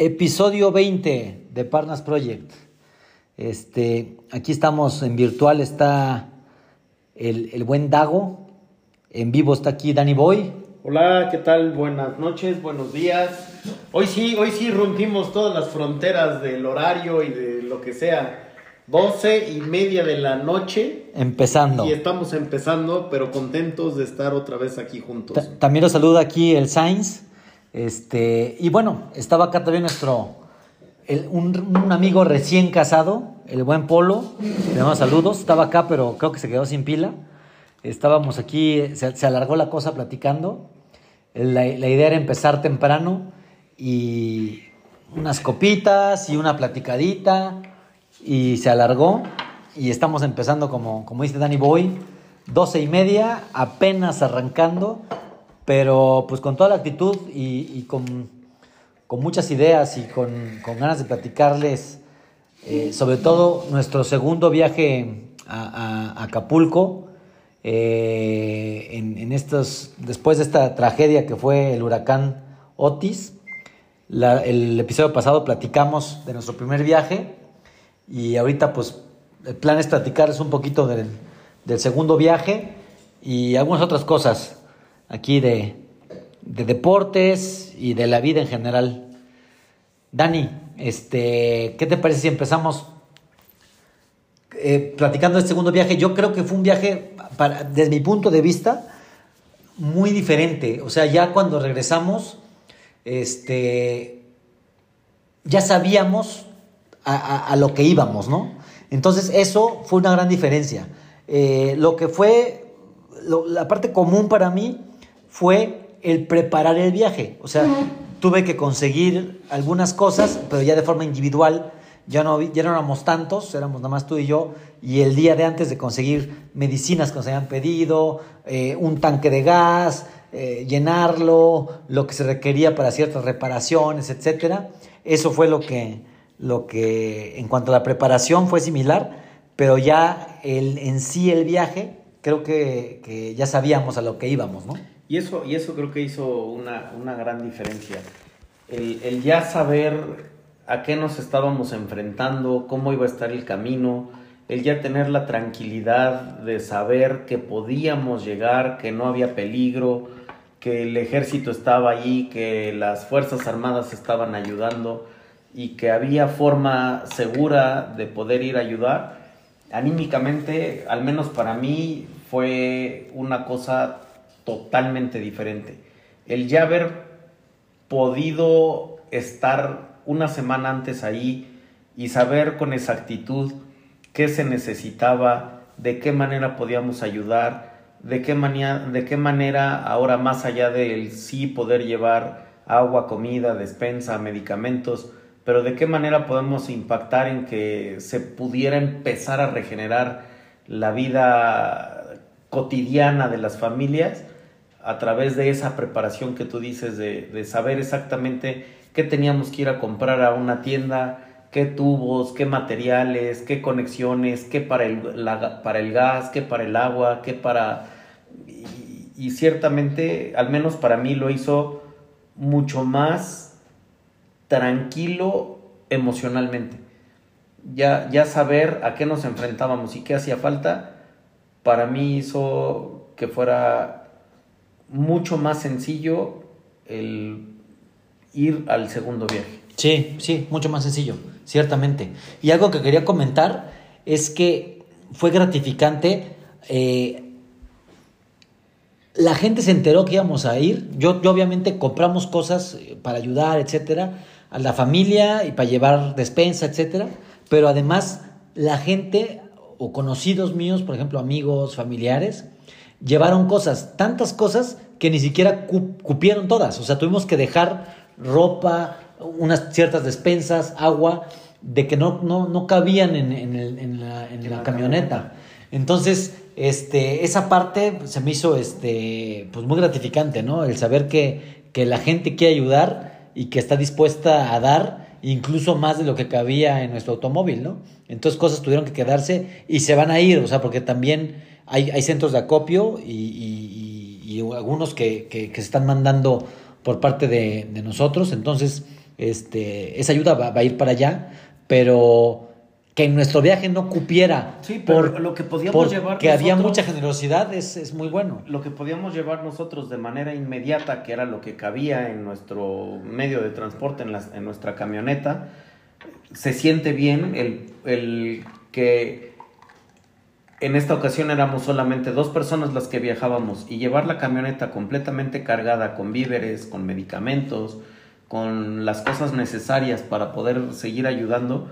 Episodio 20 de Parnas Project. Este, aquí estamos en virtual, está el, el buen Dago. En vivo está aquí Danny Boy. Hola, ¿qué tal? Buenas noches, buenos días. Hoy sí, hoy sí rompimos todas las fronteras del horario y de lo que sea. 12 y media de la noche. Empezando. Y estamos empezando, pero contentos de estar otra vez aquí juntos. Ta- También lo saluda aquí el Sainz. Este, y bueno, estaba acá también nuestro, un, amigo recién casado, el buen Polo. Le damos saludos. Estaba acá, pero creo que se quedó sin pila. Estábamos aquí, se, alargó la cosa platicando. La, la idea era empezar temprano y unas copitas y una platicadita y se alargó y estamos empezando como, como dice Danny Boy, 12 y media, apenas arrancando, pero pues con toda la actitud y, con, con muchas ideas y con, con ganas de platicarles eh, sobre todo nuestro segundo viaje a, a- Acapulco. eh, en, en estos, después de esta tragedia que fue el huracán Otis, el episodio pasado platicamos de nuestro primer viaje y ahorita pues el plan es platicarles un poquito del, del segundo viaje y algunas otras cosas aquí de, de deportes y de la vida en general. Dani, este, ¿qué te parece si empezamos eh, platicando del segundo viaje? Yo creo que fue un viaje, para, desde mi punto de vista, muy diferente. O sea, ya cuando regresamos, este, ya sabíamos a, a- lo que íbamos, ¿no? Entonces eso fue una gran diferencia. Eh, lo que fue, la parte común para mí fue el preparar el viaje. O sea, tuve que conseguir algunas cosas, pero ya de forma individual. Ya no, ya no éramos tantos, éramos nada más tú y yo. Y el día de antes de conseguir medicinas que nos habían pedido, eh, un tanque de gas, eh, llenarlo, lo que se requería para ciertas reparaciones, etcétera. Eso fue lo que, lo que, en cuanto a la preparación, fue similar, pero ya el, en sí el viaje, creo que, que ya sabíamos a lo que íbamos, ¿no? Y eso, y eso creo que hizo una, una gran diferencia. El, el ya saber a qué nos estábamos enfrentando, cómo iba a estar el camino, el ya tener la tranquilidad de saber que podíamos llegar, que no había peligro, que el ejército estaba allí, que las Fuerzas Armadas estaban ayudando y que había forma segura de poder ir a ayudar, anímicamente, al menos para mí, fue una cosa totalmente diferente. El ya haber podido estar una semana antes ahí y saber con exactitud qué se necesitaba, de qué manera podíamos ayudar, de qué, de qué manera ahora más allá del sí poder llevar agua, comida, despensa, medicamentos, pero de qué manera podemos impactar en que se pudiera empezar a regenerar la vida cotidiana de las familias a través de esa preparación que tú dices de, de saber exactamente qué teníamos que ir a comprar a una tienda, qué tubos, qué materiales, qué conexiones, qué para el, la- para el gas, qué para el agua, qué para... Y, ciertamente, al menos para mí, lo hizo mucho más tranquilo emocionalmente. Ya, ya saber a qué nos enfrentábamos y qué hacía falta, para mí hizo que fuera mucho más sencillo el ir al segundo viaje. Sí, sí, mucho más sencillo, ciertamente. Y algo que quería comentar es que fue gratificante. eh, la gente se enteró que íbamos a ir. Yo, yo obviamente compramos cosas eh, para ayudar, etcétera, a la familia y para llevar despensa, etcétera. Pero además, la gente o conocidos míos, por ejemplo, amigos, familiares, llevaron cosas, tantas cosas que ni siquiera cu- cupieron todas. O sea, tuvimos que dejar ropa, unas ciertas despensas, agua, de que no, no, no cabían en, en el- en la, en la camioneta. Entonces, este, esa parte se me hizo este, pues muy gratificante, ¿no? El saber que, que la gente quiere ayudar y que está dispuesta a dar incluso más de lo que cabía en nuestro automóvil, ¿no? Entonces cosas tuvieron que quedarse y se van a ir, o sea, porque también hay, hay centros de acopio y, y- y- y algunos que, que- que se están mandando por parte de, de nosotros, entonces este, esa ayuda va, a ir para allá, pero que en nuestro viaje no cupiera sí, por lo que podíamos llevar que había mucha generosidad es, es, muy bueno. Lo que podíamos llevar nosotros de manera inmediata, que era lo que cabía en nuestro medio de transporte, en, en nuestra camioneta, se siente bien el, el que en esta ocasión éramos solamente dos personas las que viajábamos y llevar la camioneta completamente cargada con víveres, con medicamentos, con las cosas necesarias para poder seguir ayudando,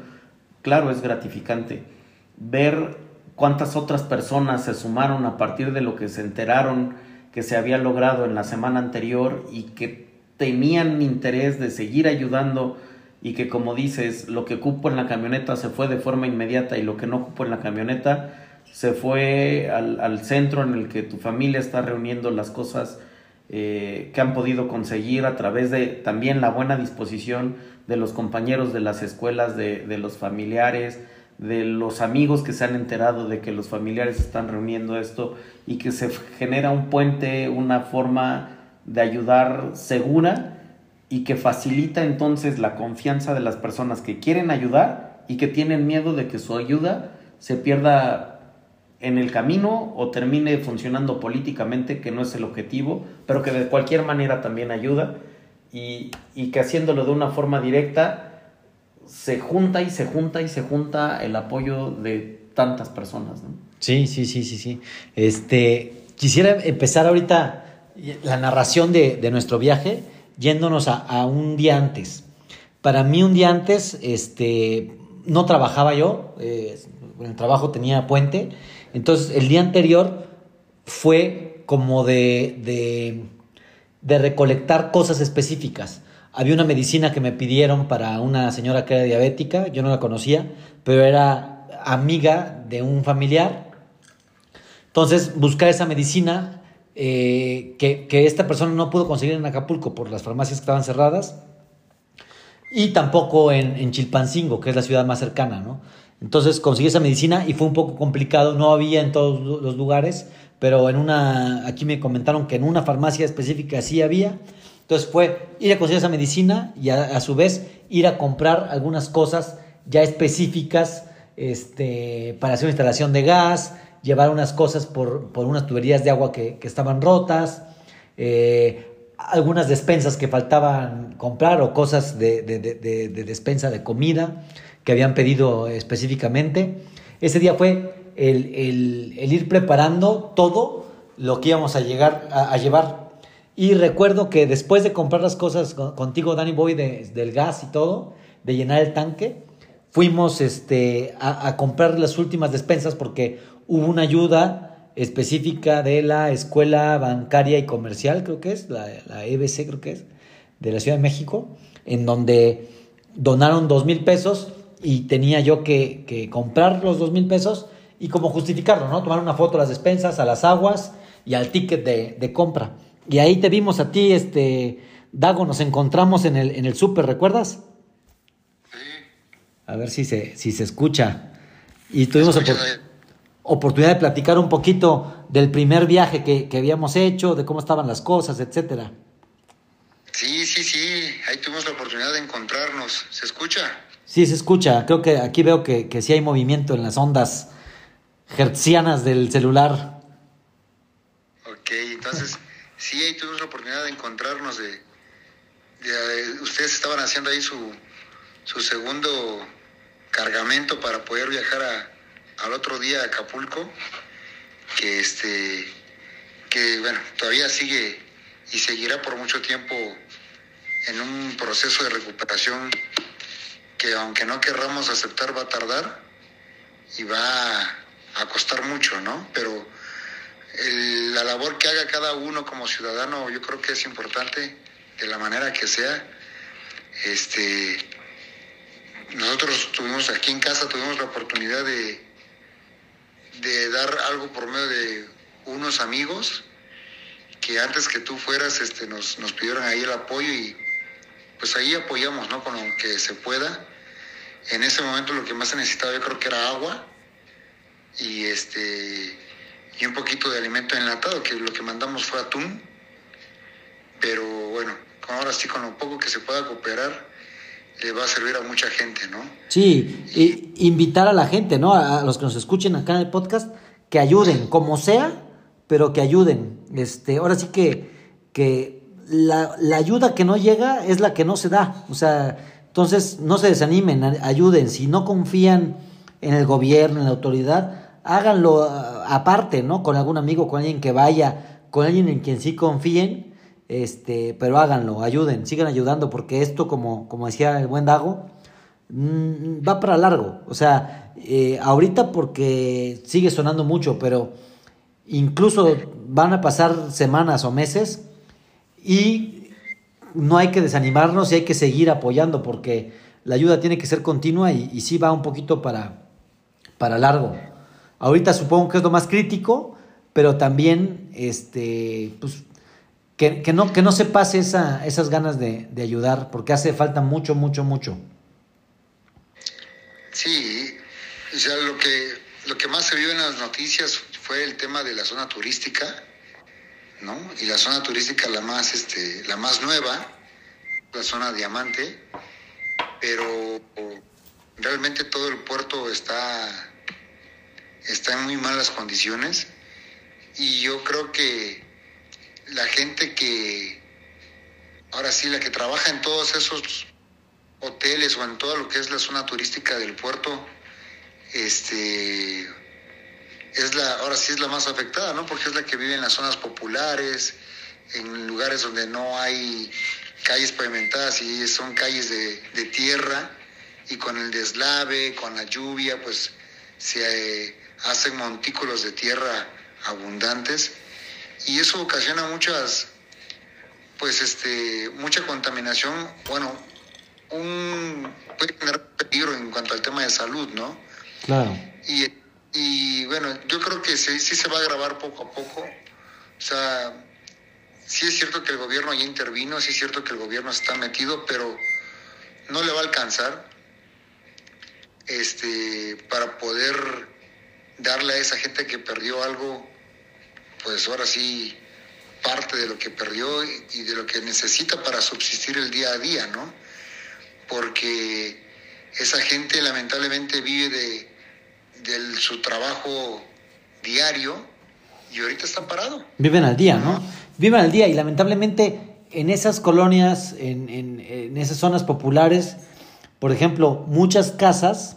claro, es gratificante. Ver cuántas otras personas se sumaron a partir de lo que se enteraron que se había logrado en la semana anterior y que tenían interés de seguir ayudando y que como dices, lo que ocupo en la camioneta se fue de forma inmediata y lo que no ocupo en la camioneta se fue al, centro en el que tu familia está reuniendo las cosas eh, que han podido conseguir a través de también la buena disposición de los compañeros de las escuelas, de, de los familiares, de los amigos que se han enterado de que los familiares están reuniendo esto y que se genera un puente, una forma de ayudar segura y que facilita entonces la confianza de las personas que quieren ayudar y que tienen miedo de que su ayuda se pierda en el camino o termine funcionando políticamente, que no es el objetivo, pero que de cualquier manera también ayuda y, que haciéndolo de una forma directa se junta y se junta y se junta el apoyo de tantas personas. Sí, sí, sí, sí, sí. Este, quisiera empezar ahorita la narración de, nuestro viaje yéndonos a, un día antes. Para mí un día antes, este, no trabajaba yo, eh, en el trabajo tenía puente, entonces, el día anterior fue como de, de, recolectar cosas específicas. Había una medicina que me pidieron para una señora que era diabética, yo no la conocía, pero era amiga de un familiar. Entonces, buscar esa medicina eh, que, esta persona no pudo conseguir en Acapulco por las farmacias que estaban cerradas y tampoco en, en Chilpancingo, que es la ciudad más cercana, ¿no? Entonces conseguí esa medicina y fue un poco complicado, no había en todos los lugares, pero en una, aquí me comentaron que en una farmacia específica sí había. Entonces fue ir a conseguir esa medicina y a, su vez ir a comprar algunas cosas ya específicas este, para hacer una instalación de gas, llevar unas cosas por, unas tuberías de agua que, estaban rotas, eh, algunas despensas que faltaban comprar o cosas de, de despensa de comida que habían pedido específicamente. Ese día fue el, ir preparando todo lo que íbamos a, llegar, a, llevar. Y recuerdo que después de comprar las cosas contigo, Danny Boy, del gas y todo, de llenar el tanque, fuimos este, a, comprar las últimas despensas porque hubo una ayuda específica de la Escuela Bancaria y Comercial, creo que es, la, la EBC creo que es, de la Ciudad de México, en donde donaron dos mil pesos y tenía yo que, comprar los dos mil pesos y como justificarlo, ¿no? Tomar una foto a las despensas, a las aguas y al ticket de, compra. Y ahí te vimos a ti, este, Dago, nos encontramos en el, en el súper, ¿recuerdas? Sí. A ver si se, si se escucha. Y tuvimos oportunidad de platicar un poquito del primer viaje que, que habíamos hecho, de cómo estaban las cosas, etcétera. Sí, sí, sí, ahí tuvimos la oportunidad de encontrarnos. ¿Se escucha? Sí, se escucha. Creo que aquí veo que, que sí hay movimiento en las ondas hertzianas del celular. Ok, entonces sí, ahí tuvimos la oportunidad de encontrarnos. De, ustedes estaban haciendo ahí su, su segundo cargamento para poder viajar a, al otro día a Acapulco, que este que bueno, todavía sigue y seguirá por mucho tiempo en un proceso de recuperación que aunque no querramos aceptar va a tardar y va a costar mucho, ¿no? Pero la labor que haga cada uno como ciudadano yo creo que es importante de la manera que sea. Este, nosotros tuvimos aquí en casa, tuvimos la oportunidad de, de dar algo por medio de unos amigos que antes que tú fueras este, nos, nos pidieron ahí el apoyo y pues ahí apoyamos, ¿no? Con lo que se pueda. En ese momento lo que más se necesitaba yo creo que era agua y este y un poquito de alimento enlatado, que lo que mandamos fue atún. Pero bueno, ahora sí con lo poco que se pueda cooperar le va a servir a mucha gente, ¿no? Sí, y invitar a la gente, ¿no? A los que nos escuchen acá en el podcast, que ayuden, como sea, pero que ayuden. Este, ahora sí que, que la, la ayuda que no llega es la que no se da. O sea, entonces no se desanimen, ayuden. Si no confían en el gobierno, en la autoridad, háganlo ah, aparte, ¿no? Con algún amigo, con alguien que vaya, con alguien en quien sí confíen, este, pero háganlo, ayuden, sigan ayudando, porque esto, como, como decía el buen Dago, mm, va para largo. O sea, eh, ahorita porque sigue sonando mucho, pero incluso van a pasar semanas o meses y no hay que desanimarnos y hay que seguir apoyando porque la ayuda tiene que ser continua y, sí va un poquito para, para largo. Ahorita supongo que es lo más crítico, pero también este, pues, que, no, que no se pase esa, esas ganas de, de, ayudar, porque hace falta mucho, mucho, mucho. Sí, o sea, lo que, lo que más se vio en las noticias fue el tema de la zona turística, ¿no? Y la zona turística la más, este, la más nueva, la zona diamante, pero realmente todo el puerto está está en muy malas condiciones y yo creo que la gente que, ahora sí, la que trabaja en todos esos hoteles o en todo lo que es la zona turística del puerto, este, es la, ahora sí es la más afectada, ¿no? Porque es la que vive en las zonas populares, en lugares donde no hay calles pavimentadas y son calles de, de tierra y con el deslave, con la lluvia, pues se hacen montículos de tierra abundantes y eso ocasiona muchas, pues este, mucha contaminación, bueno, un, puede tener peligro en cuanto al tema de salud, ¿no? Claro. Y, y bueno, yo creo que sí, se va a agravar poco a poco, o sea, sí es cierto que el gobierno ya intervino, sí es cierto que el gobierno está metido, pero no le va a alcanzar este, para poder darle a esa gente que perdió algo, pues ahora sí, parte de lo que perdió y de lo que necesita para subsistir el día a día, ¿no? Porque esa gente lamentablemente vive de, su trabajo diario y ahorita está parado. Viven al día, ¿no? Viven al día y lamentablemente en esas colonias, en, en, en esas zonas populares, por ejemplo, muchas casas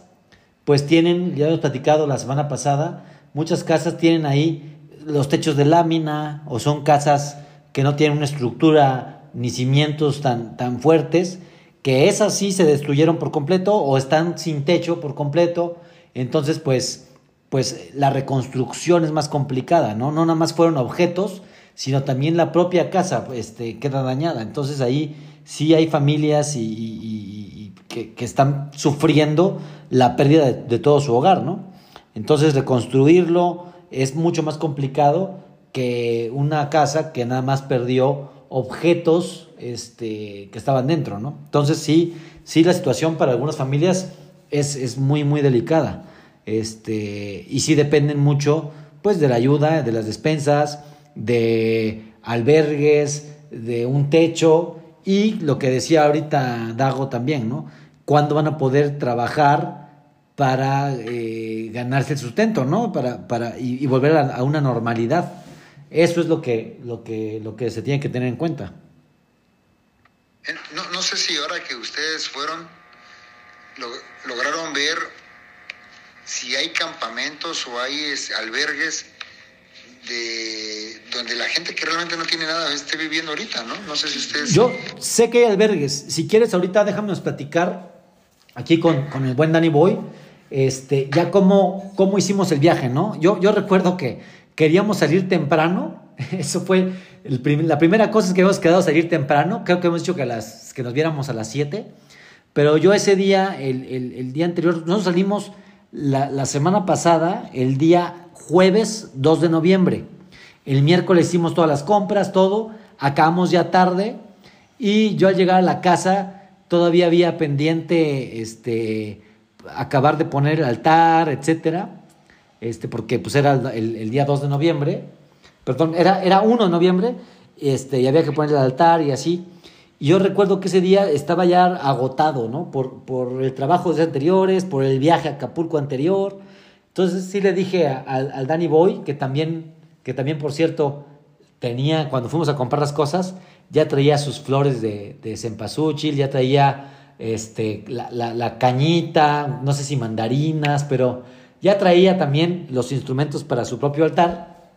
pues tienen, ya hemos platicado la semana pasada, muchas casas tienen ahí los techos de lámina o son casas que no tienen una estructura ni cimientos tan, tan fuertes, que esas sí se destruyeron por completo o están sin techo por completo. Entonces, pues, pues la reconstrucción es más complicada, ¿no? No nada más fueron objetos, sino también la propia casa este, queda dañada. Entonces ahí sí hay familias y, que, que, están sufriendo la pérdida de, todo su hogar, ¿no? Entonces reconstruirlo es mucho más complicado que una casa que nada más perdió objetos este, que estaban dentro, ¿no? Entonces sí, sí la situación para algunas familias es, es muy, muy delicada. Este, y sí dependen mucho pues de la ayuda, de las despensas, de albergues, de un techo y lo que decía ahorita Dago también, ¿no? cuándo van a poder trabajar para eh, ganarse el sustento, ¿no? Para, para, y, volver a, una normalidad. Eso es lo que, lo, que, lo que se tiene que tener en cuenta. No, no sé si ahora que ustedes fueron, lograron ver si hay campamentos o hay albergues de donde la gente que realmente no tiene nada esté viviendo ahorita, ¿no? No sé si ustedes... Yo sé que hay albergues. Si quieres, ahorita déjame platicar aquí con, con, el buen Danny Boy, este, ya cómo, cómo hicimos el viaje, ¿no? Yo, yo recuerdo que queríamos salir temprano, eso fue el la primera cosa es que hemos quedado salir temprano, creo que hemos dicho que, las, que nos viéramos a las 7, pero yo ese día, el, el, el día anterior, nosotros salimos la, la, semana pasada, el día jueves 2 de noviembre. El miércoles hicimos todas las compras, todo, acabamos ya tarde y yo al llegar a la casa todavía había pendiente este, acabar de poner el altar, etcétera, este, porque pues era el, día 2 de noviembre, perdón, era, era 1 de noviembre, este, y había que poner el altar y así. Yo recuerdo que ese día estaba ya agotado, ¿no? Por, por el trabajo de anteriores, por el viaje a Acapulco anterior. Entonces sí le dije al Danny Boy, que también, que también, por cierto, tenía, cuando fuimos a comprar las cosas, ya traía sus flores de, de cempasúchil, ya traía este, la, la, la, cañita, no sé si mandarinas, pero ya traía también los instrumentos para su propio altar.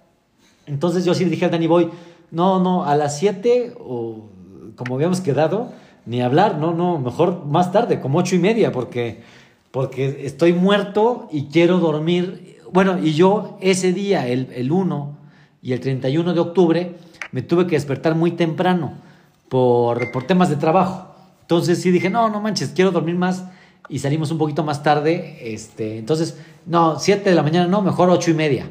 Entonces yo sí le dije al Danny Boy, no, no, a las 7 o como habíamos quedado, ni hablar, no, no, mejor más tarde, como ocho y media, porque, porque estoy muerto y quiero dormir. Bueno, y yo ese día, el, el 1 y el 31 de octubre, me tuve que despertar muy temprano por, por temas de trabajo. Entonces sí dije, no, no manches, quiero dormir más y salimos un poquito más tarde. Este, entonces, no, 7 de la mañana, no, mejor ocho y media.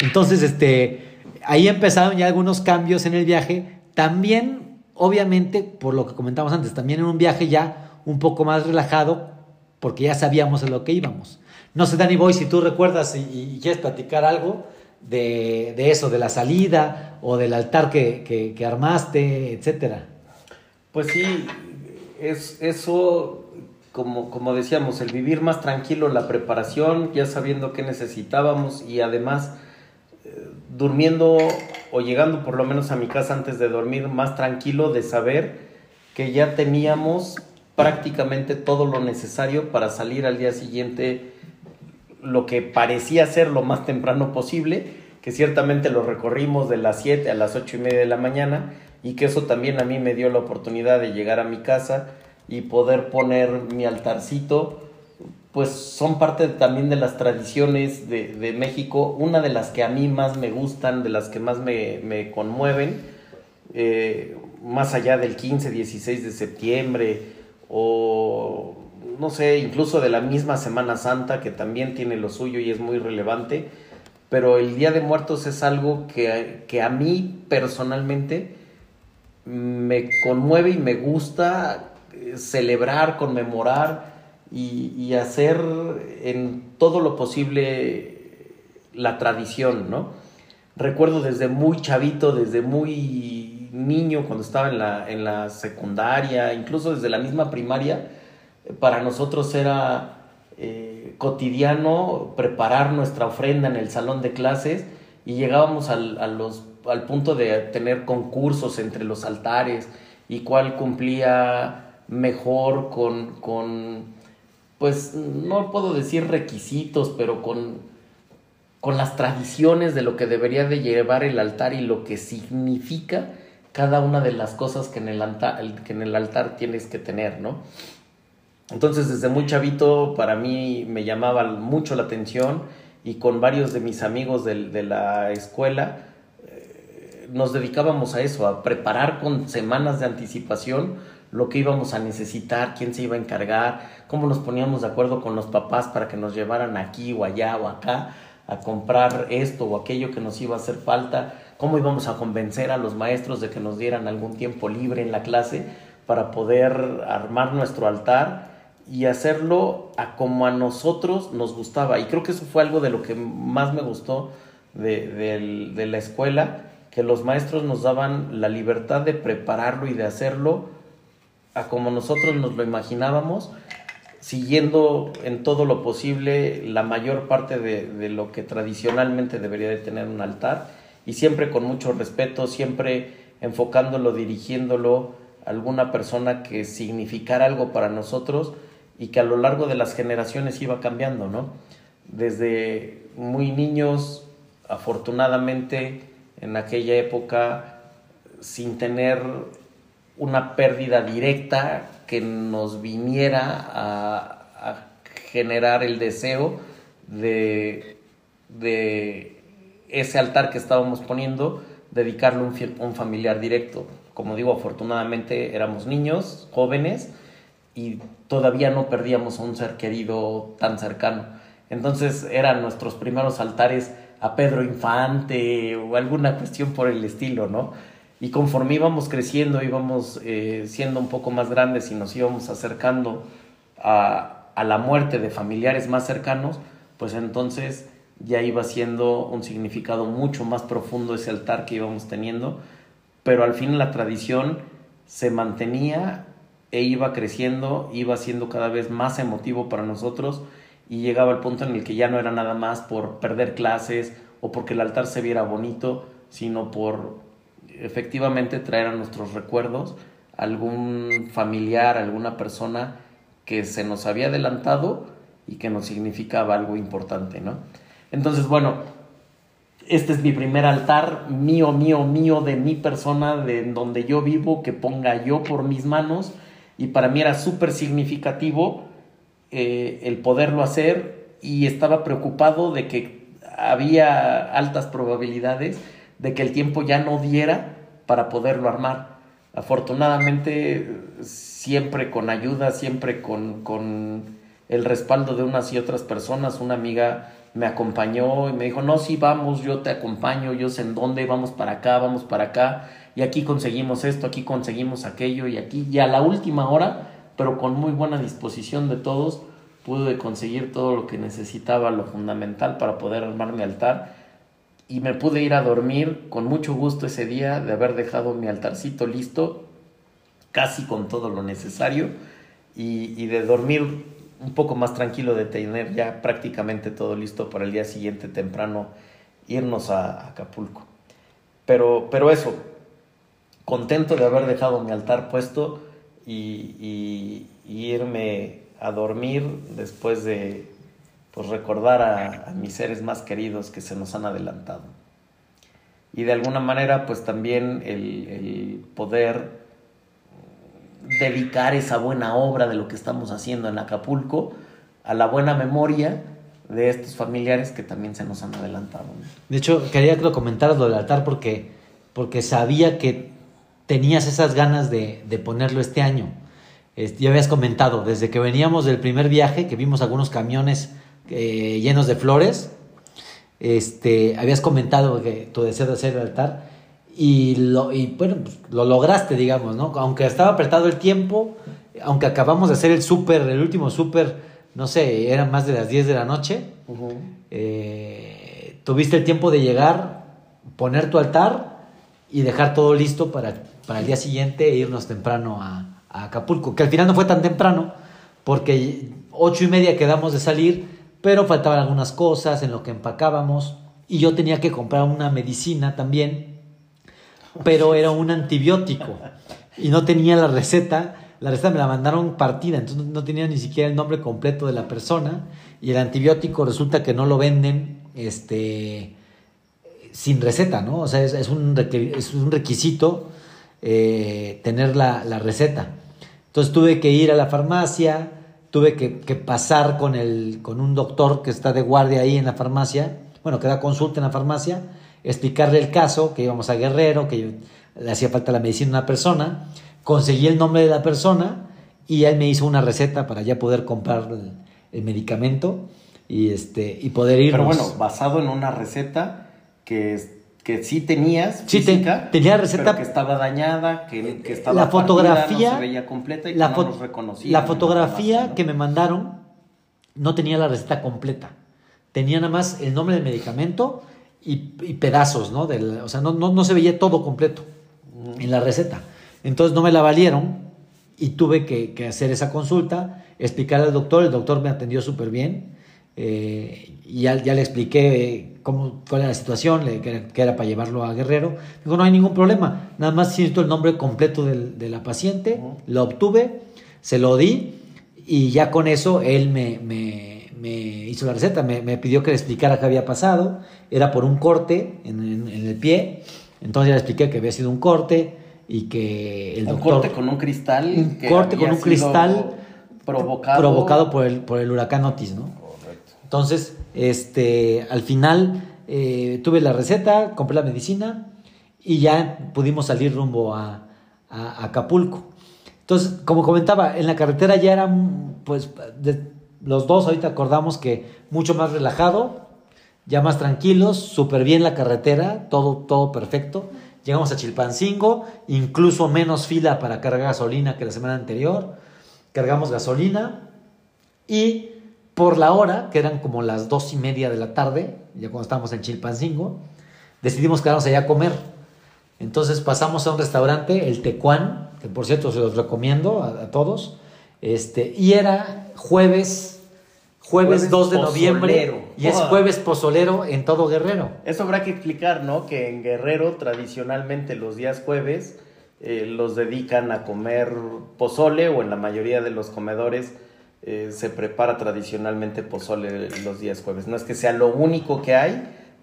Entonces, este, ahí empezaron ya algunos cambios en el viaje. También, obviamente, por lo que comentamos antes, también en un viaje ya un poco más relajado, porque ya sabíamos a lo que íbamos. No sé, Dani Boy, si tú recuerdas y, quieres platicar algo de, de, eso, de la salida o del altar que, que, que armaste, etcétera. Pues sí, es, eso como, como decíamos, el vivir más tranquilo, la preparación, ya sabiendo qué necesitábamos y además durmiendo o llegando por lo menos a mi casa antes de dormir más tranquilo de saber que ya teníamos prácticamente todo lo necesario para salir al día siguiente lo que parecía ser lo más temprano posible, que ciertamente lo recorrimos de las 7 a las 8 y media de la mañana y que eso también a mí me dio la oportunidad de llegar a mi casa y poder poner mi altarcito, pues son parte también de las tradiciones de, de, México, una de las que a mí más me gustan, de las que más me, me conmueven, eh, más allá del 15, 16 de septiembre o no sé, incluso de la misma Semana Santa, que también tiene lo suyo y es muy relevante, pero el Día de Muertos es algo que, que a mí personalmente me conmueve y me gusta celebrar, conmemorar y, hacer en todo lo posible la tradición, ¿no? Recuerdo desde muy chavito, desde muy niño, cuando estaba en la, en la secundaria, incluso desde la misma primaria, para nosotros era eh, cotidiano preparar nuestra ofrenda en el salón de clases y llegábamos al, al punto de tener concursos entre los altares y cuál cumplía mejor con, con, pues no puedo decir requisitos, pero con, con las tradiciones de lo que debería de llevar el altar y lo que significa cada una de las cosas que en el altar, que en el altar tienes que tener, ¿no? Entonces desde muy chavito para mí me llamaba mucho la atención y con varios de mis amigos de, la escuela eh, nos dedicábamos a eso, a preparar con semanas de anticipación lo que íbamos a necesitar, quién se iba a encargar, cómo nos poníamos de acuerdo con los papás para que nos llevaran aquí o allá o acá a comprar esto o aquello que nos iba a hacer falta, cómo íbamos a convencer a los maestros de que nos dieran algún tiempo libre en la clase para poder armar nuestro altar y hacerlo como a nosotros nos gustaba. Y creo que eso fue algo de lo que más me gustó de la escuela, que los maestros nos daban la libertad de prepararlo y de hacerlo a como nosotros nos lo imaginábamos, siguiendo en todo lo posible la mayor parte de, de, lo que tradicionalmente debería de tener un altar y siempre con mucho respeto, siempre enfocándolo, dirigiéndolo a alguna persona que significara algo para nosotros y que a lo largo de las generaciones iba cambiando, ¿no? Desde muy niños, afortunadamente en aquella época, sin tener una pérdida directa que nos viniera a, generar el deseo de, de, ese altar que estábamos poniendo, dedicarlo a un, un, familiar directo. Como digo, afortunadamente éramos niños, jóvenes, y todavía no perdíamos a un ser querido tan cercano. Entonces eran nuestros primeros altares a Pedro Infante o alguna cuestión por el estilo, ¿no? Y conforme íbamos creciendo, íbamos eh, siendo un poco más grandes y nos íbamos acercando a, a, la muerte de familiares más cercanos, pues entonces ya iba siendo un significado mucho más profundo ese altar que íbamos teniendo. Pero al fin la tradición se mantenía e iba creciendo, iba siendo cada vez más emotivo para nosotros y llegaba al punto en el que ya no era nada más por perder clases o porque el altar se viera bonito, sino por efectivamente traer a nuestros recuerdos algún familiar, alguna persona que se nos había adelantado y que nos significaba algo importante, ¿no? Entonces, bueno, este es mi primer altar, mío, mío, mío, de mi persona, de donde yo vivo, que ponga yo por mis manos, y para mí era súper significativo eh, el poderlo hacer y estaba preocupado de que había altas probabilidades de que el tiempo ya no diera para poderlo armar. Afortunadamente, siempre con ayuda, siempre con, con el respaldo de unas y otras personas, una amiga me acompañó y me dijo, no, sí, vamos, yo te acompaño, yo sé en dónde, vamos para acá, vamos para acá, y aquí conseguimos esto, aquí conseguimos aquello, y aquí, y a la última hora, pero con muy buena disposición de todos, pude conseguir todo lo que necesitaba, lo fundamental para poder armar mi altar, y me pude ir a dormir con mucho gusto ese día de haber dejado mi altarcito listo, casi con todo lo necesario, y, y de dormir un poco más tranquilo de tener ya prácticamente todo listo para el día siguiente temprano irnos a Acapulco. Pero, pero eso, contento de haber dejado mi altar puesto y, irme a dormir después de pues, recordar a, mis seres más queridos que se nos han adelantado. Y de alguna manera, pues también el, poder dedicar esa buena obra de lo que estamos haciendo en Acapulco a la buena memoria de estos familiares que también se nos han adelantado. De hecho, quería que lo comentaras lo del altar porque, porque sabía que tenías esas ganas de, ponerlo este año. ya habías comentado, desde que veníamos del primer viaje, que vimos algunos camiones eh, llenos de flores, este, habías comentado que tu deseo de hacer el altar y, lo, y bueno, pues, lo lograste, digamos, ¿no? Aunque estaba apretado el tiempo, aunque acabamos de hacer el súper, el último súper, no sé, eran más de las 10 de la noche, eh, tuviste el tiempo de llegar, poner tu altar y dejar todo listo para, para el día siguiente e irnos temprano a, a Acapulco, que al final no fue tan temprano, porque ocho y media quedamos de salir, pero faltaban algunas cosas en lo que empacábamos y yo tenía que comprar una medicina también pero era un antibiótico y no tenía la receta. La receta me la mandaron partida, entonces no tenía ni siquiera el nombre completo de la persona y el antibiótico resulta que no lo venden este, sin receta, ¿no? O sea, es, un, es un requisito eh, tener la, receta. Entonces tuve que ir a la farmacia, tuve que, que, pasar con, el, con un doctor que está de guardia ahí en la farmacia, bueno, que da consulta en la farmacia, explicarle el caso, que íbamos a Guerrero, que le hacía falta la medicina a una persona, conseguí el nombre de la persona y él me hizo una receta para ya poder comprar el, medicamento y, este, y poder ir. Pero bueno, basado en una receta que, que sí tenías, sí, tenía receta. que estaba dañada, que, que estaba la fotografía, no se veía completa y la que no nos reconocía. La fotografía que me mandaron no tenía la receta completa. Tenía nada más el nombre del medicamento y, pedazos, ¿no? Del, o sea, no, no, se veía todo completo en la receta. Entonces no me la valieron y tuve que, hacer esa consulta, explicar al doctor, el doctor me atendió súper bien eh, y ya, le expliqué cómo, cuál era la situación, que, era, para llevarlo a Guerrero. Dijo, no hay ningún problema, nada más necesito el nombre completo de la paciente, lo obtuve, se lo di y ya con eso él me me hizo la receta, me, pidió que le explicara qué había pasado, era por un corte en, el pie, entonces ya le expliqué que había sido un corte y que el doctor... Un corte con un cristal. Un corte con un cristal provocado, provocado por, el, por el huracán Otis, ¿no? Entonces, este, al final eh, tuve la receta, compré la medicina y ya pudimos salir rumbo a, a Acapulco. Entonces, como comentaba, en la carretera ya era, pues, los dos ahorita acordamos que mucho más relajado, ya más tranquilos, súper bien la carretera, todo, todo perfecto. Llegamos a Chilpancingo, incluso menos fila para cargar gasolina que la semana anterior. Cargamos gasolina y por la hora, que eran como las dos y media de la tarde, ya cuando estábamos en Chilpancingo, decidimos quedarnos allá a comer. Entonces pasamos a un restaurante, el Tecuán, que por cierto se los recomiendo a, a todos. Este, y era jueves, jueves, Jueves 2 de noviembre, y es jueves pozolero en todo Guerrero. Eso habrá que explicar, ¿no? Que en Guerrero tradicionalmente los días jueves eh, los dedican a comer pozole o en la mayoría de los comedores eh, se prepara tradicionalmente pozole los días jueves. No es que sea lo único que hay,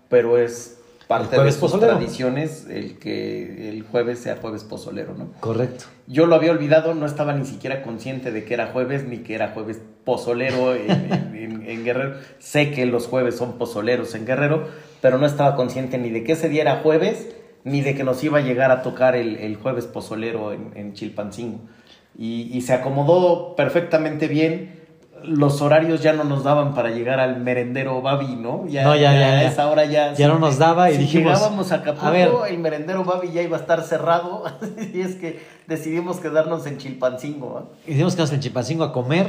pero es parte de sus tradiciones el que el jueves sea jueves pozolero, ¿no? Correcto. Yo lo había olvidado, no estaba ni siquiera consciente de que era jueves ni que era jueves pozolero en, en- en- en Guerrero. Sé que los jueves son pozoleros en Guerrero, pero no estaba consciente ni de que ese día era jueves, ni de que nos iba a llegar a tocar el, el jueves pozolero en, en Chilpancingo. Y, y se acomodó perfectamente bien. Los horarios ya no nos daban para llegar al merendero Babi, ¿no? Ya, No, ya, ya, a ya. esa hora ya. Ya no nos daba y si dijimos, llegábamos a Acapulco, a ver. el merendero Babi ya iba a estar cerrado. y es que decidimos quedarnos en Chilpancingo. ¿ah? Hicimos que nos en Chilpancingo a comer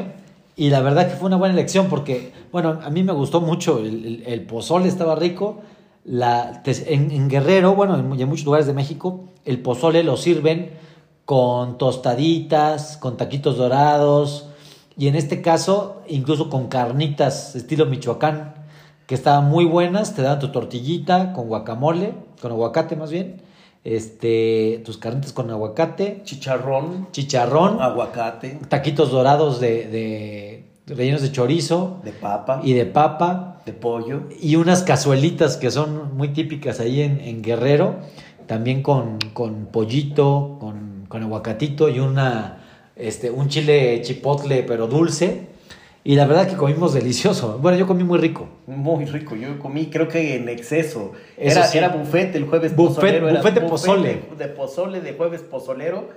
y la verdad que fue una buena elección porque, bueno, a mí me gustó mucho, el, el- el pozole estaba rico, la, en, en Guerrero, bueno, en, y en muchos lugares de México, el pozole lo sirven con tostaditas, con taquitos dorados y en este caso incluso con carnitas estilo Michoacán que estaban muy buenas, te dan tu tortillita con guacamole, con aguacate más bien, este, tus carnitas con aguacate, Chicharrón, chicharrón, aguacate, taquitos dorados de, de rellenos de chorizo. De papa, y de papa. De pollo. y unas cazuelitas que son muy típicas ahí en, en Guerrero, también con, con pollito, con, con aguacatito y una, este, un chile chipotle pero dulce. Y la verdad que comimos delicioso. Bueno, yo comí muy rico. Muy rico, yo comí creo que en exceso. Eso Era, sí. era buffet el jueves Buffet- pozolero. buffet de pozole. De, de pozole, de jueves pozolero.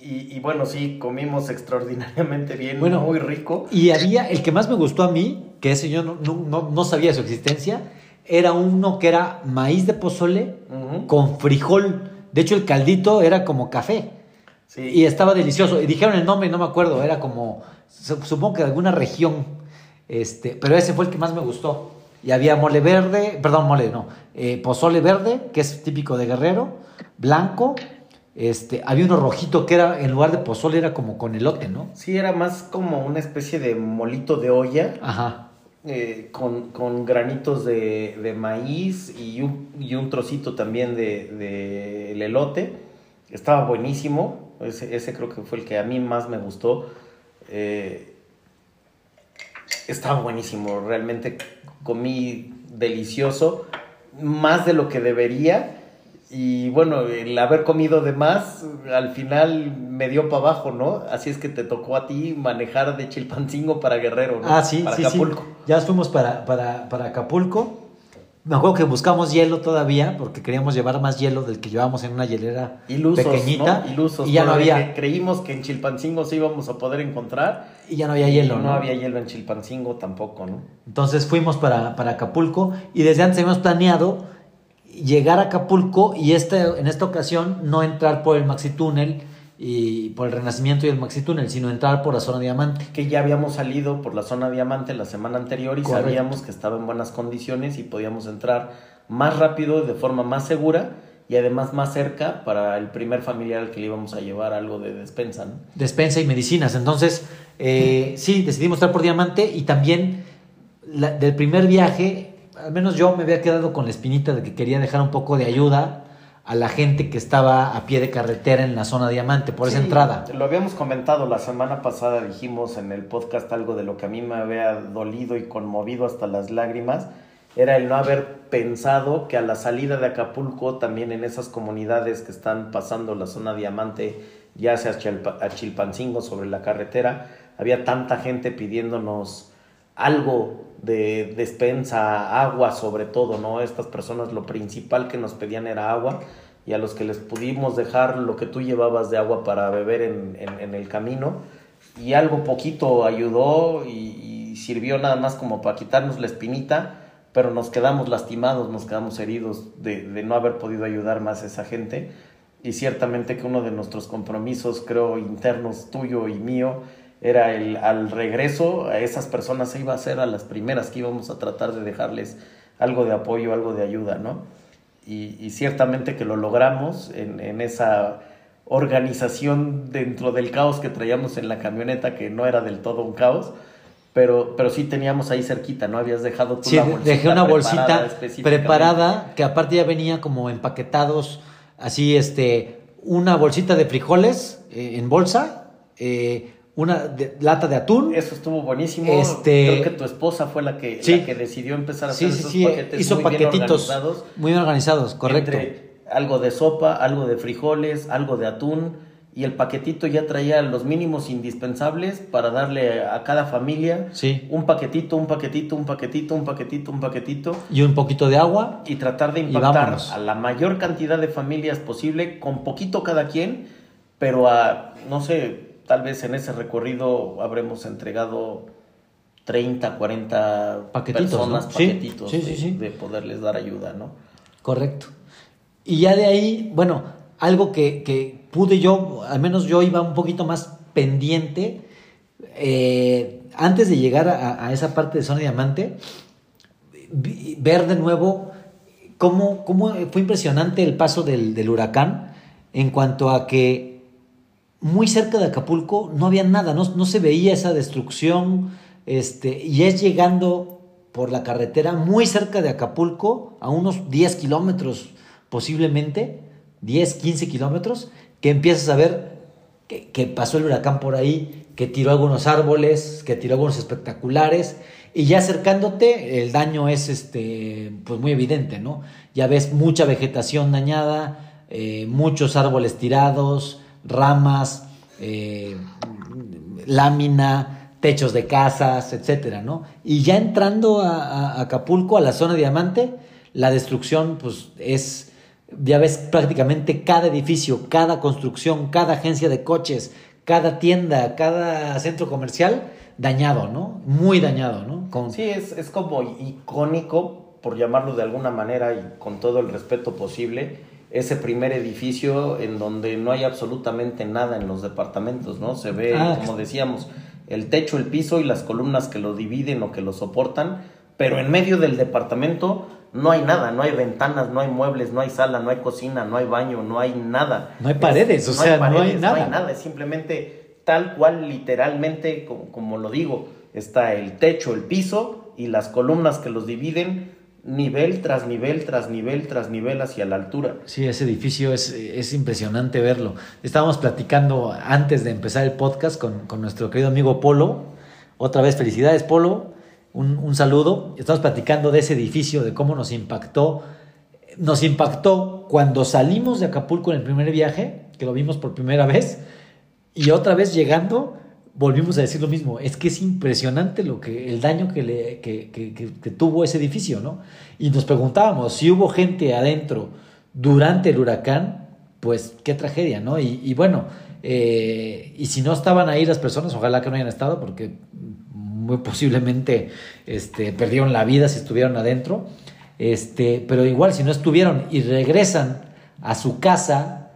Y, y bueno, sí, comimos extraordinariamente bien, Bueno. muy rico. Y había, el que más me gustó a mí, que ese yo no, no, no- no sabía su existencia, era uno que era maíz de pozole con frijol. De hecho, el caldito era como café. Sí. Y estaba delicioso. Y dijeron el nombre, no me acuerdo, era como, su- supongo que de alguna región. Este, pero ese fue el que más me gustó. Y había mole verde, perdón, mole, no, eh, pozole verde, que es típico de Guerrero, blanco. Este, había uno rojito que era, en lugar de pozole, era como con elote, ¿no? Sí, era más como una especie de molito de olla. Ajá. Eh, con, con granitos de, de maíz y un, y un trocito también de, de el elote. Estaba buenísimo. Ese, ese creo que fue el que a mí más me gustó. Eh, estaba buenísimo. Realmente comí delicioso. Más de lo que debería. Y bueno, el haber comido de más, al final me dio para abajo, ¿no? Así es que te tocó a ti manejar de Chilpancingo para Guerrero, ¿no? Ah, sí, para sí, Acapulco. sí. Ya fuimos para, para, para Acapulco. Me acuerdo que buscamos hielo todavía porque queríamos llevar más hielo del que llevábamos en una hielera Ilusos, pequeñita. ¿no? Ilusos. y ya no había, Creímos que en Chilpancingo sí íbamos a poder encontrar. y ya no había hielo. Y ¿no? había hielo en Chilpancingo tampoco, ¿no? Entonces fuimos para, para Acapulco y desde antes habíamos planeado llegar a Acapulco y este, en esta ocasión no entrar por el Maxi Túnel y por el Renacimiento y el Maxi Túnel, sino entrar por la zona Diamante. Que ya habíamos salido por la zona diamante la semana anterior y Correcto. sabíamos que estaba en buenas condiciones y podíamos entrar más rápido, de forma más segura y además más cerca para el primer familiar al que le íbamos a llevar algo de despensa, ¿no? despensa y medicinas. Entonces, eh, sí, decidimos estar por Diamante y también la- del primer viaje, al menos yo me había quedado con la espinita de que quería dejar un poco de ayuda a la gente que estaba a pie de carretera en la zona Diamante, por esa entrada. Lo habíamos comentado la semana pasada, dijimos en el podcast algo de lo que a mí me había dolido y conmovido hasta las lágrimas, era el no haber pensado que a la salida de Acapulco, también en esas comunidades que están pasando la zona diamante, ya sea a Chilpancingo sobre la carretera, había tanta gente pidiéndonos algo de despensa, agua sobre todo, ¿no? Estas personas lo principal que nos pedían era agua y a los que les pudimos dejar lo que tú llevabas de agua para beber en, en- el camino y algo poquito ayudó y, y sirvió nada más como para quitarnos la espinita, pero nos quedamos lastimados, nos quedamos heridos de, de no haber podido ayudar más a esa gente y ciertamente que uno de nuestros compromisos, creo, internos tuyo y mío, era el al regreso a esas personas se iba a ser a las primeras que íbamos a tratar de dejarles algo de apoyo, algo de ayuda, ¿no? Y, y ciertamente que lo logramos en, en esa organización dentro del caos que traíamos en la camioneta, que no era del todo un caos. Pero, pero sí teníamos ahí cerquita, ¿no? Habías dejado tu Sí, dejé una bolsita preparada preparada que aparte ya venía como empaquetados, así, este, una bolsita de frijoles eh, en bolsa, eh, una de- lata de atún. Eso estuvo buenísimo. Este- Creo que tu esposa fue la que, Sí. la que decidió empezar a hacer sí, esos sí, paquetes hizo muy bien paquetitos organizados. muy bien organizados, correcto. Entre algo de sopa, algo de frijoles, algo de atún y el paquetito ya traía los mínimos indispensables para darle a cada familia Sí. un paquetito, un paquetito, un paquetito, un paquetito, un paquetito Y un poquito de agua. y tratar de impactar a la mayor cantidad de familias posible con poquito cada quien, pero a no sé, tal vez en ese recorrido habremos entregado 30, 40 Paquetitos, personas, paquetitos sí, sí, de, poderles dar ayuda, ¿no? Correcto. Y ya de ahí, bueno, algo que, que pude yo, al menos yo iba un poquito más pendiente, eh, antes de llegar a, a esa parte de Zona Diamante, vi- ver de nuevo cómo, cómo fue impresionante el paso del, del huracán en cuanto a que muy cerca de Acapulco no había nada, no, no se veía esa destrucción, este, y es llegando por la carretera muy cerca de Acapulco, a unos 10 kilómetros posiblemente, 10, 15 kilómetros, que empiezas a ver que, que pasó el huracán por ahí, que tiró algunos árboles, que tiró algunos espectaculares, y ya acercándote, el daño es este, pues muy evidente, ¿no? Ya ves mucha vegetación dañada, eh, muchos árboles tirados, ramas, eh, lámina, techos de casas, etcétera, ¿no? Y ya entrando a, a Acapulco, a la zona diamante, la destrucción, pues es, ya ves prácticamente cada edificio, cada construcción, cada agencia de coches, cada tienda, cada centro comercial dañado, ¿no? Muy dañado, ¿no? Con, Sí, es, es como icónico, por llamarlo de alguna manera y con todo el respeto posible, ese primer edificio en donde no hay absolutamente nada en los departamentos, ¿no? Se ve, Ah. como decíamos, el techo, el piso y las columnas que lo dividen o que lo soportan, pero en medio del departamento no hay nada, no hay ventanas, no hay muebles, no hay sala, no hay cocina, no hay baño, no hay nada. No hay paredes, o sea, no hay nada. No hay nada, es simplemente tal cual, literalmente, como, como lo digo, está el techo, el piso y las columnas que los dividen, nivel tras nivel, tras nivel, tras nivel hacia la altura. Sí, ese edificio es, es impresionante verlo. Estábamos platicando antes de empezar el podcast con, con nuestro querido amigo Polo. Otra vez, felicidades, Polo. Un, un saludo. Estamos platicando de ese edificio, de cómo nos impactó. Nos impactó cuando salimos de Acapulco en el primer viaje, que lo vimos por primera vez, y otra vez llegando, volvimos a decir lo mismo. Es que es impresionante lo que, el daño que, le, que, que- que- tuvo ese edificio, ¿no? Y nos preguntábamos si hubo gente adentro durante el huracán, pues qué tragedia, ¿no? Y, y bueno, eh, y si no estaban ahí las personas, ojalá que no hayan estado, porque muy posiblemente este, perdieron la vida si estuvieron adentro. Este, pero igual, si no estuvieron y regresan a su casa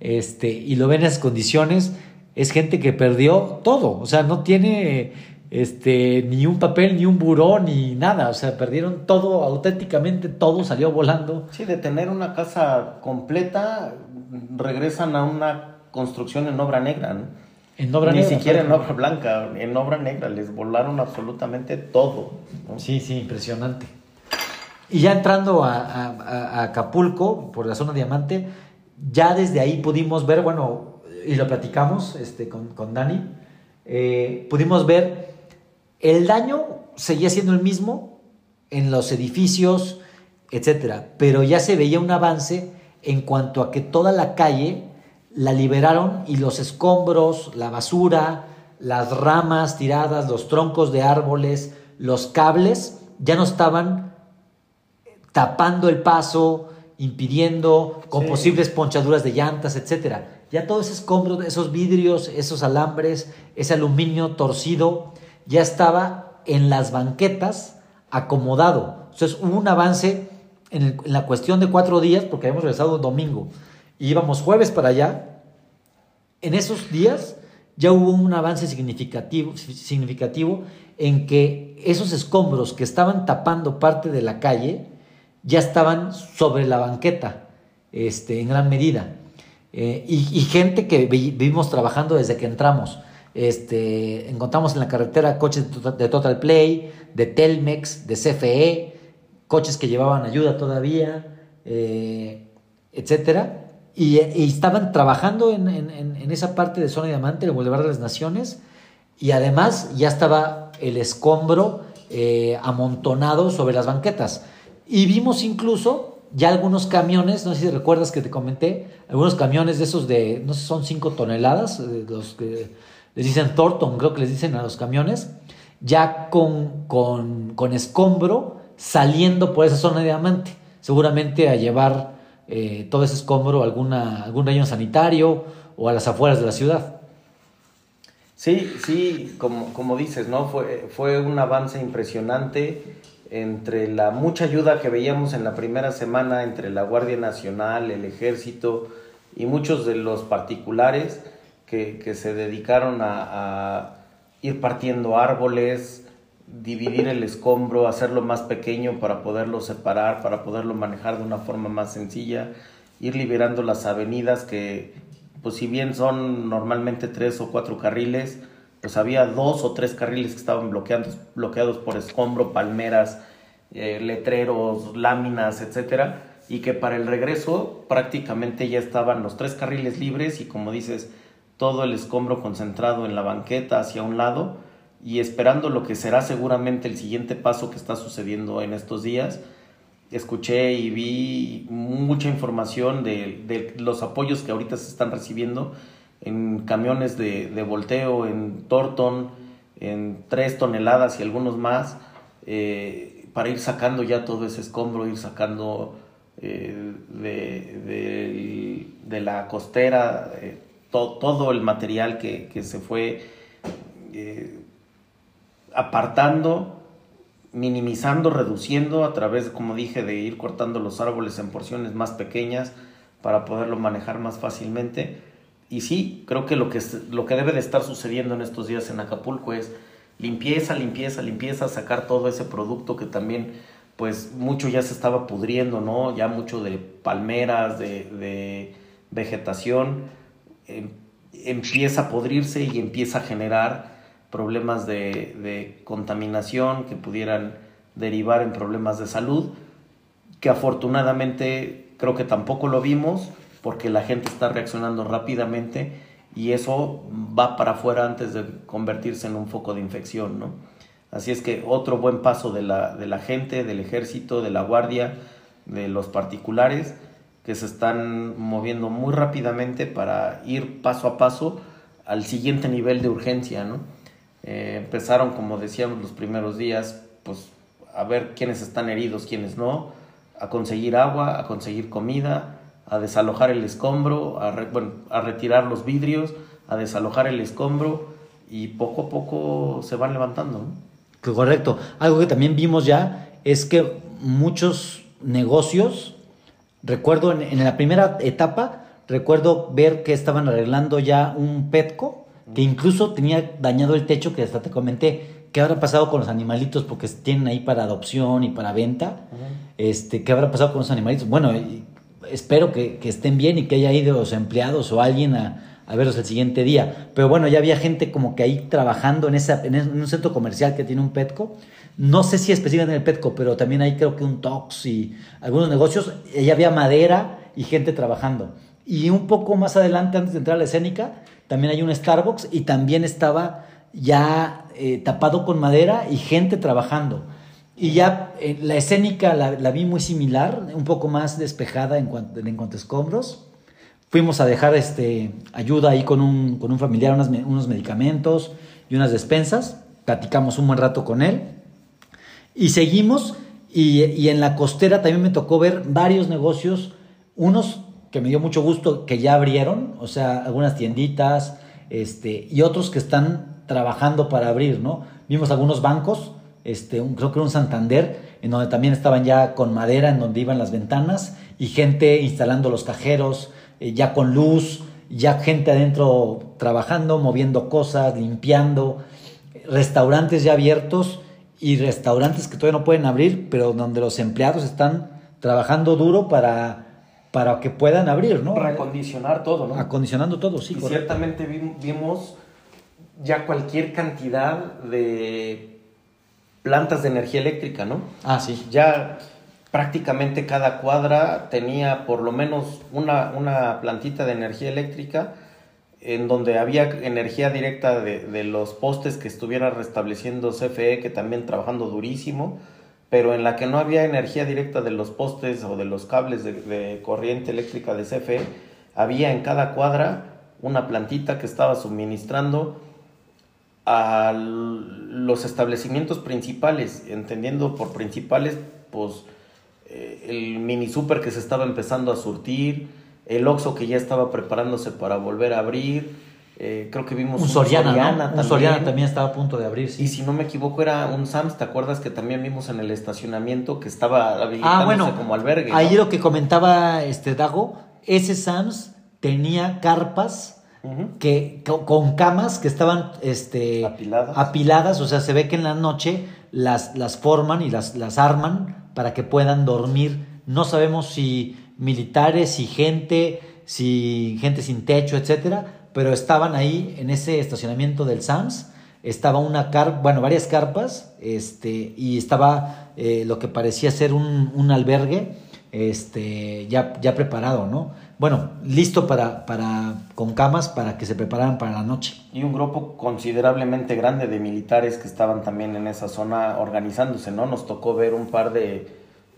este, y lo ven en esas condiciones, es gente que perdió todo. O sea, no tiene este, ni un papel, ni un buró, ni nada. O sea, perdieron todo, auténticamente todo salió volando. Sí, de tener una casa completa, regresan a una construcción en obra negra, ¿no? En obra Ni negra, siquiera en obra blanca, en obra negra, les volaron absolutamente todo. ¿no? Sí, sí, impresionante. Y ya entrando a, a- a Acapulco, por la zona diamante, ya desde ahí pudimos ver, bueno, y lo platicamos este, con, con Dani, eh, pudimos ver el daño seguía siendo el mismo en los edificios, etcétera, pero ya se veía un avance en cuanto a que toda la calle la liberaron y los escombros, la basura, las ramas tiradas, los troncos de árboles, los cables ya no estaban tapando el paso, impidiendo, con Sí. posibles ponchaduras de llantas, etcétera. Ya todo ese escombro, esos vidrios, esos alambres, ese aluminio torcido, ya estaba en las banquetas acomodado. Entonces hubo un avance en, el- en la cuestión de cuatro días, porque habíamos regresado domingo y íbamos jueves para allá. En esos días ya hubo un avance significativo, significativo en que esos escombros que estaban tapando parte de la calle ya estaban sobre la banqueta, este, en gran medida. eh, y, gente que vivimos trabajando desde que entramos. Este, encontramos en la carretera coches de Total Play, de Telmex, de CFE, coches que llevaban ayuda todavía, eh, etcétera. Y, estaban trabajando en, esa parte de zona diamante, el Boulevard de las Naciones, y además ya estaba el escombro eh, amontonado sobre las banquetas. Y vimos incluso ya algunos camiones, no sé si recuerdas que te comenté, algunos camiones de esos de, no sé, son 5 toneladas, los que les dicen Thornton, creo que les dicen a los camiones, ya con, con, escombro saliendo por esa zona de diamante, seguramente a llevar eh, todo ese escombro a alguna, algún relleno sanitario o a las afueras de la ciudad. Sí, sí, como, como dices, ¿no? Fue, fue un avance impresionante entre la mucha ayuda que veíamos en la primera semana entre la Guardia Nacional, el Ejército y muchos de los particulares que, se dedicaron a, ir partiendo árboles, dividir el escombro, hacerlo más pequeño para poderlo separar, para poderlo manejar de una forma más sencilla, ir liberando las avenidas que, pues si bien son normalmente tres o cuatro carriles, pues había dos o tres carriles que estaban bloqueados, bloqueados por escombro, palmeras, eh, letreros, láminas, etcétera, y que para el regreso prácticamente ya estaban los tres carriles libres y como dices, todo el escombro concentrado en la banqueta hacia un lado y esperando lo que será seguramente el siguiente paso que está sucediendo en estos días. Escuché y vi mucha información de, los apoyos que ahorita se están recibiendo en camiones de, volteo, en Torton, en tres toneladas y algunos más, eh, para ir sacando ya todo ese escombro, ir sacando eh, de, la costera. Eh, todo el material que, se fue eh, apartando, minimizando, reduciendo a través, como dije, de ir cortando los árboles en porciones más pequeñas para poderlo manejar más fácilmente. Y sí, creo que lo que, lo que debe de estar sucediendo en estos días en Acapulco es limpieza, limpieza, limpieza, sacar todo ese producto que también, pues mucho ya se estaba pudriendo, ¿no? Ya mucho de palmeras, de, vegetación Em, empieza a podrirse y empieza a generar problemas de, contaminación que pudieran derivar en problemas de salud, que afortunadamente creo que tampoco lo vimos porque la gente está reaccionando rápidamente y eso va para afuera antes de convertirse en un foco de infección, ¿no? Así es que otro buen paso de la, de la gente, del ejército, de la guardia, de los particulares, que se están moviendo muy rápidamente para ir paso a paso al siguiente nivel de urgencia, ¿no? Eh, empezaron, como decíamos los primeros días, pues a ver quiénes están heridos, quiénes no, a conseguir agua, a conseguir comida, a desalojar el escombro, a, a retirar los vidrios, a desalojar el escombro y poco a poco se van levantando. ¿no? Correcto. Algo que también vimos ya es que muchos negocios Recuerdo en, la primera etapa, recuerdo ver que estaban arreglando ya un Petco, que incluso tenía dañado el techo, que hasta te comenté, ¿qué habrá pasado con los animalitos? Porque tienen ahí para adopción y para venta. este, ¿Qué habrá pasado con los animalitos? Bueno, espero que, estén bien y que haya ido los empleados o alguien a, a, verlos el siguiente día. Pero bueno, ya había gente como que ahí trabajando en, esa, en un centro comercial que tiene un Petco. No sé si específicamente en el Petco, pero también hay creo que un Tox y algunos negocios. Y había madera y gente trabajando. Y un poco más adelante, antes de entrar a la escénica, también hay un Starbucks y también estaba ya eh, tapado con madera y gente trabajando. Y ya eh, la escénica la, vi muy similar, un poco más despejada en cuanto, en cuanto a escombros. Fuimos a dejar este, ayuda ahí con un, con un familiar, unos medicamentos y unas despensas. Platicamos un buen rato con él. Y seguimos y, en la costera también me tocó ver varios negocios, unos que me dio mucho gusto que ya abrieron, o sea, algunas tienditas, este, y otros que están trabajando para abrir, ¿no? Vimos algunos bancos, este, un, creo que era un Santander, en donde también estaban ya con madera, en donde iban las ventanas, y gente instalando los cajeros, eh, ya con luz, ya gente adentro trabajando, moviendo cosas, limpiando, restaurantes ya abiertos y restaurantes que todavía no pueden abrir, pero donde los empleados están trabajando duro para para que puedan abrir, ¿no? Recondicionar todo, ¿no? Acondicionando todo, sí. Y ciertamente vimos ya cualquier cantidad de plantas de energía eléctrica, ¿no? Ah, sí. Ya prácticamente cada cuadra tenía por lo menos una, una plantita de energía eléctrica en donde había energía directa de, los postes que estuviera restableciendo CFE, que también trabajando durísimo, pero en la que no había energía directa de los postes o de los cables de, corriente eléctrica de CFE, había en cada cuadra una plantita que estaba suministrando a los establecimientos principales, entendiendo por principales, pues eh, el mini super que se estaba empezando a surtir, el Oxxo que ya estaba preparándose para volver a abrir. Eh, creo que vimos un, Soriana, también. Un Soriana también estaba a punto de abrir. Y si no me equivoco era un Sams, ¿te acuerdas que también vimos en el estacionamiento que estaba habilitándose ah, bueno, como albergue? Ahí lo que comentaba este Dago, ese Sams tenía carpas que con, camas que estaban este, apiladas. apiladas, o sea, se ve que en la noche las, las forman y las, las arman para que puedan dormir. No sabemos si militares y gente, si gente sin techo, etcétera, pero estaban ahí en ese estacionamiento del SAMS, estaba una carpa, bueno, varias carpas, este, y estaba eh, lo que parecía ser un, un, albergue, este, ya, ya preparado, ¿no? Bueno, listo para, para, con camas para que se prepararan para la noche. Y un grupo considerablemente grande de militares que estaban también en esa zona organizándose, ¿no? Nos tocó ver un par de,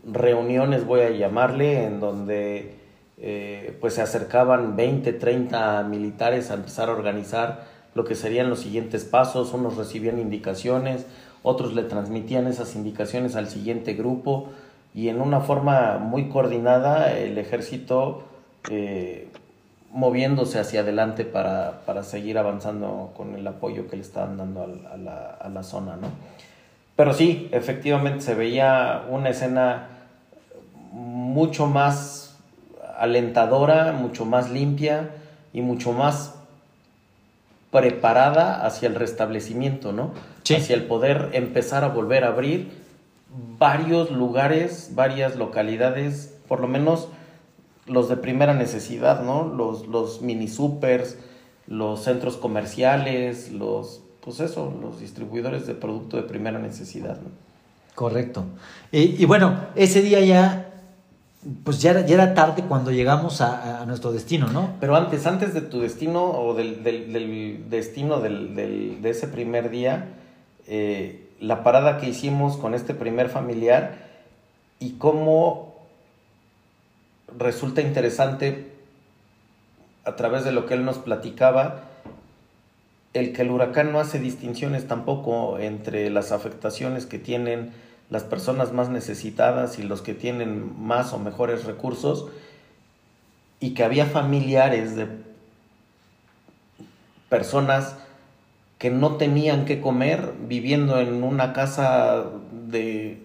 reuniones, voy a llamarle, en donde eh, pues se acercaban 20, 30 militares a empezar a organizar lo que serían los siguientes pasos, unos recibían indicaciones, otros le transmitían esas indicaciones al siguiente grupo y en una forma muy coordinada el ejército eh, moviéndose hacia adelante para, para, seguir avanzando con el apoyo que le estaban dando a, la, a la zona, ¿no? Pero sí, efectivamente se veía una escena mucho más alentadora, mucho más limpia y mucho más preparada hacia el restablecimiento, ¿no? Hacia el poder empezar a volver a abrir varios lugares, varias localidades, por lo menos los de primera necesidad, ¿no? Los, los mini supers, los centros comerciales, los, pues eso, los distribuidores de producto de primera necesidad, ¿no? Correcto. Y, y bueno, ese día ya pues ya era, ya era tarde cuando llegamos a, nuestro destino, ¿no? Pero antes, antes de tu destino o del, destino del, de ese primer día, eh, la parada que hicimos con este primer familiar y cómo resulta interesante a través de lo que él nos platicaba, el que el huracán no hace distinciones tampoco entre las afectaciones que tienen las personas más necesitadas y los que tienen más o mejores recursos y que había familiares de personas que no tenían que comer viviendo en una casa de,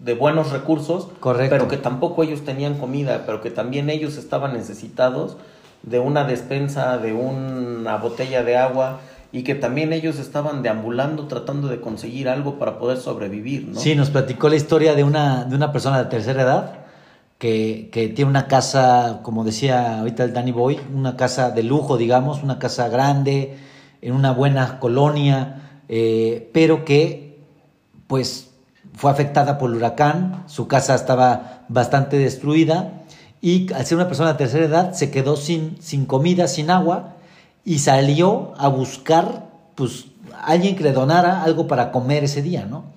de buenos recursos, pero que tampoco ellos tenían comida, pero que también ellos estaban necesitados de una despensa, de una botella de agua, y que también ellos estaban deambulando tratando de conseguir algo para poder sobrevivir, ¿no? Sí, nos platicó la historia de una, de una persona de tercera edad que, que tiene una casa, como decía ahorita el Danny Boy, una casa de lujo, digamos, una casa grande, en una buena colonia, eh, pero que pues fue afectada por el huracán, su casa estaba bastante destruida y al ser una persona de tercera edad se quedó sin, sin comida, sin agua y salió a buscar, pues, alguien que le donara algo para comer ese día, ¿no?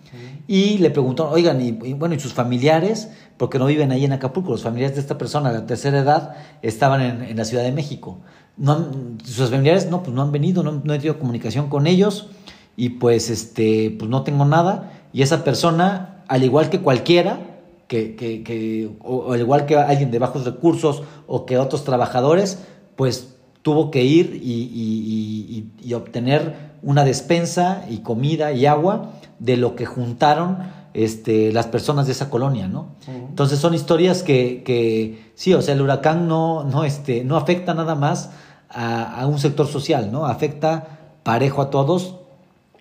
Y le preguntó, oigan, y, bueno, ¿y sus familiares? Porque no viven ahí en Acapulco. Los familiares de esta persona de tercera edad estaban en, la Ciudad de México. No sus familiares, no, pues no han venido, no, he tenido comunicación con ellos y pues, este, pues no tengo nada. Y esa persona, al igual que cualquiera, que, que, que o al igual que alguien de bajos recursos o que otros trabajadores, pues tuvo que ir y, obtener una despensa y comida y agua de lo que juntaron este, las personas de esa colonia, ¿no? Entonces son historias que, sí, o sea, el huracán no, no, este, no afecta nada más a, un sector social, ¿no? Afecta parejo a todos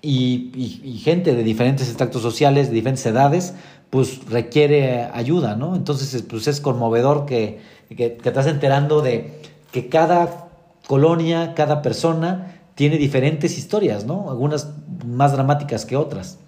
y, y, gente de diferentes extractos sociales, de diferentes edades, pues requiere ayuda, ¿no? Entonces, pues es conmovedor que, que, te estás enterando de que cada colonia, cada persona tiene diferentes historias, ¿no? Algunas más dramáticas que otras.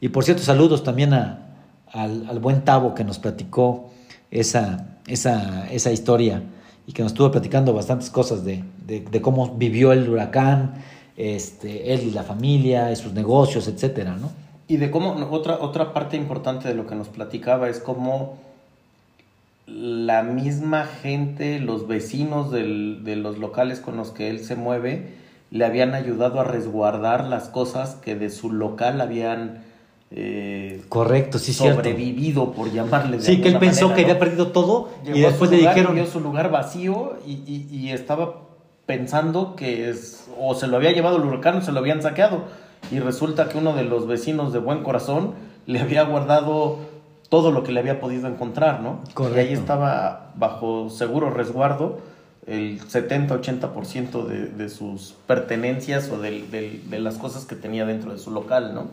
Y por cierto, saludos también al, al, buen Tavo que nos platicó esa, esa, esa, historia y que nos estuvo platicando bastantes cosas de, de cómo vivió el huracán, este, él y la familia, sus negocios, etcétera, ¿no? Y de cómo, otra, otra parte importante de lo que nos platicaba es cómo la misma gente, los vecinos del, de los locales con los que él se mueve, le habían ayudado a resguardar las cosas que de su local habían eh, correcto sí sobrevivido por llamarle de sí que él pensó que había perdido todo y después le dijeron vio su lugar vacío y, y, y, estaba pensando que es, o se lo había llevado el huracán o se lo habían saqueado y resulta que uno de los vecinos de buen corazón le había guardado todo lo que le había podido encontrar, ¿no? Correcto. Y ahí estaba bajo seguro resguardo el 70-80% de, de sus pertenencias o de, de, de, las cosas que tenía dentro de su local, ¿no?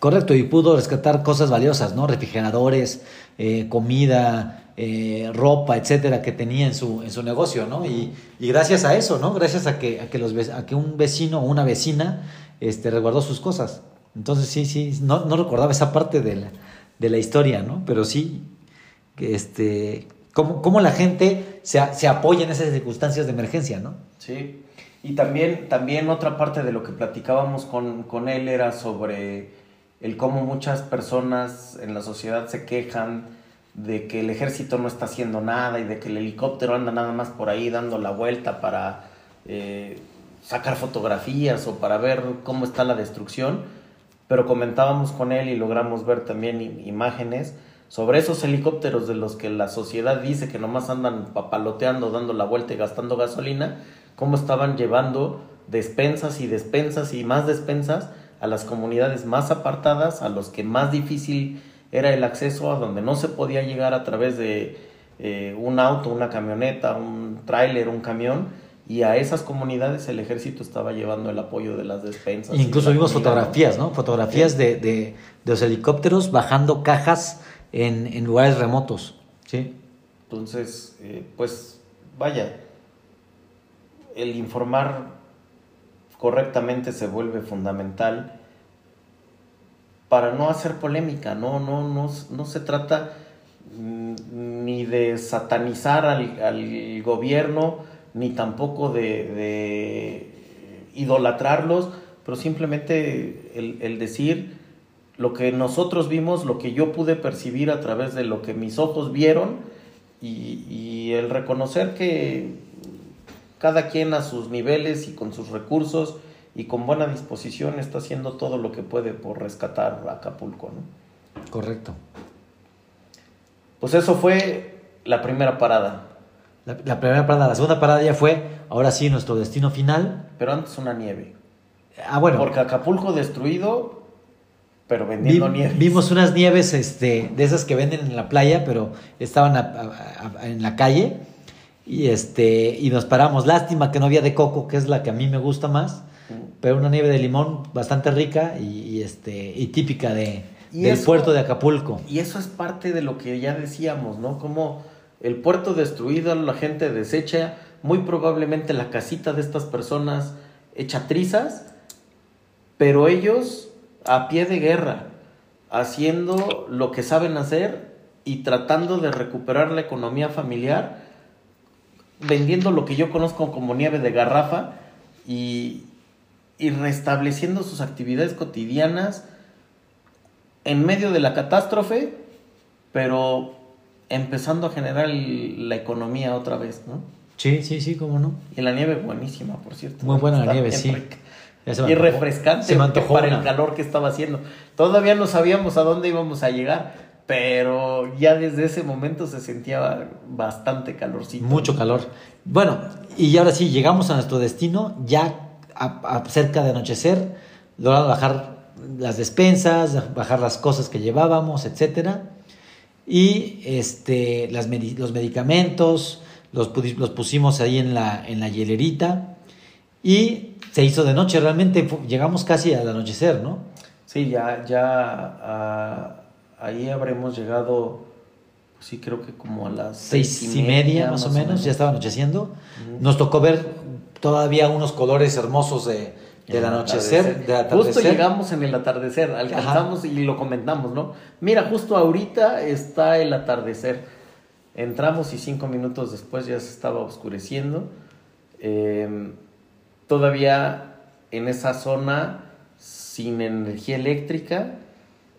Correcto, y pudo rescatar cosas valiosas, ¿no? Refrigeradores, eh, comida, eh, ropa, etcétera, que tenía en su, en su negocio, ¿no? Y, y gracias a eso, ¿no? Gracias a que, a que, a que un vecino o una vecina este, resguardó sus cosas. Entonces sí, sí, no, no recordaba esa parte de la, de la historia, ¿no? Pero sí, que este, cómo, cómo la gente se, se, apoya en esas circunstancias de emergencia, ¿no? Sí, y también, también otra parte de lo que platicábamos con, con él era sobre el cómo muchas personas en la sociedad se quejan de que el ejército no está haciendo nada y de que el helicóptero anda nada más por ahí dando la vuelta para... Eh, sacar fotografías o para ver cómo está la destrucción, pero comentábamos con él y logramos ver también imágenes sobre esos helicópteros de los que la sociedad dice que nomás andan papaloteando, dando la vuelta y gastando gasolina, cómo estaban llevando despensas y despensas y más despensas a las comunidades más apartadas, a los que más difícil era el acceso, a donde no se podía llegar a través de eh, un auto, una camioneta, un tráiler, un camión, y a esas comunidades el ejército estaba llevando el apoyo de las despensas. Incluso vimos fotografías, ¿no? Fotografías sí. de, de, de, los helicópteros bajando cajas en, en lugares remotos. Sí. Entonces, eh, pues vaya, el informar correctamente se vuelve fundamental para no hacer polémica, no, no, no, no se trata ni de satanizar al, al gobierno, ni tampoco de, idolatrarlos, pero simplemente el, decir lo que nosotros vimos, lo que yo pude percibir a través de lo que mis ojos vieron y el reconocer que cada quien a sus niveles y con sus recursos y con buena disposición está haciendo todo lo que puede por rescatar a Acapulco. ¿no? Correcto. Pues eso fue la primera parada. La, la, primera parada, la segunda parada ya fue, ahora sí, nuestro destino final. Pero antes una nieve. Ah, bueno. Porque Acapulco destruido, pero vendiendo vi, nieve. Vimos unas nieves este, de esas que venden en la playa, pero estaban a, a, a, en la calle. Y, este, y nos paramos. Lástima que no había de coco, que es la que a mí me gusta más. Pero una nieve de limón bastante rica y, y este, y típica de, y del eso, puerto de Acapulco. Y eso es parte de lo que ya decíamos, ¿no? Como el puerto destruido, la gente desecha, muy probablemente la casita de estas personas hecha trizas, pero ellos a pie de guerra, haciendo lo que saben hacer y tratando de recuperar la economía familiar, vendiendo lo que yo conozco como nieve de garrafa y, y restableciendo sus actividades cotidianas en medio de la catástrofe, pero empezando a generar la economía otra vez, ¿no? Sí, sí, sí, cómo no. Y la nieve buenísima, por cierto. Muy buena la nieve, sí. Y refrescante para el calor que estaba haciendo. Todavía no sabíamos a dónde íbamos a llegar, pero ya desde ese momento se sentía bastante calorcito. Mucho calor. Bueno, y ahora sí, llegamos a nuestro destino, ya a, a cerca de anochecer, logramos bajar las despensas, bajar las cosas que llevábamos, etcétera y este, las, los medicamentos los, los, pusimos ahí en la, en la hielerita y se hizo de noche, realmente llegamos casi al anochecer, ¿no? Sí, ya, ya a, ahí habremos llegado, pues sí, creo que como a las seis y media, más, o menos, ya estaba anocheciendo. Nos tocó ver todavía unos colores hermosos de, del anochecer, Justo llegamos en el atardecer, alcanzamos y lo comentamos, ¿no? Mira, justo ahorita está el atardecer. Entramos y cinco minutos después ya se estaba oscureciendo. Em, todavía en esa zona sin energía eléctrica,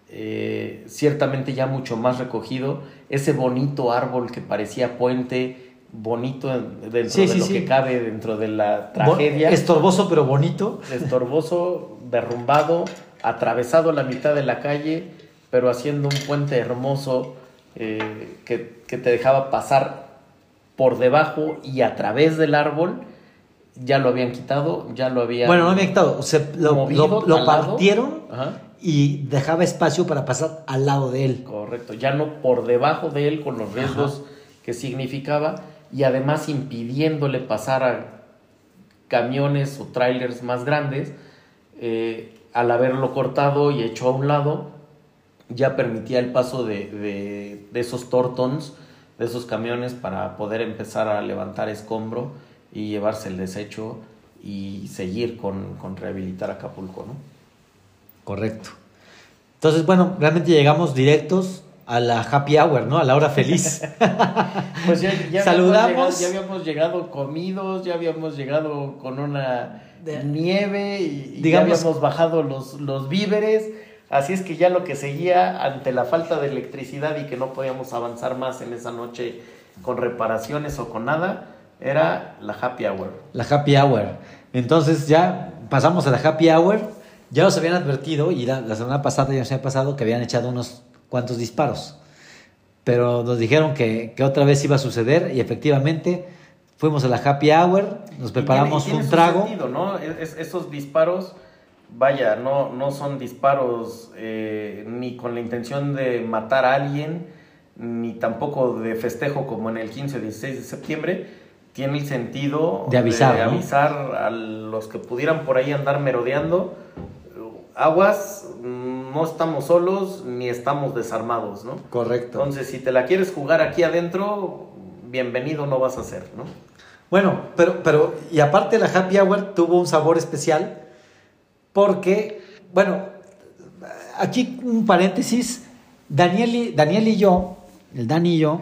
eh, ciertamente ya mucho más recogido, ese bonito árbol que parecía puente, bonito dentro de lo que cabe dentro de la tragedia. Estorboso pero bonito. Estorboso, derrumbado, atravesado la mitad de la calle, pero haciendo un puente hermoso eh, que, que te dejaba pasar por debajo y a través del árbol ya lo habían quitado, ya lo habían. Bueno, no habían quitado, se, lo, lo, partieron y dejaba espacio para pasar al lado de él. Correcto, ya no por debajo de él con los riesgos que significaba y además impidiéndole pasar a camiones o trailers más grandes, eh, al haberlo cortado y hecho a un lado, ya permitía el paso de, de, esos tortons, de esos camiones para poder empezar a levantar escombro y llevarse el desecho y seguir con, con rehabilitar Acapulco, ¿no? Correcto. Entonces, bueno, realmente llegamos directos a la happy hour, ¿no? A la hora feliz. pues ya, ya Saludamos. ya habíamos llegado comidos, ya habíamos llegado con una nieve y, ya habíamos bajado los, los víveres. Así es que ya lo que seguía ante la falta de electricidad y que no podíamos avanzar más en esa noche con reparaciones o con nada, era la happy hour. La happy hour. Entonces ya pasamos a la happy hour. Ya nos habían advertido, y la, semana pasada ya nos había pasado, que habían echado unos cuantos disparos. Pero nos dijeron que, que otra vez iba a suceder y efectivamente fuimos a la happy hour, nos preparamos un trago. Sentido, ¿no? esos disparos, vaya, no, no son disparos eh, ni con la intención de matar a alguien, ni tampoco de festejo como en el 15 o 16 de septiembre, tiene el sentido de avisar, avisar a los que pudieran por ahí andar merodeando. Aguas, no estamos solos ni estamos desarmados, ¿no? Correcto. Entonces, si te la quieres jugar aquí adentro, bienvenido no vas a ser, ¿no? Bueno, pero, pero, y aparte la Happy Hour tuvo un sabor especial porque, bueno, aquí un paréntesis, Daniel y, Daniel y yo, el Dani y yo,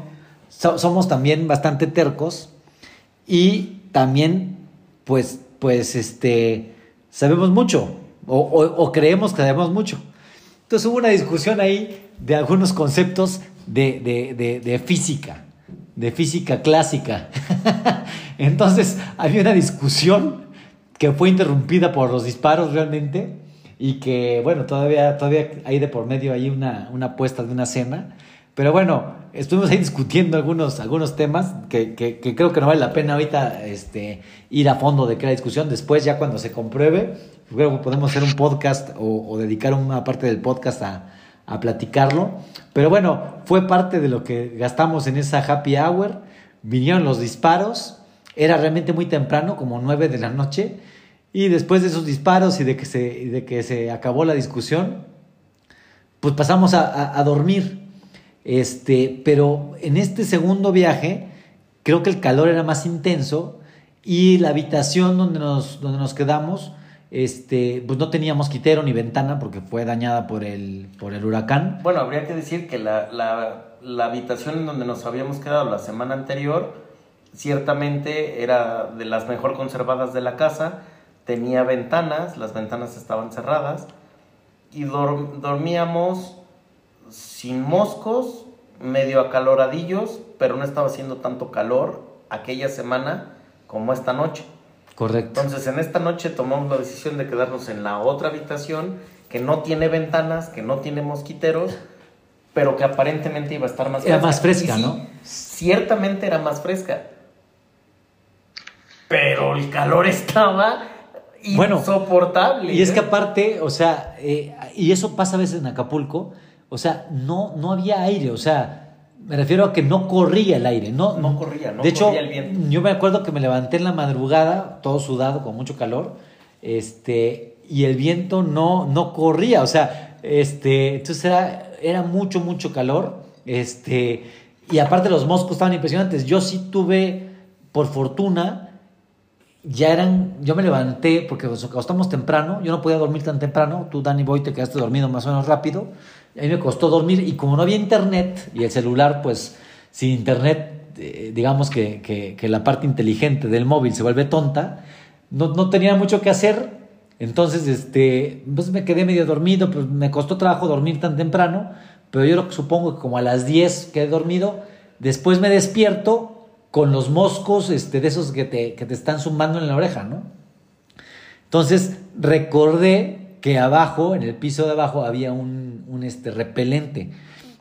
somos también bastante tercos y también, pues, pues, este, sabemos mucho o, creemos que sabemos mucho. Entonces hubo una discusión ahí de algunos conceptos de, física, de física clásica. Entonces había una discusión que fue interrumpida por los disparos realmente y que, bueno, todavía, todavía hay de por medio ahí una, una apuesta de una cena. Pero bueno, estuvimos ahí discutiendo algunos, algunos temas que, que, creo que no vale la pena ahorita este, ir a fondo de la discusión. Después, ya cuando se compruebe, que podemos hacer un podcast o, dedicar una parte del podcast a, a, platicarlo. Pero bueno, fue parte de lo que gastamos en esa happy hour. Vinieron los disparos. Era realmente muy temprano, como nueve de la noche. Y después de esos disparos y de que se, de que se acabó la discusión, pues pasamos a, a dormir. Este, pero en este segundo viaje, creo que el calor era más intenso y la habitación donde nos, donde nos quedamos, este, pues no tenía mosquitero ni ventana porque fue dañada por el, por el huracán. Bueno, habría que decir que la, la, la habitación en donde nos habíamos quedado la semana anterior, ciertamente era de las mejor conservadas de la casa, tenía ventanas, las ventanas estaban cerradas y dormíamos sin moscos, medio acaloradillos, pero no estaba haciendo tanto calor aquella semana como esta noche. Correcto. Entonces, en esta noche tomamos la decisión de quedarnos en la otra habitación que no tiene ventanas, que no tiene mosquiteros, pero que aparentemente iba a estar más fresca. Era más fresca, ¿no? Ciertamente era más fresca. Pero el calor estaba insoportable. y es que aparte, o sea, eh, y eso pasa a veces en Acapulco, o sea, no, no había aire, o sea, me refiero a que no corría el aire, no, no corría, no de hecho, el viento. Yo me acuerdo que me levanté en la madrugada, todo sudado, con mucho calor, este, y el viento no, no corría, o sea, este, entonces era era mucho, mucho calor. Este, y aparte los moscos estaban impresionantes. Yo sí tuve, por fortuna, ya eran, yo me levanté porque nos acostamos temprano, yo no podía dormir tan temprano, tú Dani Boy te quedaste dormido más o menos rápido, a mí me costó dormir y como no había internet y el celular pues sin internet, eh, digamos que, que, la parte inteligente del móvil se vuelve tonta, no, no tenía mucho que hacer, entonces este, pues me quedé medio dormido, pues me costó trabajo dormir tan temprano, pero yo supongo que como a las 10 quedé dormido, después me despierto con los moscos este, de esos que te, que te están zumbando en la oreja, ¿no? Entonces recordé que abajo, en el piso de abajo, había un, un este, repelente.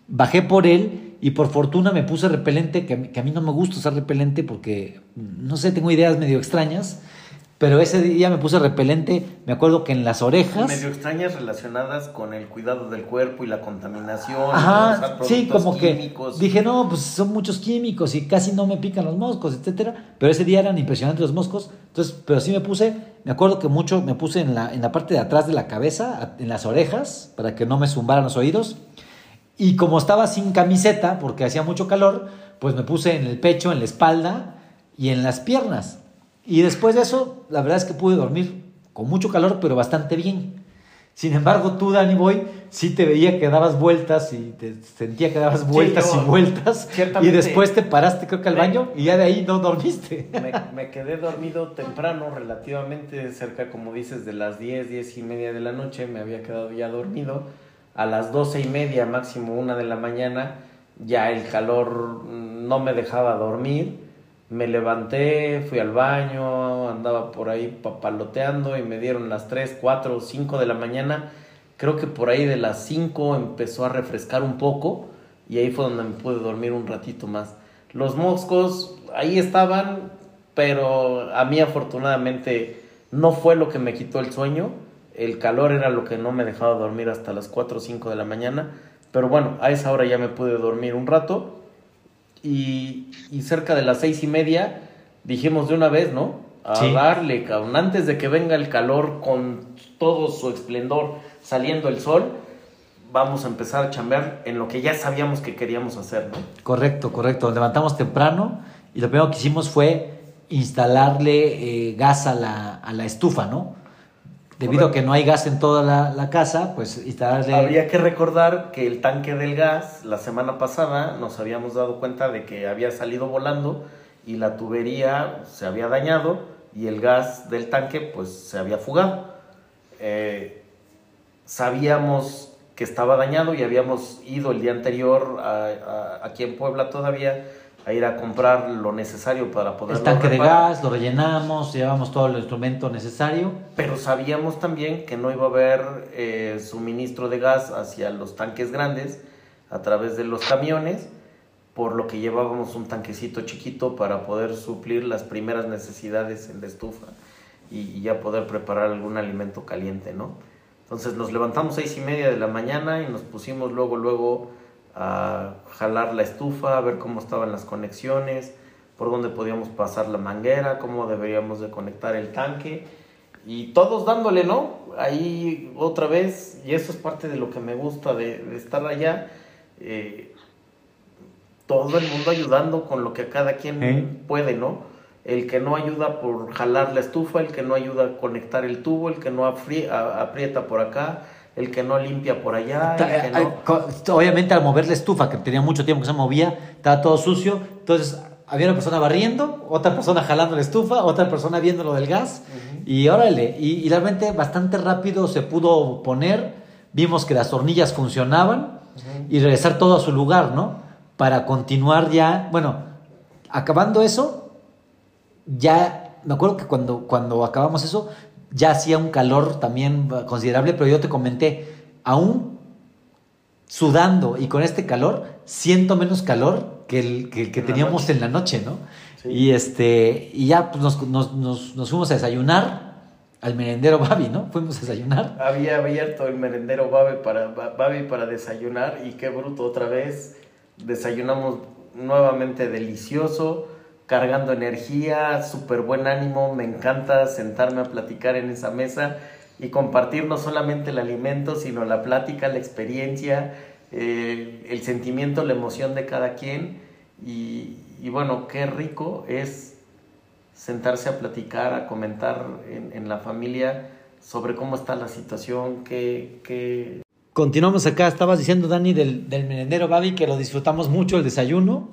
Bajé por él y por fortuna me puse repelente, que, que a mí no me gusta usar repelente porque, no sé, tengo ideas medio extrañas. Pero ese día me puse repelente, me acuerdo que en las orejas. Medio extrañas relacionadas con el cuidado del cuerpo y la contaminación. Ajá, sí, como químicos. que dije, no, pues son muchos químicos y casi no me pican los moscos, etcétera. Pero ese día eran impresionantes los moscos. Entonces, pero sí me puse, me acuerdo que mucho me puse en la, en la parte de atrás de la cabeza, en las orejas, para que no me zumbaran los oídos. Y como estaba sin camiseta, porque hacía mucho calor, pues me puse en el pecho, en la espalda y en las piernas. Y después de eso, la verdad es que pude dormir con mucho calor, pero bastante bien. Sin embargo, tú, Danny Boy, sí te veía que dabas vueltas y te sentía que dabas vueltas y vueltas. Y después te paraste, creo que al baño, y ya de ahí no dormiste. Me, me, quedé dormido temprano, relativamente cerca, como dices, de las 10, 10 y media de la noche. Me había quedado ya dormido. A las 12 y media, máximo una de la mañana, ya el calor no me dejaba dormir me levanté, fui al baño, andaba por ahí papaloteando y me dieron las 3, 4, 5 de la mañana. Creo que por ahí de las 5 empezó a refrescar un poco y ahí fue donde me pude dormir un ratito más. Los moscos ahí estaban, pero a mí afortunadamente no fue lo que me quitó el sueño. El calor era lo que no me dejaba dormir hasta las 4 o 5 de la mañana. Pero bueno, a esa hora ya me pude dormir un rato y, cerca de las seis y media dijimos de una vez, ¿no? A darle, cabrón, antes de que venga el calor con todo su esplendor saliendo el sol, vamos a empezar a chambear en lo que ya sabíamos que queríamos hacer, ¿no? Correcto, correcto. levantamos temprano y lo primero que hicimos fue instalarle eh, gas a la, a la estufa, ¿no? Debido a que no hay gas en toda la, casa, pues instalarle... Habría que recordar que el tanque del gas, la semana pasada, nos habíamos dado cuenta de que había salido volando y la tubería se había dañado y el gas del tanque pues se había fugado. Eh, sabíamos que estaba dañado y habíamos ido el día anterior aquí en Puebla todavía a ir a comprar lo necesario para poder... El tanque de gas, lo rellenamos, llevamos todo el instrumento necesario. Pero sabíamos también que no iba a haber eh, suministro de gas hacia los tanques grandes a través de los camiones, por lo que llevábamos un tanquecito chiquito para poder suplir las primeras necesidades en la estufa y, y ya poder preparar algún alimento caliente, ¿no? Entonces nos levantamos seis y media de la mañana y nos pusimos luego, luego a jalar la estufa, a ver cómo estaban las conexiones, por dónde podíamos pasar la manguera, cómo deberíamos de conectar el tanque y todos dándole, ¿no? Ahí otra vez, y eso es parte de lo que me gusta de, estar allá, eh, todo el mundo ayudando con lo que cada quien puede, ¿no? El que no ayuda por jalar la estufa, el que no ayuda a conectar el tubo, el que no aprieta por acá, el que no limpia por allá. Obviamente al mover la estufa, que tenía mucho tiempo que se movía, estaba todo sucio, entonces había una persona barriendo, otra persona jalando la estufa, otra persona viendo lo del gas, y órale, y, realmente bastante rápido se pudo poner, vimos que las hornillas funcionaban y regresar todo a su lugar, ¿no? Para continuar ya, bueno, acabando eso, ya, me acuerdo que cuando, cuando acabamos eso, ya hacía un calor también considerable, pero yo te comenté, aún sudando y con este calor, siento menos calor que el que, teníamos en la noche, ¿no? Y, este, y ya pues, nos, nos, nos, fuimos a desayunar al merendero Babi, ¿no? Fuimos a desayunar. Había abierto el merendero Babi para, Babi para desayunar y qué bruto otra vez. Desayunamos nuevamente delicioso cargando energía, súper buen ánimo, me encanta sentarme a platicar en esa mesa y compartir no solamente el alimento, sino la plática, la experiencia, eh, el sentimiento, la emoción de cada quien y, y, bueno, qué rico es sentarse a platicar, a comentar en, en la familia sobre cómo está la situación, qué, qué... Continuamos acá, estabas diciendo Dani del, del merendero Babi que lo disfrutamos mucho el desayuno.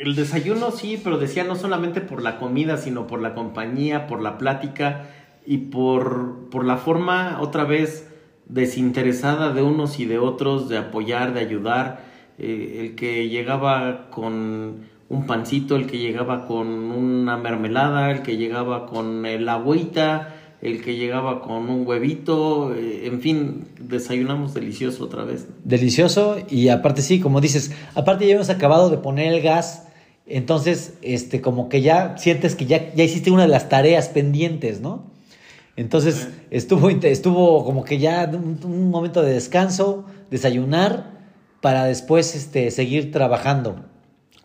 El desayuno sí, pero decía no solamente por la comida, sino por la compañía, por la plática y por, por la forma otra vez desinteresada de unos y de otros, de apoyar, de ayudar. Eh, el que llegaba con un pancito, el que llegaba con una mermelada, el que llegaba con el agüita, el que llegaba con un huevito, eh, en fin, desayunamos delicioso otra vez. Delicioso y aparte sí, como dices, aparte ya hemos acabado de poner el gas, entonces este como que ya sientes que ya, ya hiciste una de las tareas pendientes, ¿no? Entonces estuvo, estuvo como que ya un, un, momento de descanso, desayunar, para después este, seguir trabajando.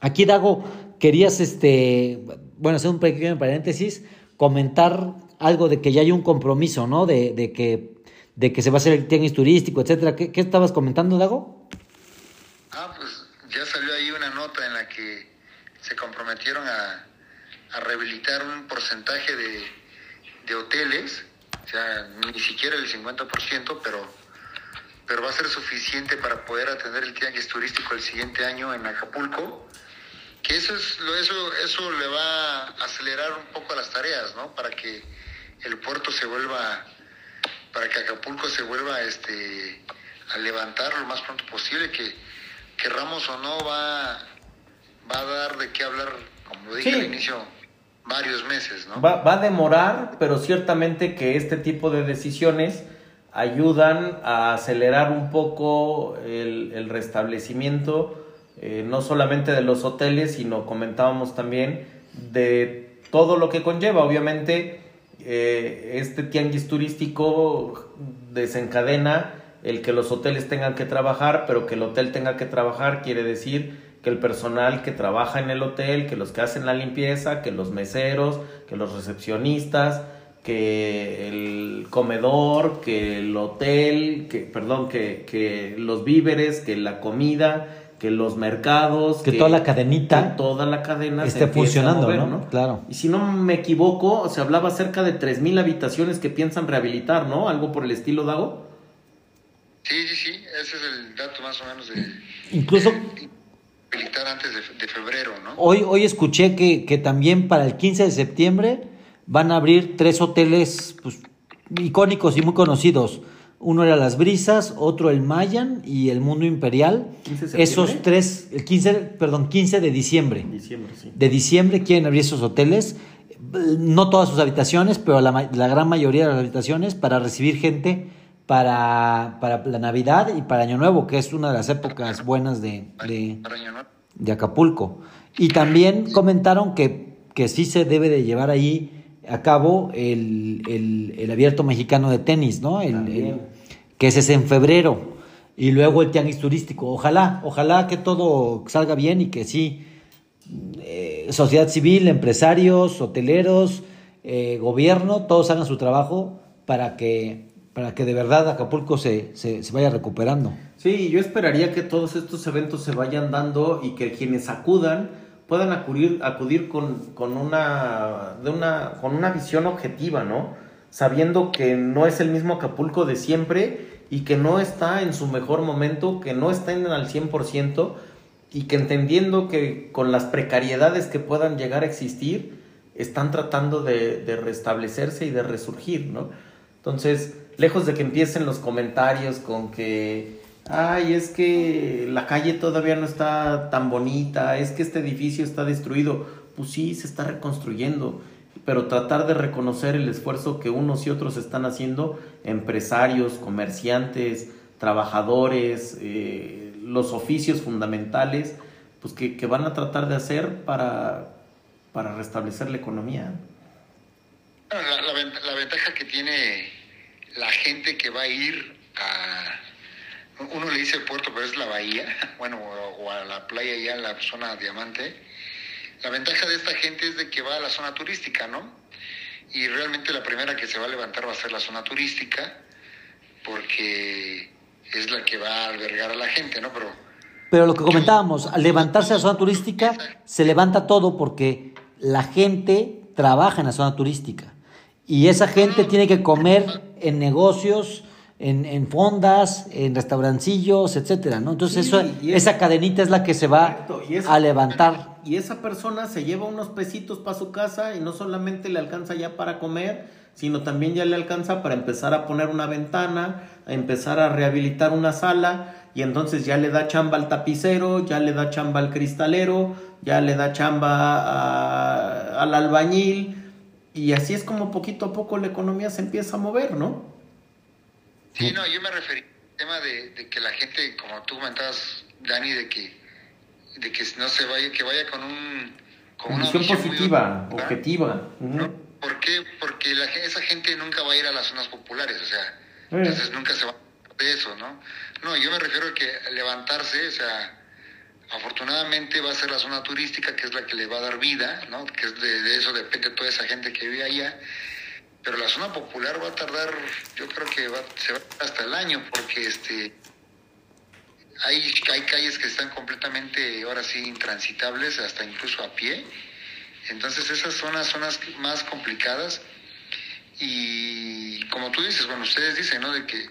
Aquí, Dago, querías, este, bueno, hacer un pequeño paréntesis, comentar algo de que ya hay un compromiso, ¿no? De, de que, de que se va a hacer el tianguis turístico, etcétera. ¿Qué, ¿Qué, estabas comentando, Dago? Ah, pues ya salió ahí una nota en la que se comprometieron a, a rehabilitar un porcentaje de, de hoteles, o sea, ni siquiera el 50%, pero, pero va a ser suficiente para poder atender el tianguis turístico el siguiente año en Acapulco, que eso, es, eso, eso le va a acelerar un poco las tareas, ¿no? Para que el puerto se vuelva, para que Acapulco se vuelva este, a levantar lo más pronto posible, que querramos o no va, va a dar de qué hablar, como lo dije sí. al inicio, varios meses, ¿no? Va, va, a demorar, pero ciertamente que este tipo de decisiones ayudan a acelerar un poco el, el restablecimiento, eh, no solamente de los hoteles, sino comentábamos también de todo lo que conlleva. Obviamente, eh, este tianguis turístico desencadena el que los hoteles tengan que trabajar, pero que el hotel tenga que trabajar quiere decir que el personal que trabaja en el hotel, que los que hacen la limpieza, que los meseros, que los recepcionistas, que el comedor, que el hotel, que, perdón, que, que los víveres, que la comida, que los mercados, que, que toda la cadenita, que toda la cadena esté funcionando, mover, ¿no? ¿no? Claro. Y si no me equivoco, se hablaba cerca de 3000 habitaciones que piensan rehabilitar, ¿no? Algo por el estilo Dago. Sí, sí, sí, ese es el dato más o menos de incluso de, habilitar antes de, de, febrero, ¿no? Hoy, hoy escuché que, que, también para el 15 de septiembre van a abrir tres hoteles pues, icónicos y muy conocidos. Uno era Las Brisas, otro el Mayan y el Mundo Imperial. esos tres, el 15, perdón, 15 de diciembre. Diciembre, sí. De diciembre quieren abrir esos hoteles. No todas sus habitaciones, pero la, la gran mayoría de las habitaciones para recibir gente para, para la Navidad y para Año Nuevo, que es una de las épocas buenas de, de, de Acapulco. Y también comentaron que, que sí se debe de llevar ahí a cabo el, el, el abierto mexicano de tenis, ¿no? El, el, que ese es en febrero. Y luego el tianguis turístico. Ojalá, ojalá que todo salga bien y que sí, eh, sociedad civil, empresarios, hoteleros, eh, gobierno, todos hagan su trabajo para que para que de verdad Acapulco se, se, vaya recuperando. Sí, yo esperaría que todos estos eventos se vayan dando y que quienes acudan puedan acudir, acudir con, con, una, de una, con una visión objetiva, ¿no? Sabiendo que no es el mismo Acapulco de siempre y que no está en su mejor momento, que no está en al 100% y que entendiendo que con las precariedades que puedan llegar a existir, están tratando de, de restablecerse y de resurgir, ¿no? Entonces, lejos de que empiecen los comentarios con que, ay, es que la calle todavía no está tan bonita, es que este edificio está destruido, pues sí, se está reconstruyendo, pero tratar de reconocer el esfuerzo que unos y otros están haciendo, empresarios, comerciantes, trabajadores, eh, los oficios fundamentales, pues que, que, van a tratar de hacer para, para restablecer la economía. La, ventaja que tiene la gente que va a ir a, uno le dice el puerto, pero es la bahía, bueno, o, a la playa ya en la zona diamante. La ventaja de esta gente es de que va a la zona turística, ¿no? Y realmente la primera que se va a levantar va a ser la zona turística, porque es la que va a albergar a la gente, ¿no? Pero, Pero lo que comentábamos, al levantarse la zona turística, se levanta todo porque la gente trabaja en la zona turística. Y esa gente tiene que comer en negocios, en, en fondas, en restaurancillos, etcétera, ¿no? Entonces Sí, eso, es- esa cadenita es la que se va Correcto, y esa- a levantar. Y esa persona se lleva unos pesitos para su casa y no solamente le alcanza ya para comer, sino también ya le alcanza para empezar a poner una ventana, a empezar a rehabilitar una sala y entonces ya le da chamba al tapicero, ya le da chamba al cristalero, ya le da chamba a- al albañil y así es como poquito a poco la economía se empieza a mover, ¿no? Sí, no, yo me referí al tema de, de que la gente, como tú comentabas, Dani, de que, de que no se vaya, que vaya con un con una Visión muy positiva, objetiva. ¿No? ¿Por qué? Porque la, esa gente nunca va a ir a las zonas populares, o sea, Eh. entonces nunca se va a de eso, ¿no? No, yo me refiero a que levantarse, o sea, afortunadamente va a ser la zona turística que es la que le va a dar vida, ¿no? Que es de, eso depende toda esa gente que vive allá. Pero la zona popular va a tardar, yo creo que va, se va hasta el año, porque este hay, hay calles que están completamente, ahora sí, intransitables, hasta incluso a pie. Entonces esas son las zonas más complicadas y como tú dices, bueno, ustedes dicen, ¿no? De que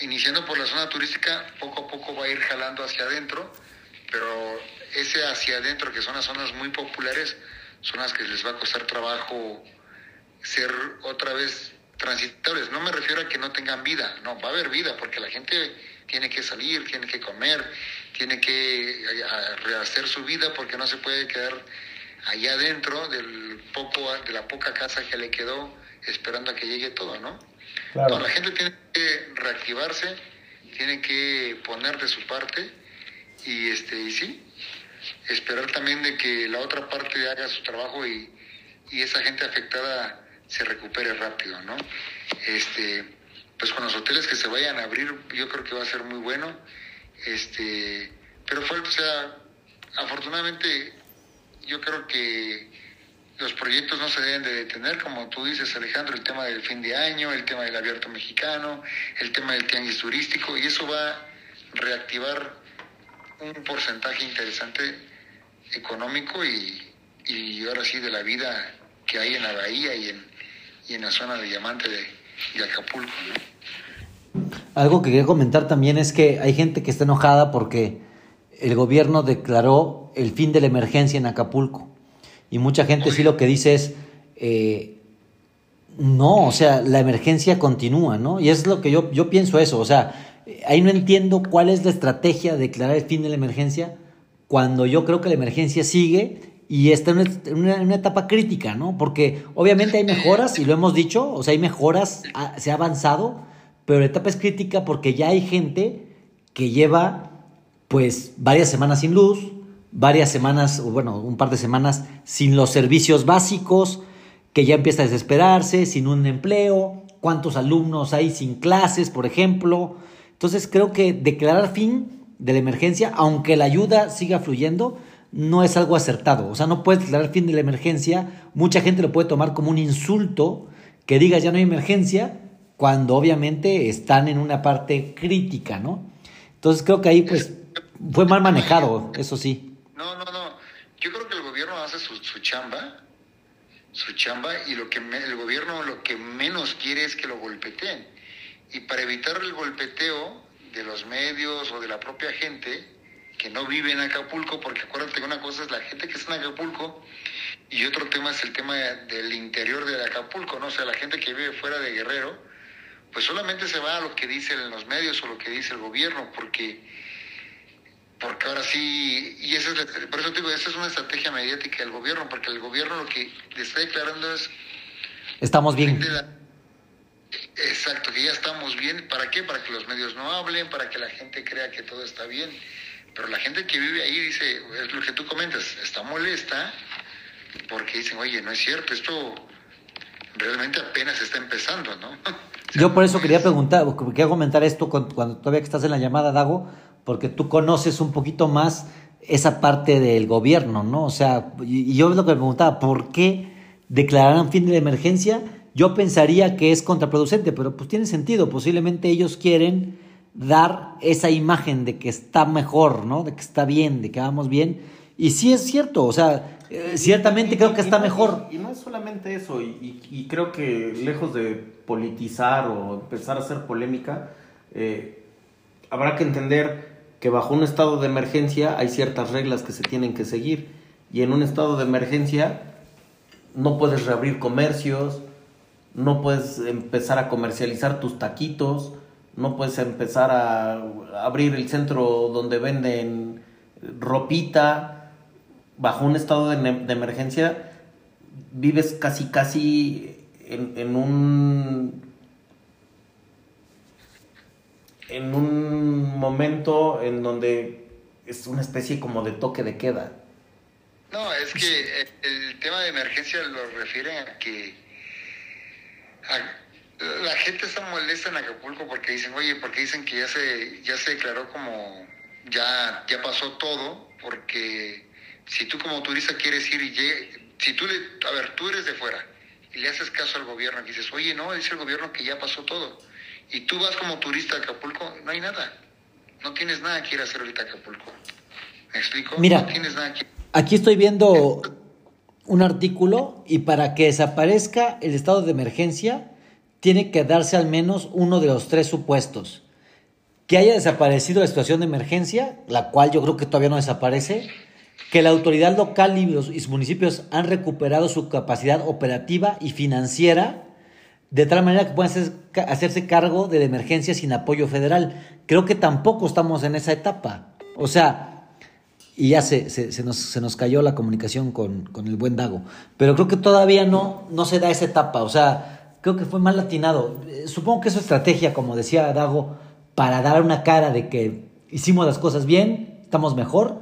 iniciando por la zona turística, poco a poco va a ir jalando hacia adentro, pero ese hacia adentro, que son las zonas muy populares, son las que les va a costar trabajo ser otra vez transitables. No me refiero a que no tengan vida, no, va a haber vida, porque la gente tiene que salir, tiene que comer, tiene que eh, rehacer su vida, porque no se puede quedar allá adentro del poco, de la poca casa que le quedó esperando a que llegue todo, ¿no? No, la gente tiene que reactivarse, tiene que poner de su parte y este y sí, esperar también de que la otra parte haga su trabajo y, y esa gente afectada se recupere rápido, ¿no? Este, pues con los hoteles que se vayan a abrir, yo creo que va a ser muy bueno. Este, pero fue, o sea, afortunadamente yo creo que los proyectos no se deben de detener, como tú dices, Alejandro, el tema del fin de año, el tema del abierto mexicano, el tema del tianguis turístico, y eso va a reactivar un porcentaje interesante económico y, y ahora sí de la vida que hay en la bahía y en, y en la zona de Diamante de, de Acapulco. ¿no? Algo que quería comentar también es que hay gente que está enojada porque el gobierno declaró el fin de la emergencia en Acapulco. Y mucha gente sí lo que dice es, eh, no, o sea, la emergencia continúa, ¿no? Y es lo que yo, yo pienso eso, o sea, ahí no entiendo cuál es la estrategia de declarar el fin de la emergencia cuando yo creo que la emergencia sigue y está en una, etapa crítica, ¿no? Porque obviamente hay mejoras, y lo hemos dicho, o sea, hay mejoras, se ha avanzado, pero la etapa es crítica porque ya hay gente que lleva pues varias semanas sin luz, varias semanas, o bueno, un par de semanas sin los servicios básicos, que ya empieza a desesperarse, sin un empleo, cuántos alumnos hay sin clases, por ejemplo. Entonces creo que declarar fin de la emergencia, aunque la ayuda siga fluyendo, no es algo acertado. O sea, no puedes declarar fin de la emergencia. Mucha gente lo puede tomar como un insulto que digas ya no hay emergencia, cuando obviamente están en una parte crítica, ¿no? Entonces creo que ahí pues fue mal manejado, eso sí. No, no, no. Yo creo que el gobierno hace su, su chamba, su chamba, y lo que me- el gobierno lo que menos quiere es que lo golpeteen. Y para evitar el golpeteo de los medios o de la propia gente que no vive en Acapulco, porque acuérdate que una cosa es la gente que está en Acapulco y otro tema es el tema del interior de Acapulco, ¿no? O sea, la gente que vive fuera de Guerrero, pues solamente se va a lo que dicen los medios o lo que dice el gobierno, porque porque ahora sí, y esa es la- por eso te digo, esa es una estrategia mediática del gobierno, porque el gobierno lo que le está declarando es Estamos bien. la- exacto, que ya estamos bien, ¿para qué? Para que los medios no hablen, para que la gente crea que todo está bien, pero la gente que vive ahí dice, es lo que tú comentas, está molesta, porque dicen, oye, no es cierto, esto realmente apenas está empezando, ¿no? Yo por eso quería preguntar, quería comentar esto con- cuando todavía que estás en la llamada, Dago, porque tú conoces un poquito más esa parte del gobierno, ¿no? O sea, y yo lo que me preguntaba, ¿por qué declararán fin de la emergencia? Yo pensaría que es contraproducente, pero pues tiene sentido, posiblemente ellos quieren dar esa imagen de que está mejor, ¿no? De que está bien, de que vamos bien. Y sí es cierto, o sea, eh, ciertamente creo que está mejor. Y, no es solamente eso, y, creo que lejos de politizar o empezar a hacer polémica, eh, habrá que entender que bajo un estado de emergencia hay ciertas reglas que se tienen que seguir. Y en un estado de emergencia no puedes reabrir comercios, no puedes empezar a comercializar tus taquitos, no puedes empezar a abrir el centro donde venden ropita. Bajo un estado de, emergencia vives casi casi en, en un en un momento en donde es una especie como de toque de queda. No, es que el tema de emergencia lo refiere a que la gente está molesta en Acapulco porque dicen, oye, porque dicen que ya se, ya se declaró como ya, ya pasó todo, porque si tú como turista quieres ir y si tú le, a ver, tú eres de fuera y le haces caso al gobierno y dices, oye, no, dice el gobierno que ya pasó todo, y tú vas como turista a Acapulco, no hay nada, no tienes nada que ir a hacer ahorita a Acapulco. ¿Me explico? Mira, no tienes nada que... aquí estoy viendo un artículo y para que desaparezca el estado de emergencia tiene que darse al menos uno de los tres supuestos. Que haya desaparecido la situación de emergencia, la cual yo creo que todavía no desaparece, que la autoridad local y los municipios han recuperado su capacidad operativa y financiera, de tal manera que puedan hacerse cargo de la emergencia sin apoyo federal. Creo que tampoco estamos en esa etapa. O sea, y ya se, se, nos, se, nos, cayó la comunicación con, con, el buen Dago. Pero creo que todavía no, no se da esa etapa, o sea, creo que fue mal latinado. Eh, supongo que es estrategia, como decía Dago, para dar una cara de que hicimos las cosas bien, estamos mejor,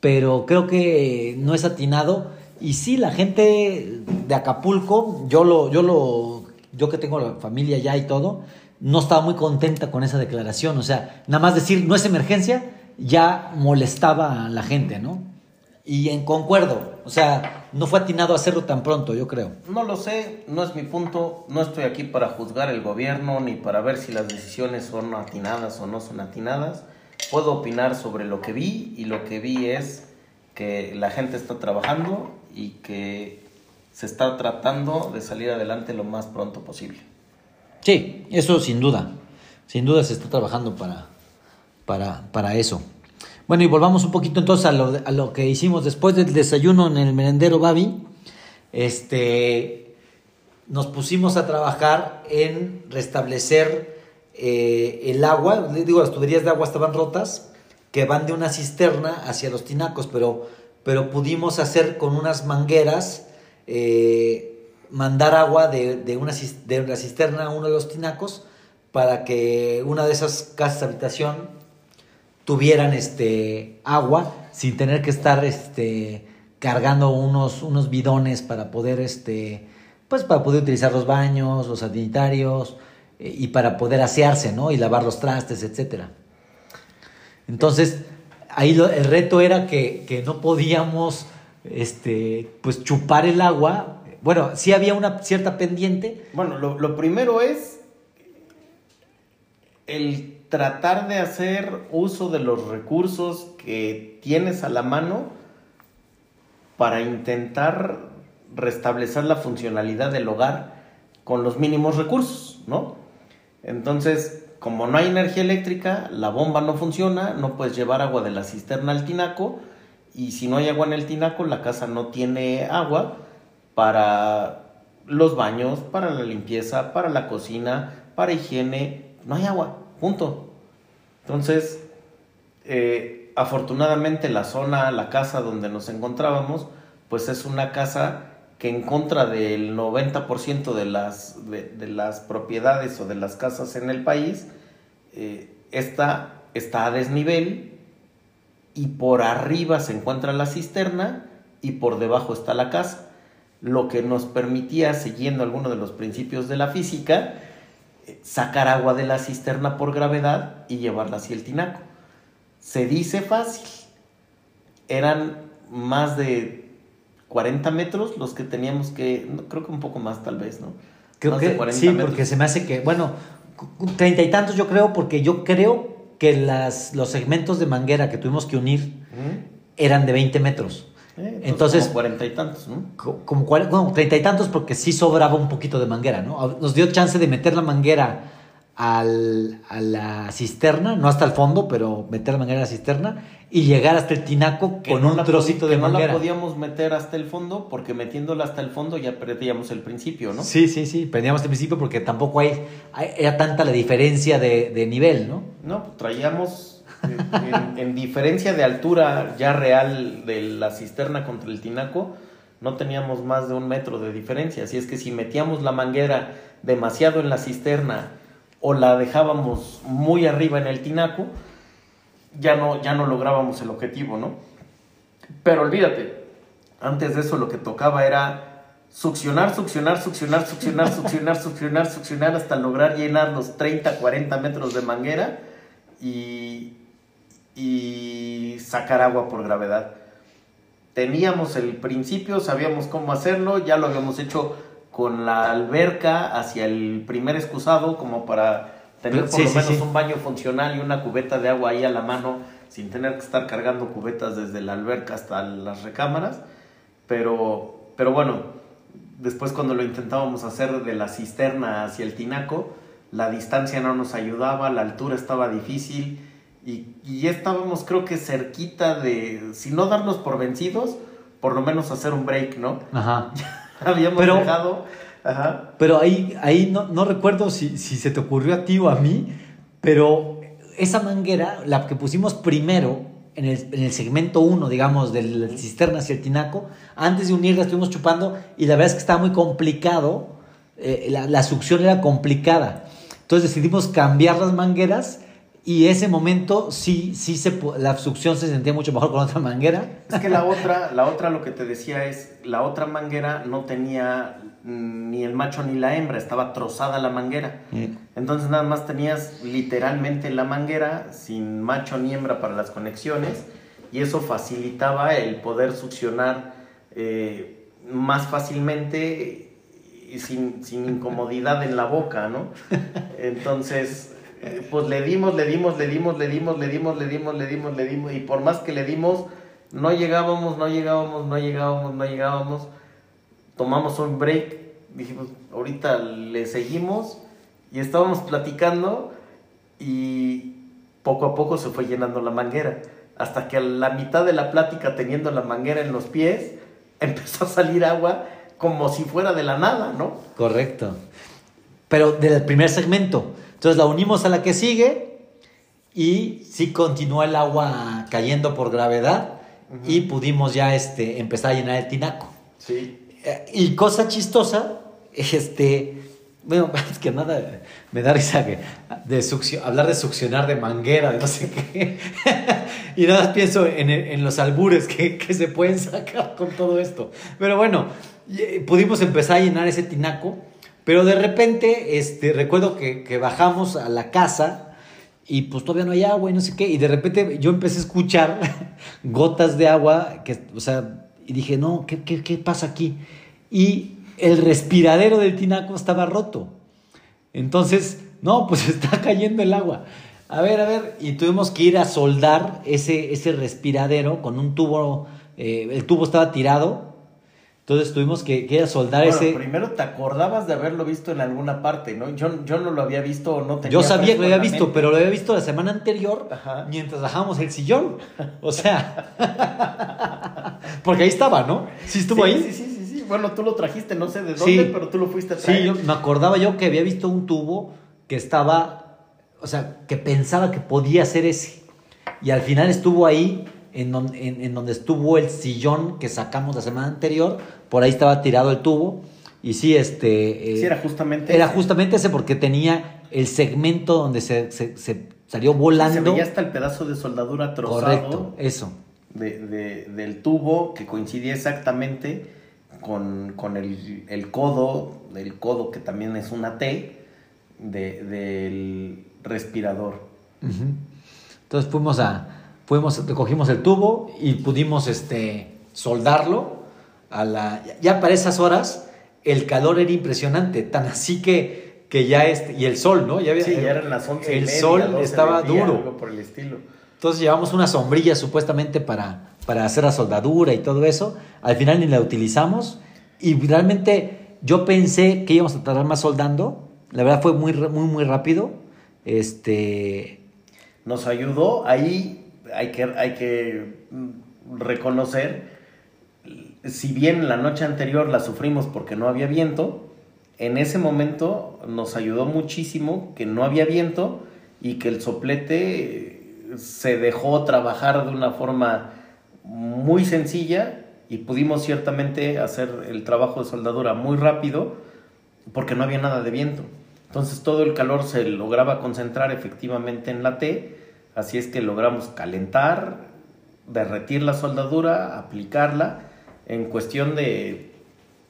pero creo que no es atinado. Y sí, la gente de Acapulco, yo lo, yo lo, yo que tengo la familia ya y todo, no estaba muy contenta con esa declaración. O sea, nada más decir no es emergencia, ya molestaba a la gente, ¿no? Y en concuerdo, o sea, no fue atinado hacerlo tan pronto, yo creo. No lo sé, no es mi punto, no estoy aquí para juzgar el gobierno ni para ver si las decisiones son atinadas o no son atinadas. Puedo opinar sobre lo que vi y lo que vi es que la gente está trabajando y que se está tratando de salir adelante lo más pronto posible. Sí, eso sin duda, sin duda se está trabajando para, para, para eso. Bueno, y volvamos un poquito entonces a lo, a lo, que hicimos después del desayuno en el merendero Babi. Este, nos pusimos a trabajar en restablecer eh, el agua. Digo, las tuberías de agua estaban rotas, que van de una cisterna hacia los tinacos, pero, pero pudimos hacer con unas mangueras, eh, mandar agua de, de, una, de la cisterna a uno de los tinacos para que una de esas casas de habitación tuvieran este agua sin tener que estar este cargando unos, unos bidones para poder este pues para poder utilizar los baños, los sanitarios eh, y para poder asearse, ¿no? Y lavar los trastes, etcétera. Entonces, ahí el reto era que, no podíamos este, pues chupar el agua. Bueno, sí había una cierta pendiente. Bueno, lo, lo primero es el tratar de hacer uso de los recursos que tienes a la mano para intentar restablecer la funcionalidad del hogar con los mínimos recursos, ¿no? Entonces, como no hay energía eléctrica, la bomba no funciona, no puedes llevar agua de la cisterna al tinaco y si no hay agua en el tinaco, la casa no tiene agua para los baños, para la limpieza, para la cocina, para higiene, no hay agua. Punto. Entonces, eh, afortunadamente la zona, la casa donde nos encontrábamos, pues es una casa que en contra del 90% de las, de, las propiedades o de las casas en el país, eh, está, está a desnivel y por arriba se encuentra la cisterna y por debajo está la casa, lo que nos permitía, siguiendo algunos de los principios de la física, sacar agua de la cisterna por gravedad y llevarla hacia el tinaco. Se dice fácil. Eran más de 40 metros los que teníamos que, creo que un poco más tal vez, ¿no? Creo que sí, porque se me hace que, bueno, treinta y tantos yo creo, porque yo creo que las, los segmentos de manguera que tuvimos que unir eran de 20 metros. Eh, Entonces- como cuarenta y tantos, ¿no? Co- Como treinta y tantos porque sí sobraba un poquito de manguera, ¿no? Nos dio chance de meter la manguera al- a la cisterna, no hasta el fondo, pero meter la manguera a la cisterna y llegar hasta el tinaco Que con no un trocito de que manguera. No la podíamos meter hasta el fondo porque metiéndola hasta el fondo ya perdíamos el principio, ¿no? Sí, sí, sí, perdíamos el principio porque tampoco hay, hay- era tanta la diferencia de, de nivel, ¿no? No, pues traíamos en, en diferencia de altura ya real de la cisterna contra el tinaco, no teníamos más de un metro de diferencia. Así es que si metíamos la manguera demasiado en la cisterna o la dejábamos muy arriba en el tinaco, ya no, ya no lográbamos el objetivo, ¿no? Pero olvídate, antes de eso lo que tocaba era succionar, succionar, succionar, succionar, succionar, succionar, succionar hasta lograr llenar los 30, 40 metros de manguera y, y sacar agua por gravedad. Teníamos el principio, sabíamos cómo hacerlo, ya lo habíamos hecho con la alberca hacia el primer excusado como para tener por Sí, lo sí, menos sí. un baño funcional y una cubeta de agua ahí a la mano sin tener que estar cargando cubetas desde la alberca hasta las recámaras. Pero, pero bueno, después cuando lo intentábamos hacer de la cisterna hacia el tinaco, la distancia no nos ayudaba, la altura estaba difícil y, y ya estábamos creo que cerquita de, si no darnos por vencidos, por lo menos hacer un break, ¿no? Ajá. Habíamos Pero- dejado... Ajá. Pero ahí, ahí no, no recuerdo si, si se te ocurrió a ti o a mí, pero esa manguera, la que pusimos primero en el, en el segmento 1, digamos, del cisterna hacia el tinaco, antes de unirla estuvimos chupando y la verdad es que estaba muy complicado, eh, la, la succión era complicada. Entonces decidimos cambiar las mangueras y ese momento sí, sí se, la succión se sentía mucho mejor con otra manguera. Es que la otra, la otra lo que te decía es, la otra manguera no tenía ni el macho ni la hembra, estaba trozada la manguera. Entonces nada más tenías literalmente la manguera sin macho ni hembra para las conexiones y eso facilitaba el poder succionar eh, más fácilmente y sin, sin incomodidad en la boca, ¿no? Entonces, pues le dimos, le dimos, le dimos, le dimos, le dimos, le dimos, le dimos, le dimos y por más que le dimos, no llegábamos, no llegábamos, no llegábamos, no llegábamos. Tomamos un break, dijimos, ahorita le seguimos y estábamos platicando y poco a poco se fue llenando la manguera. Hasta que a la mitad de la plática, teniendo la manguera en los pies, empezó a salir agua como si fuera de la nada, ¿no? Correcto. Pero del primer segmento. Entonces la unimos a la que sigue y sí continúa el agua cayendo por gravedad y pudimos ya este, empezar a llenar el tinaco. Sí. Eh, Y cosa chistosa, este, bueno, es que nada, me da risa que de hablar de succionar de manguera, de no sé qué. y nada más pienso en, en los albures que, que se pueden sacar con todo esto. Pero bueno, eh, pudimos empezar a llenar ese tinaco, pero de repente, este, recuerdo que, bajamos a la casa y pues todavía no hay agua y no sé qué, y de repente yo empecé a escuchar gotas de agua, que, o sea, y dije, no, ¿qué, qué, qué pasa aquí? Y el respiradero del tinaco estaba roto. Entonces, no, pues está cayendo el agua. A ver, a ver, y tuvimos que ir a soldar ese, ese respiradero con un tubo, eh, el tubo estaba tirado, entonces tuvimos que, que ir a soldar Bueno, ese... primero te acordabas de haberlo visto en alguna parte, ¿no? Yo, yo no lo había visto o no tenía Yo sabía que lo había visto, pero lo había visto la semana anterior Ajá. mientras bajábamos el sillón. O sea, porque ahí estaba, ¿no? Sí estuvo sí, ahí. Sí, sí, sí, sí. Bueno, tú lo trajiste, no sé de Sí. dónde, pero tú lo fuiste a traer. Sí, yo me acordaba yo que había visto un tubo que estaba, o sea, que pensaba que podía ser ese. Y al final estuvo ahí, en, don- en- en donde estuvo el sillón que sacamos la semana anterior, por ahí estaba tirado el tubo. Y sí, este... eh, Sí, era justamente Era ese. justamente ese porque tenía el segmento donde se, se- se salió volando. Se veía hasta el pedazo de soldadura trozado Correcto, eso. de, de- del tubo que coincidía exactamente con, con el, el codo, el codo que también es una T, de- del respirador. Entonces fuimos a, fuimos, recogimos el tubo y pudimos este, soldarlo. A la, ya para esas horas el calor era impresionante, tan así que, que ya este, y el sol, ¿no? Ya había, sí, ya eran las 11 El y media, sol estaba duro. Algo por el estilo. Entonces llevamos una sombrilla supuestamente para, para hacer la soldadura y todo eso. Al final ni la utilizamos y realmente yo pensé que íbamos a tardar más soldando. La verdad fue muy, muy, muy rápido. Este... Nos ayudó ahí, hay que, hay que reconocer, si bien la noche anterior la sufrimos porque no había viento, en ese momento nos ayudó muchísimo que no había viento y que el soplete se dejó trabajar de una forma muy sencilla y pudimos ciertamente hacer el trabajo de soldadura muy rápido porque no había nada de viento. Entonces todo el calor se lograba concentrar efectivamente en la T, así es que logramos calentar, derretir la soldadura, aplicarla en cuestión de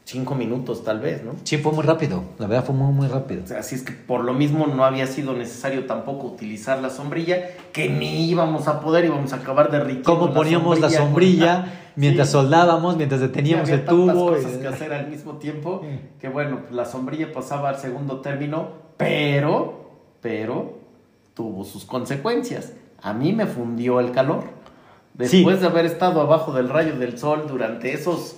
cinco minutos tal vez, ¿no? Sí, fue muy rápido, la verdad fue muy, muy rápido. Así es que por lo mismo no había sido necesario tampoco utilizar la sombrilla, que ni íbamos a poder, íbamos a acabar derritiendo ¿Cómo poníamos la sombrilla, mientras soldábamos, mientras deteníamos el tubo? cosas que hacer al mismo tiempo, que bueno, la sombrilla pasaba al segundo término, pero, pero, tuvo sus consecuencias. A mí me fundió el calor. Después de haber estado abajo del rayo del sol durante esos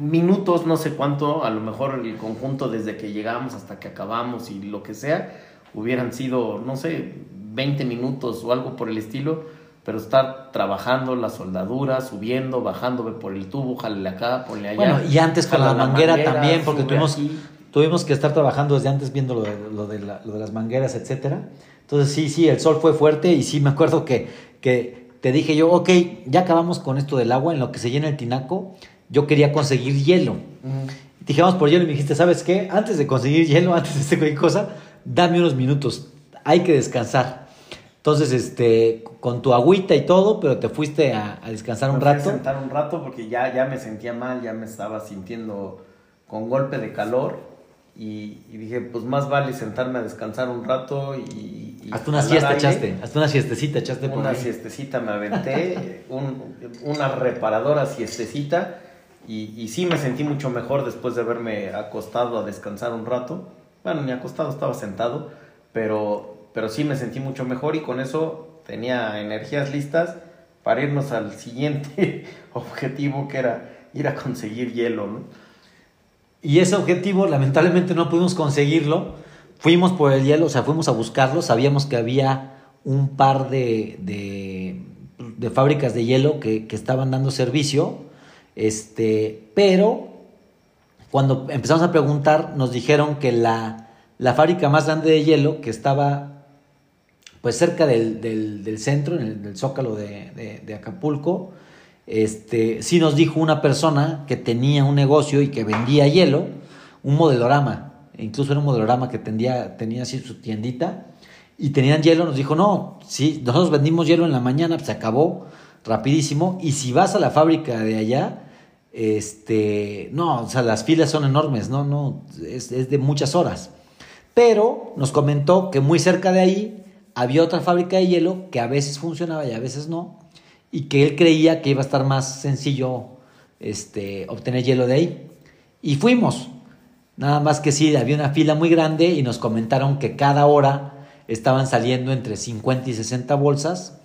minutos, no sé cuánto, a lo mejor el conjunto desde que llegamos hasta que acabamos y lo que sea, hubieran sido, no sé, 20 minutos o algo por el estilo, pero estar trabajando la soldadura, subiendo, bajándome por el tubo, jale acá, ponle allá. Bueno, y antes con la, manguera, también, porque tuvimos, tuvimos que estar trabajando desde antes viendo lo de, lo de, lo de las mangueras, etcétera. Entonces sí, sí, el sol fue fuerte y sí me acuerdo que, que te dije yo, ok, ya acabamos con esto del agua, en lo que se llena el tinaco, yo quería conseguir hielo. Dije, vamos por hielo y me dijiste, ¿sabes qué? Antes de conseguir hielo, antes de hacer cualquier cosa, dame unos minutos, hay que descansar. Entonces, este, con tu agüita y todo, pero te fuiste a, descansar un rato. A sentar un rato porque ya, ya me sentía mal, ya me estaba sintiendo con golpe de calor. Y, y, dije, pues más vale sentarme a descansar un rato y... hasta una siesta echaste, hasta una siestecita echaste por Una siestecita me aventé, un, una reparadora siestecita y, sí me sentí mucho mejor después de haberme acostado a descansar un rato. Bueno, ni acostado, estaba sentado, pero, pero sí me sentí mucho mejor y con eso tenía energías listas para irnos al siguiente objetivo que era ir a conseguir hielo, ¿no? Y ese objetivo lamentablemente no pudimos conseguirlo. Fuimos por el hielo, o sea, fuimos a buscarlo, sabíamos que había un par de, de, fábricas de hielo que, que estaban dando servicio este, pero cuando empezamos a preguntar, nos dijeron que la, fábrica más grande de hielo, que estaba pues cerca del, centro, en el zócalo de, Acapulco, este, sí nos dijo una persona que tenía un negocio y que vendía hielo, un modelorama, incluso era un modelorama que tenía, tenía así su tiendita, y tenían hielo, nos dijo, no, sí, nosotros vendimos hielo en la mañana, pues se acabó rapidísimo, y si vas a la fábrica de allá, este, no, o sea, las filas son enormes, no, no, es, de muchas horas. Pero nos comentó que muy cerca de ahí había otra fábrica de hielo que a veces funcionaba y a veces no, y que él creía que iba a estar más sencillo este, obtener hielo de ahí. Y fuimos. Nada más que sí, había una fila muy grande y nos comentaron que cada hora estaban saliendo entre 50 y 60 bolsas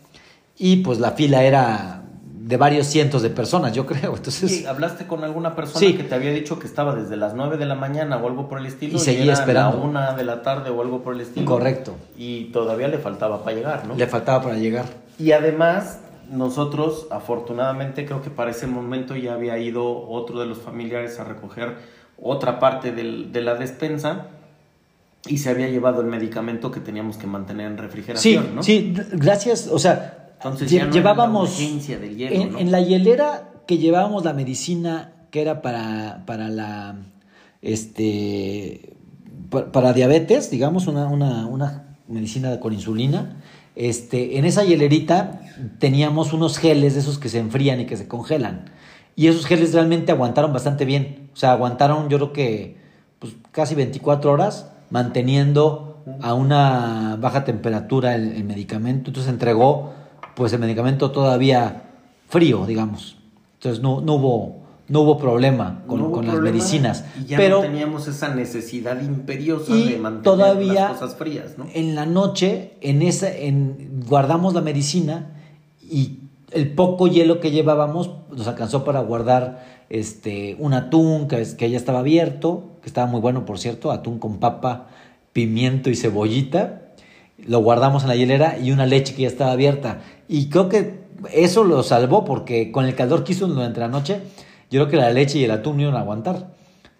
y pues la fila era de varios cientos de personas, yo creo. Entonces, ¿Hablaste con alguna persona que te había dicho que estaba desde las 9 de la mañana o algo por el estilo? Y seguía esperando. A una de la tarde o algo por el estilo. Correcto. Y todavía le faltaba para llegar, ¿no? Le faltaba para llegar. Y además, nosotros, afortunadamente, creo que para ese momento ya había ido otro de los familiares a recoger otra parte de la despensa y se había llevado el medicamento que teníamos que mantener en refrigeración, sí, ¿no? Sí, gracias, o sea, entonces llevábamos en, la hielera que llevábamos la medicina que era para, para la este para, diabetes, digamos, una, una, una, medicina con insulina. Este, en esa hielerita teníamos unos geles de esos que se enfrían y que se congelan. Y esos geles realmente aguantaron bastante bien. O sea, aguantaron yo creo que pues, casi 24 horas manteniendo a una baja temperatura el, el medicamento. Entonces entregó pues el medicamento todavía frío, digamos. Entonces no, no, hubo, no hubo problema con, No hubo con las medicinas. Y ya pero no teníamos esa necesidad imperiosa y de mantener todavía las cosas frías, ¿no? en la noche en esa en guardamos la medicina y el poco hielo que llevábamos nos alcanzó para guardar este un atún que ya estaba abierto que estaba muy bueno por cierto atún con papa pimiento y cebollita lo guardamos en la hielera y una leche que ya estaba abierta y creo que eso lo salvó porque con el calor que hizo durante la noche yo creo que la leche y el atún no iban a aguantar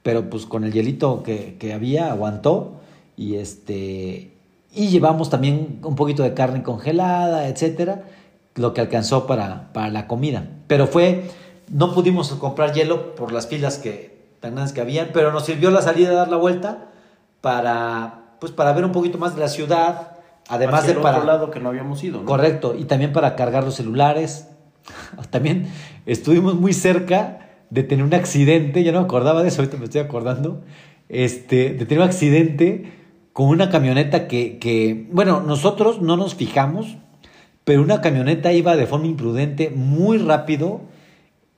pero pues con el hielito que, que había aguantó y este y llevamos también un poquito de carne congelada etcétera lo que alcanzó para, para la comida pero fue no pudimos comprar hielo por las filas que tan grandes que habían pero nos sirvió la salida de dar la vuelta para pues para ver un poquito más de la ciudad además Hacia de el para otro lado que no habíamos ido, ¿no? Correcto, y también para cargar los celulares. También estuvimos muy cerca de tener un accidente, yo no me acordaba de eso, ahorita me estoy acordando, este, de tener un accidente con una camioneta que, que, bueno, nosotros no nos fijamos, pero una camioneta iba de forma imprudente muy rápido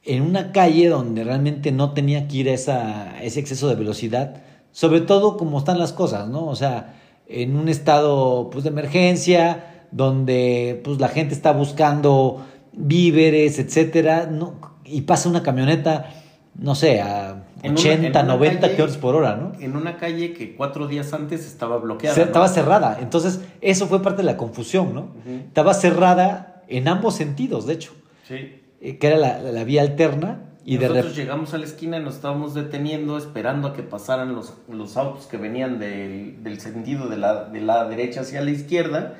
en una calle donde realmente no tenía que ir a ese exceso de velocidad, sobre todo como están las cosas, ¿no? O sea, en un estado pues, de emergencia, donde pues, la gente está buscando víveres, etcétera, no, y pasa una camioneta, no sé, a En una- 80, en una 90 calle- kilómetros por hora, ¿no? En una calle que cuatro días antes estaba bloqueada. Se- ¿no? Estaba cerrada. Entonces, eso fue parte de la confusión, ¿no? Estaba cerrada en ambos sentidos, de hecho, Sí. eh, que era la, la vía alterna. Y Nosotros llegamos a la esquina y nos estábamos deteniendo esperando a que pasaran los, los autos que venían del, del sentido de la, de la derecha hacia la izquierda,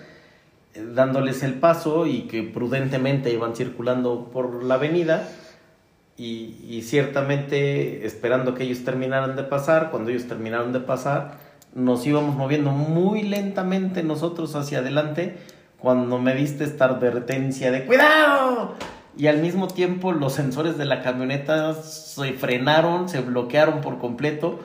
eh, dándoles el paso y que prudentemente iban circulando por la avenida y, y ciertamente esperando que ellos terminaran de pasar, cuando ellos terminaron de pasar, nos íbamos moviendo muy lentamente nosotros hacia adelante cuando me diste esta advertencia de ¡Cuidado! Y al mismo tiempo los sensores de la camioneta se frenaron, se bloquearon por completo,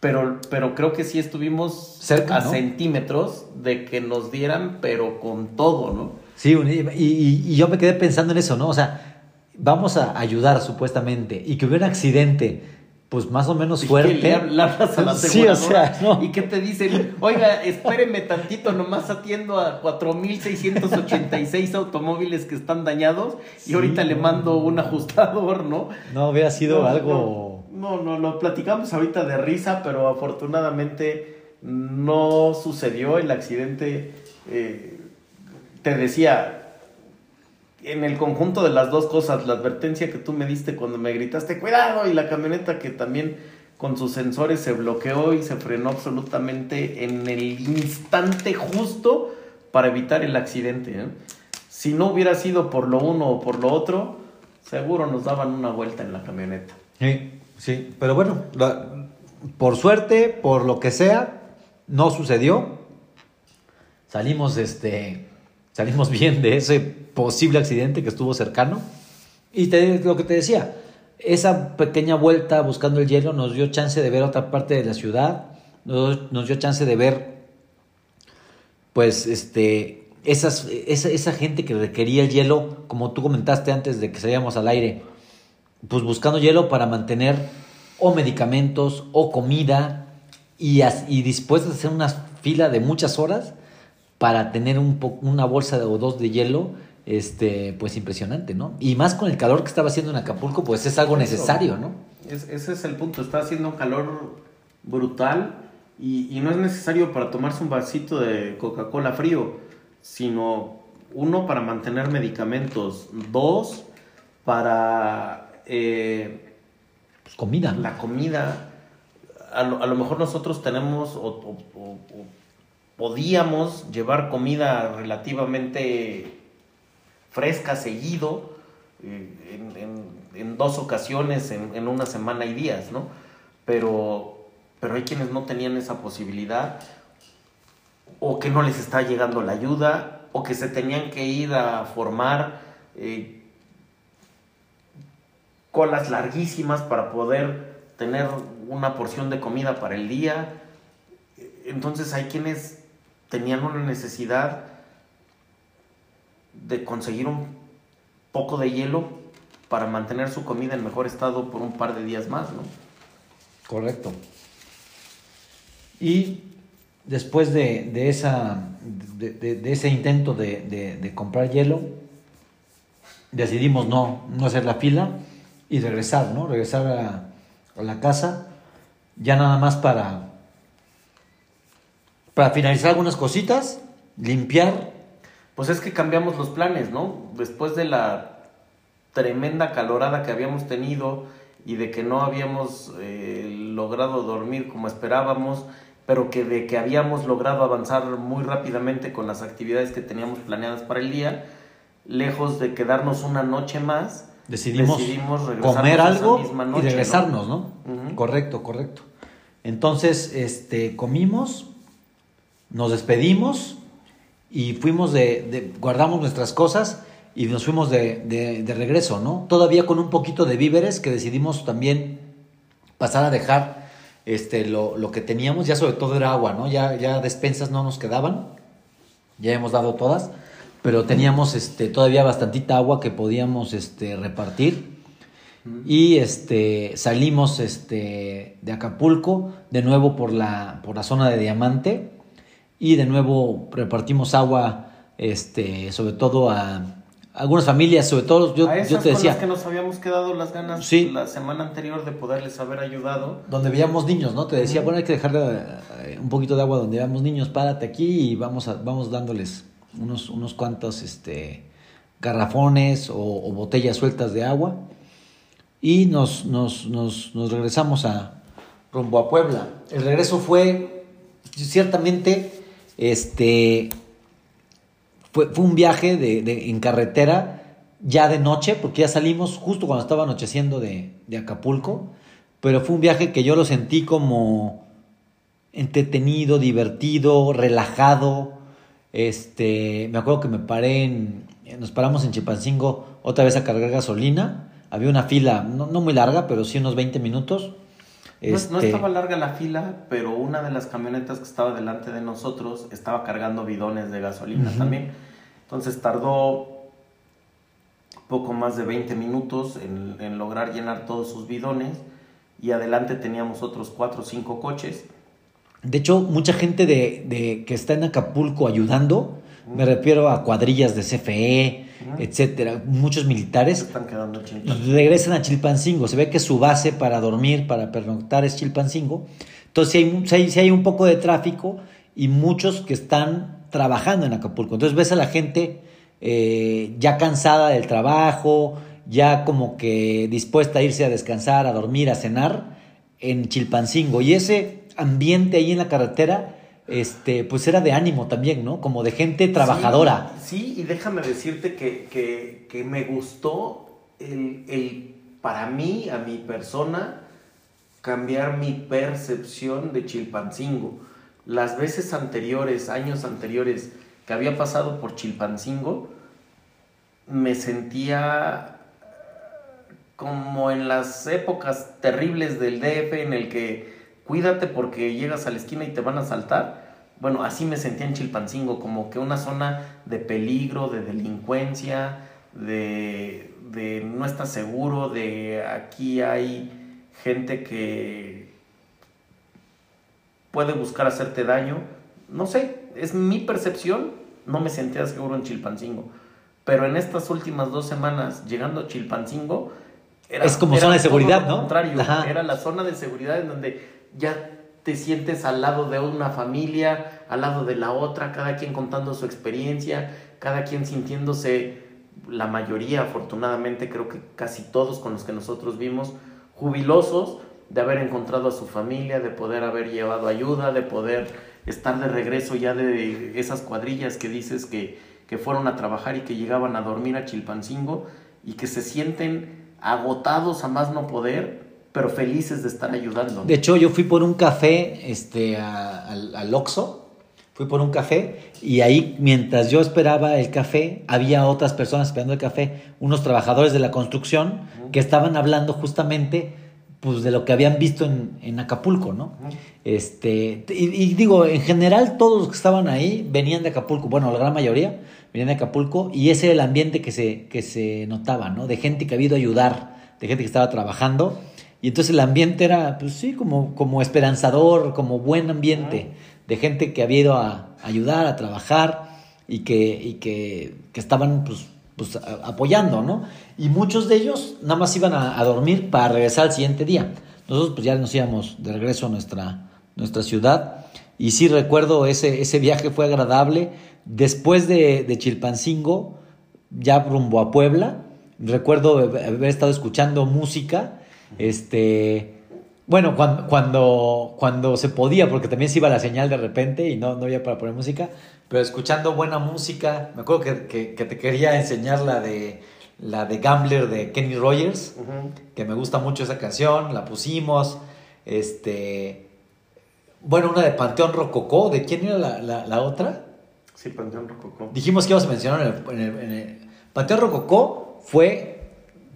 pero, pero creo que sí estuvimos Cerca, a ¿no? centímetros de que nos dieran, pero con todo, ¿no? Sí, y, y- y yo me quedé pensando en eso, ¿no? O sea, vamos a ayudar supuestamente y que hubiera un accidente, pues más o menos fuerte. que le hab- le hablas a la Sí, o sea, no. y que te dicen, oiga, espéreme tantito, nomás atiendo a 4.686 automóviles que están dañados y ahorita le no. mando un ajustador, ¿no? No hubiera sido No, algo. No, no, lo platicamos ahorita de risa, pero afortunadamente no sucedió el accidente. eh, te decía, en el conjunto de las dos cosas, la advertencia que tú me diste cuando me gritaste, cuidado, y la camioneta que también con sus sensores se bloqueó y se frenó absolutamente en el instante justo para evitar el accidente. ¿eh? Si no hubiera sido por lo uno o por lo otro, seguro nos daban una vuelta en la camioneta. Sí, sí, pero bueno, por suerte, por lo que sea, no sucedió. Salimos, este, salimos bien de ese posible accidente que estuvo cercano. Y te, lo que te decía, esa pequeña vuelta buscando el hielo nos dio chance de ver otra parte de la ciudad, nos, nos dio chance de ver, pues, este, esas, esa, esa gente que requería el hielo, como tú comentaste antes de que salíamos al aire, pues buscando hielo para mantener o medicamentos o comida y, as- y dispuestos a hacer una fila de muchas horas para tener un po- una bolsa de- o dos de hielo, este, pues impresionante, ¿no? Y más con el calor que estaba haciendo en Acapulco, pues es algo necesario, ¿no? Es- ese es el punto, está haciendo un calor brutal y, y no es necesario para tomarse un vasito de Coca-Cola frío, sino uno para mantener medicamentos, dos para eh, Pues comida. la comida. A lo, a lo mejor nosotros tenemos o, o- o- o podíamos llevar comida relativamente fresca seguido eh, en, en- dos ocasiones en, en una semana y días, ¿no? Pero, pero hay quienes no tenían esa posibilidad o que no les está llegando la ayuda o que se tenían que ir a formar eh, colas larguísimas para poder tener una porción de comida para el día. Entonces hay quienes tenían una necesidad de conseguir un poco de hielo para mantener su comida en mejor estado por un par de días más, ¿no? Correcto. Y después de, esa, de, ese intento de, comprar hielo, decidimos no, hacer la fila y regresar, ¿no? Regresar a la casa, ya nada más para, para finalizar algunas cositas, limpiar. Pues es que cambiamos los planes, ¿no? Después de la tremenda calorada que habíamos tenido y de que no habíamos eh, logrado dormir como esperábamos, pero que de que habíamos logrado avanzar muy rápidamente con las actividades que teníamos planeadas para el día, lejos de quedarnos una noche más, Decidimos, regresarnos comer algo y regresarnos, ¿no? Correcto, correcto. Entonces, este, comimos, nos despedimos y fuimos de, guardamos nuestras cosas y nos fuimos de, de- de regreso, ¿no? Todavía con un poquito de víveres que decidimos también pasar a dejar este, lo, lo que teníamos, ya sobre todo era agua, ¿no? Ya, ya despensas no nos quedaban, ya hemos dado todas, pero teníamos este, todavía bastantita agua que podíamos este, repartir. Y este, salimos este, de Acapulco, de nuevo por la, por la zona de Diamante, y de nuevo repartimos agua, este, sobre todo a, algunas familias, sobre todo yo, a yo te con decía, las que nos habíamos quedado las ganas Sí. la semana anterior de poderles haber ayudado. donde veíamos niños, ¿no? Te decía, bueno, hay que dejarle eh, un poquito de agua donde veamos niños, párate aquí y vamos, a, vamos dándoles unos, unos cuantos este, garrafones o, o botellas sueltas de agua y nos, nos, nos, nos regresamos a rumbo a Puebla. El regreso fue ciertamente este fue, fue un viaje de, de- en carretera ya de noche, porque ya salimos justo cuando estaba anocheciendo de, de Acapulco, pero fue un viaje que yo lo sentí como entretenido, divertido, relajado. Este, me acuerdo que me paré en, nos paramos en Chilpancingo otra vez a cargar gasolina. Había una fila, no, no muy larga, pero sí unos 20 minutos. No, no Este, estaba larga la fila, pero una de las camionetas que estaba delante de nosotros estaba cargando bidones de gasolina también. Entonces tardó poco más de 20 minutos en, en lograr llenar todos sus bidones y adelante teníamos otros 4 o 5 coches. De hecho, mucha gente de, de- que está en Acapulco ayudando, me refiero a cuadrillas de CFE, etcétera, muchos militares, están quedando chingados. regresan a Chilpancingo. Se ve que su base para dormir, para pernoctar es Chilpancingo. Entonces, sí hay, sí hay un poco de tráfico y muchos que están trabajando en Acapulco. Entonces, ves a la gente eh, ya cansada del trabajo, ya como que dispuesta a irse a descansar, a dormir, a cenar en Chilpancingo. Y ese ambiente ahí en la carretera, este, pues era de ánimo también, ¿no? Como de gente trabajadora. Sí, y déjame decirte que, que- que me gustó el, el, para mí, a mi persona, cambiar mi percepción de Chilpancingo. Las veces anteriores, años anteriores que había pasado por Chilpancingo, me sentía como en las épocas terribles del DF en el que cuídate porque llegas a la esquina y te van a asaltar. Bueno, así me sentía en Chilpancingo, como que una zona de peligro, de delincuencia, de, de no estás seguro, de aquí hay gente que puede buscar hacerte daño. No sé, es mi percepción, no me sentía seguro en Chilpancingo. Pero en estas últimas dos semanas, llegando a Chilpancingo, era, Es como era zona de seguridad, ¿no? contrario, Ajá. era la zona de seguridad en donde ya te sientes al lado de una familia, al lado de la otra, cada quien contando su experiencia, cada quien sintiéndose, la mayoría afortunadamente, creo que casi todos con los que nosotros vimos, jubilosos de haber encontrado a su familia, de poder haber llevado ayuda, de poder estar de regreso ya de esas cuadrillas que dices que, que fueron a trabajar y que llegaban a dormir a Chilpancingo y que se sienten agotados a más no poder, pero felices de estar ayudando. De hecho, yo fui por un café este, a- al, al Oxxo, fui por un café y ahí mientras yo esperaba el café, había otras personas esperando el café, unos trabajadores de la construcción que estaban hablando justamente pues de lo que habían visto en, en Acapulco, ¿no? Este, y, y digo, en general todos los que estaban ahí venían de Acapulco, bueno, la gran mayoría venían de Acapulco y ese era el ambiente que se, que se notaba, ¿no? De gente que había ido a ayudar, de gente que estaba trabajando y entonces el ambiente era, pues sí, como, como esperanzador, como buen ambiente, de gente que había ido a ayudar, a trabajar y que, y que, que estaban pues, pues, apoyando, ¿no? Y muchos de ellos nada más iban a, a dormir para regresar al siguiente día. Nosotros pues ya nos íbamos de regreso a nuestra, nuestra ciudad y sí recuerdo ese, ese viaje fue agradable. Después de, de Chilpancingo, ya rumbo a Puebla, recuerdo haber estado escuchando música, este, bueno, cuando, cuando, cuando se podía, porque también se iba la señal de repente y no, no había para poner música, pero escuchando buena música, me acuerdo que, que- que te quería enseñar la de, la de Gambler de Kenny Rogers, que me gusta mucho esa canción, la pusimos, este, bueno, una de Panteón Rococó, ¿de quién era la, la- la otra? Sí, Panteón Rococó. Dijimos que íbamos a mencionar en el, en el- en el- Panteón Rococó fue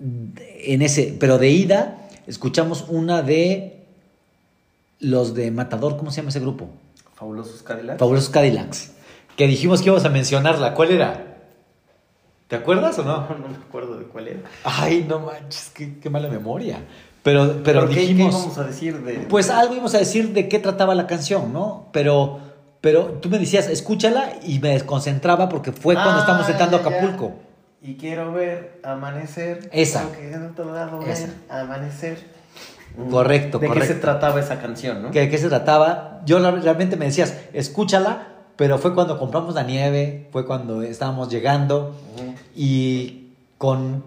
en ese, pero de ida escuchamos una de los de Matador, ¿cómo se llama ese grupo? Fabulosos Cadillacs. Fabulosos Cadillacs. Que dijimos que íbamos a mencionarla. ¿Cuál era? ¿Te acuerdas o no? No, no me acuerdo de cuál era. Ay, no manches, qué, qué mala memoria. Pero, pero ¿Qué- dijimos. ¿Qué íbamos a decir de...? Pues algo íbamos a decir de qué trataba la canción, ¿no? Pero, pero tú me decías, escúchala y me desconcentraba porque fue cuando Ah, estábamos entrando a. Acapulco. Y quiero ver amanecer. Esa. Creo que en otro lado ver Esa. amanecer. Mm. Correcto, ¿De qué se trataba esa canción, no? ¿Que ¿De qué se trataba? Yo realmente me decías, escúchala, pero fue cuando compramos la nieve, fue cuando estábamos llegando y con,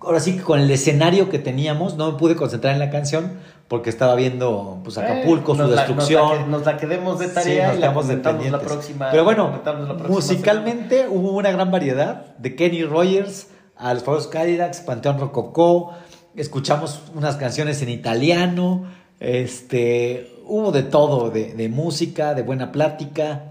ahora sí que con el escenario que teníamos, no me pude concentrar en la canción porque estaba viendo pues Acapulco, Eh, su la- destrucción. nos la, nos la quedemos de Sí, tarea nos y la comentamos la próxima. Pero bueno, comentamos la próxima musicalmente hubo una gran variedad de Kenny Rogers a los Faros Cadillacs, Panteón Rococó, escuchamos unas canciones en italiano, este, hubo de todo, de, de música, de buena plática.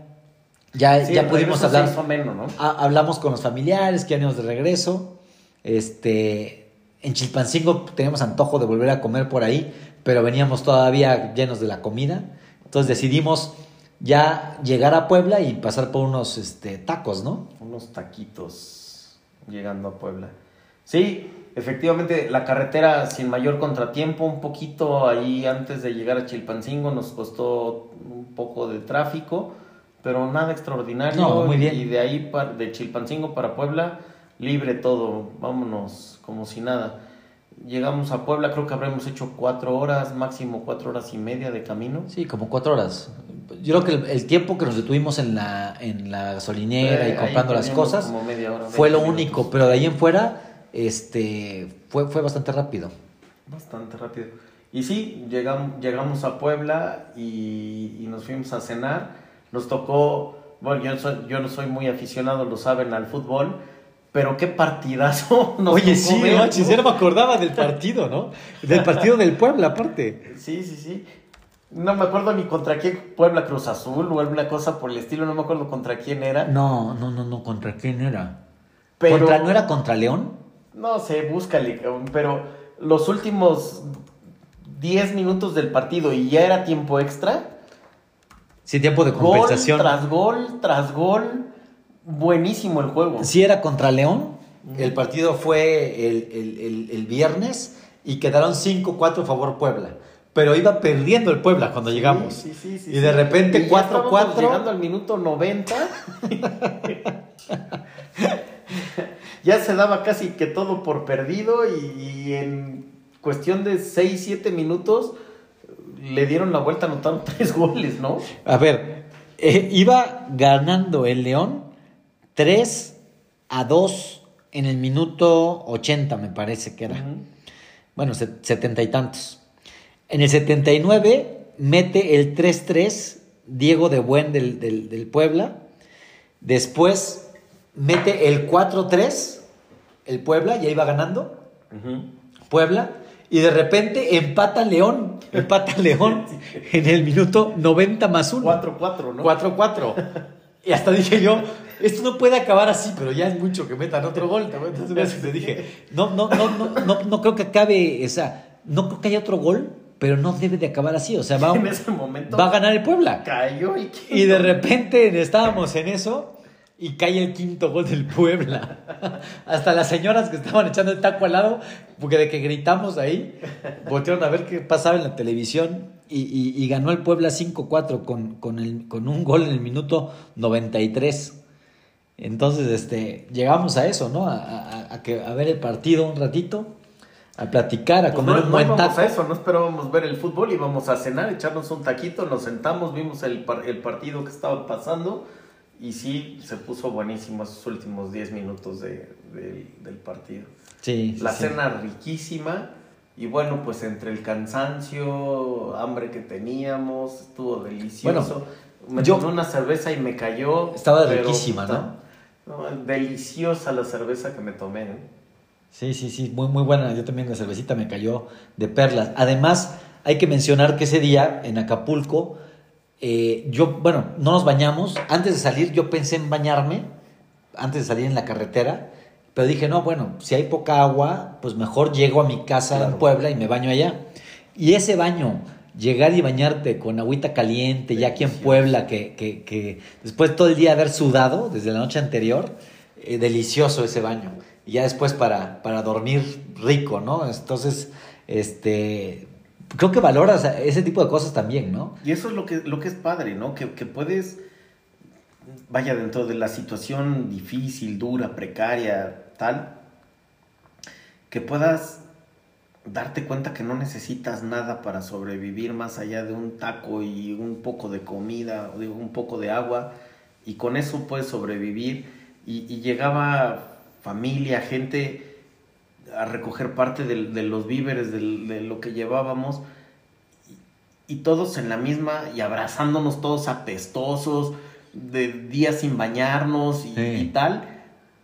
Ya. Sí, ya pudimos hablar, hizo ameno, ¿no? ha- hablamos con los familiares que venimos de regreso. Este, en Chilpancingo teníamos antojo de volver a comer por ahí, pero veníamos todavía llenos de la comida. Entonces decidimos ya llegar a Puebla y pasar por unos este, tacos, ¿no? Unos taquitos llegando a Puebla. Sí, efectivamente, la carretera sin mayor contratiempo, un poquito ahí antes de llegar a Chilpancingo nos costó un poco de tráfico, pero nada extraordinario. No, muy bien. Y de ahí, de Chilpancingo para Puebla, libre todo, vámonos como si nada. Llegamos a Puebla, creo que habremos hecho cuatro horas, máximo cuatro horas y media de camino. Sí, como cuatro horas. Yo creo que el, el tiempo que nos detuvimos en la, en la gasolinera Eh, y comprando las cosas como media hora, fue lo 20 único, pero de ahí en fuera este, fue, fue bastante rápido. Bastante rápido. Y sí, llegamos, llegamos a Puebla y, y nos fuimos a cenar. Nos tocó, bueno, yo, soy- yo no soy muy aficionado, lo saben, al fútbol, pero qué partidazo nos Oye, sí, ver, no ¿no? me acordaba del partido, ¿no? Del partido del Puebla, aparte. Sí, sí, sí. No me acuerdo ni contra quién, Puebla Cruz Azul o alguna cosa por el estilo, no me acuerdo contra quién era. No, no, no, no, ¿contra quién era? Pero, ¿Contra, ¿No era contra León? No sé, búscale, pero los últimos 10 minutos del partido y ya era tiempo extra. Sí, tiempo de Gol compensación. tras gol tras gol. Buenísimo el juego. Sí era contra León. El partido fue el, el- el- el viernes y quedaron 5-4 a favor Puebla. Pero iba perdiendo el Puebla cuando llegamos. Sí, sí, sí, y de repente Y ya estábamos 4-4. Llegando al minuto 90. ya se daba casi que todo por perdido y, y en cuestión de 6, 7 minutos le dieron la vuelta, anotaron tres goles, ¿no? A ver, eh, iba ganando el León 3 a 2 en el minuto 80, me parece que era. Ujú. Bueno, se- setenta y tantos. En el 79 mete el 3-3 Diego de Buen del, del- del Puebla. Después mete el 4-3 el Puebla, ya iba ganando Ujú. Puebla. Y de repente empata León. Empata León en el minuto 90 más 1. 4-4, ¿no? 4-4. Y hasta dije yo, esto no puede acabar así, pero ya es mucho que metan otro gol. Entonces me dije, no, no, no, no, no, no creo que acabe esa. no creo que haya otro gol, pero no debe de acabar así. O sea, va, En ese momento va a ganar el Puebla. cayó el quinto. Y de repente estábamos en eso y cae el quinto gol del Puebla. Hasta las señoras que estaban echando el taco al lado, porque de que gritamos ahí, voltearon a ver qué pasaba en la televisión y, y- y ganó el Puebla 5-4 con, con, el- con un gol en el minuto 93. Entonces, este, llegamos a eso, ¿no? A, a- a que, a ver el partido un ratito, a platicar, a Pues comer no, un no buen íbamos taco. a eso, no esperábamos ver el fútbol, íbamos a cenar, echarnos un taquito, nos sentamos, vimos el, par- el partido que estaba pasando y sí, se puso buenísimo esos últimos 10 minutos de- de- del partido. Sí, La sí. cena riquísima y bueno, pues entre el cansancio, hambre que teníamos, estuvo delicioso. me yo- tomé una cerveza y me cayó. Estaba riquísima, puta, no, deliciosa la cerveza que me tomé. ¿eh? Sí, sí, sí, muy, muy buena. Yo también la cervecita me cayó de perlas. Además, hay que mencionar que ese día en Acapulco, eh, yo, bueno, no nos bañamos. Antes de salir, yo pensé en bañarme, antes de salir en la carretera, pero dije, no, bueno, si hay poca agua, pues mejor llego a mi casa en. Puebla y me baño allá. Y ese baño, llegar y bañarte con agüita caliente, ya aquí en. Puebla, que, que, que después todo el día haber sudado desde la noche anterior, eh, delicioso ese baño. Y ya después para, para dormir rico, ¿no? Entonces, este, creo que valoras ese tipo de cosas también, ¿no? Y eso es lo que, lo que es padre, ¿no? Que, que puedes, vaya, dentro de la situación difícil, dura, precaria, tal, que puedas darte cuenta que no necesitas nada para sobrevivir más allá de un taco y un poco de comida, o digo, un poco de agua, y con eso puedes sobrevivir. Y, y llegaba familia, gente a recoger parte de, los víveres, de lo que llevábamos, y todos en la misma y abrazándonos todos apestosos, de días sin bañarnos y, Sí. y tal.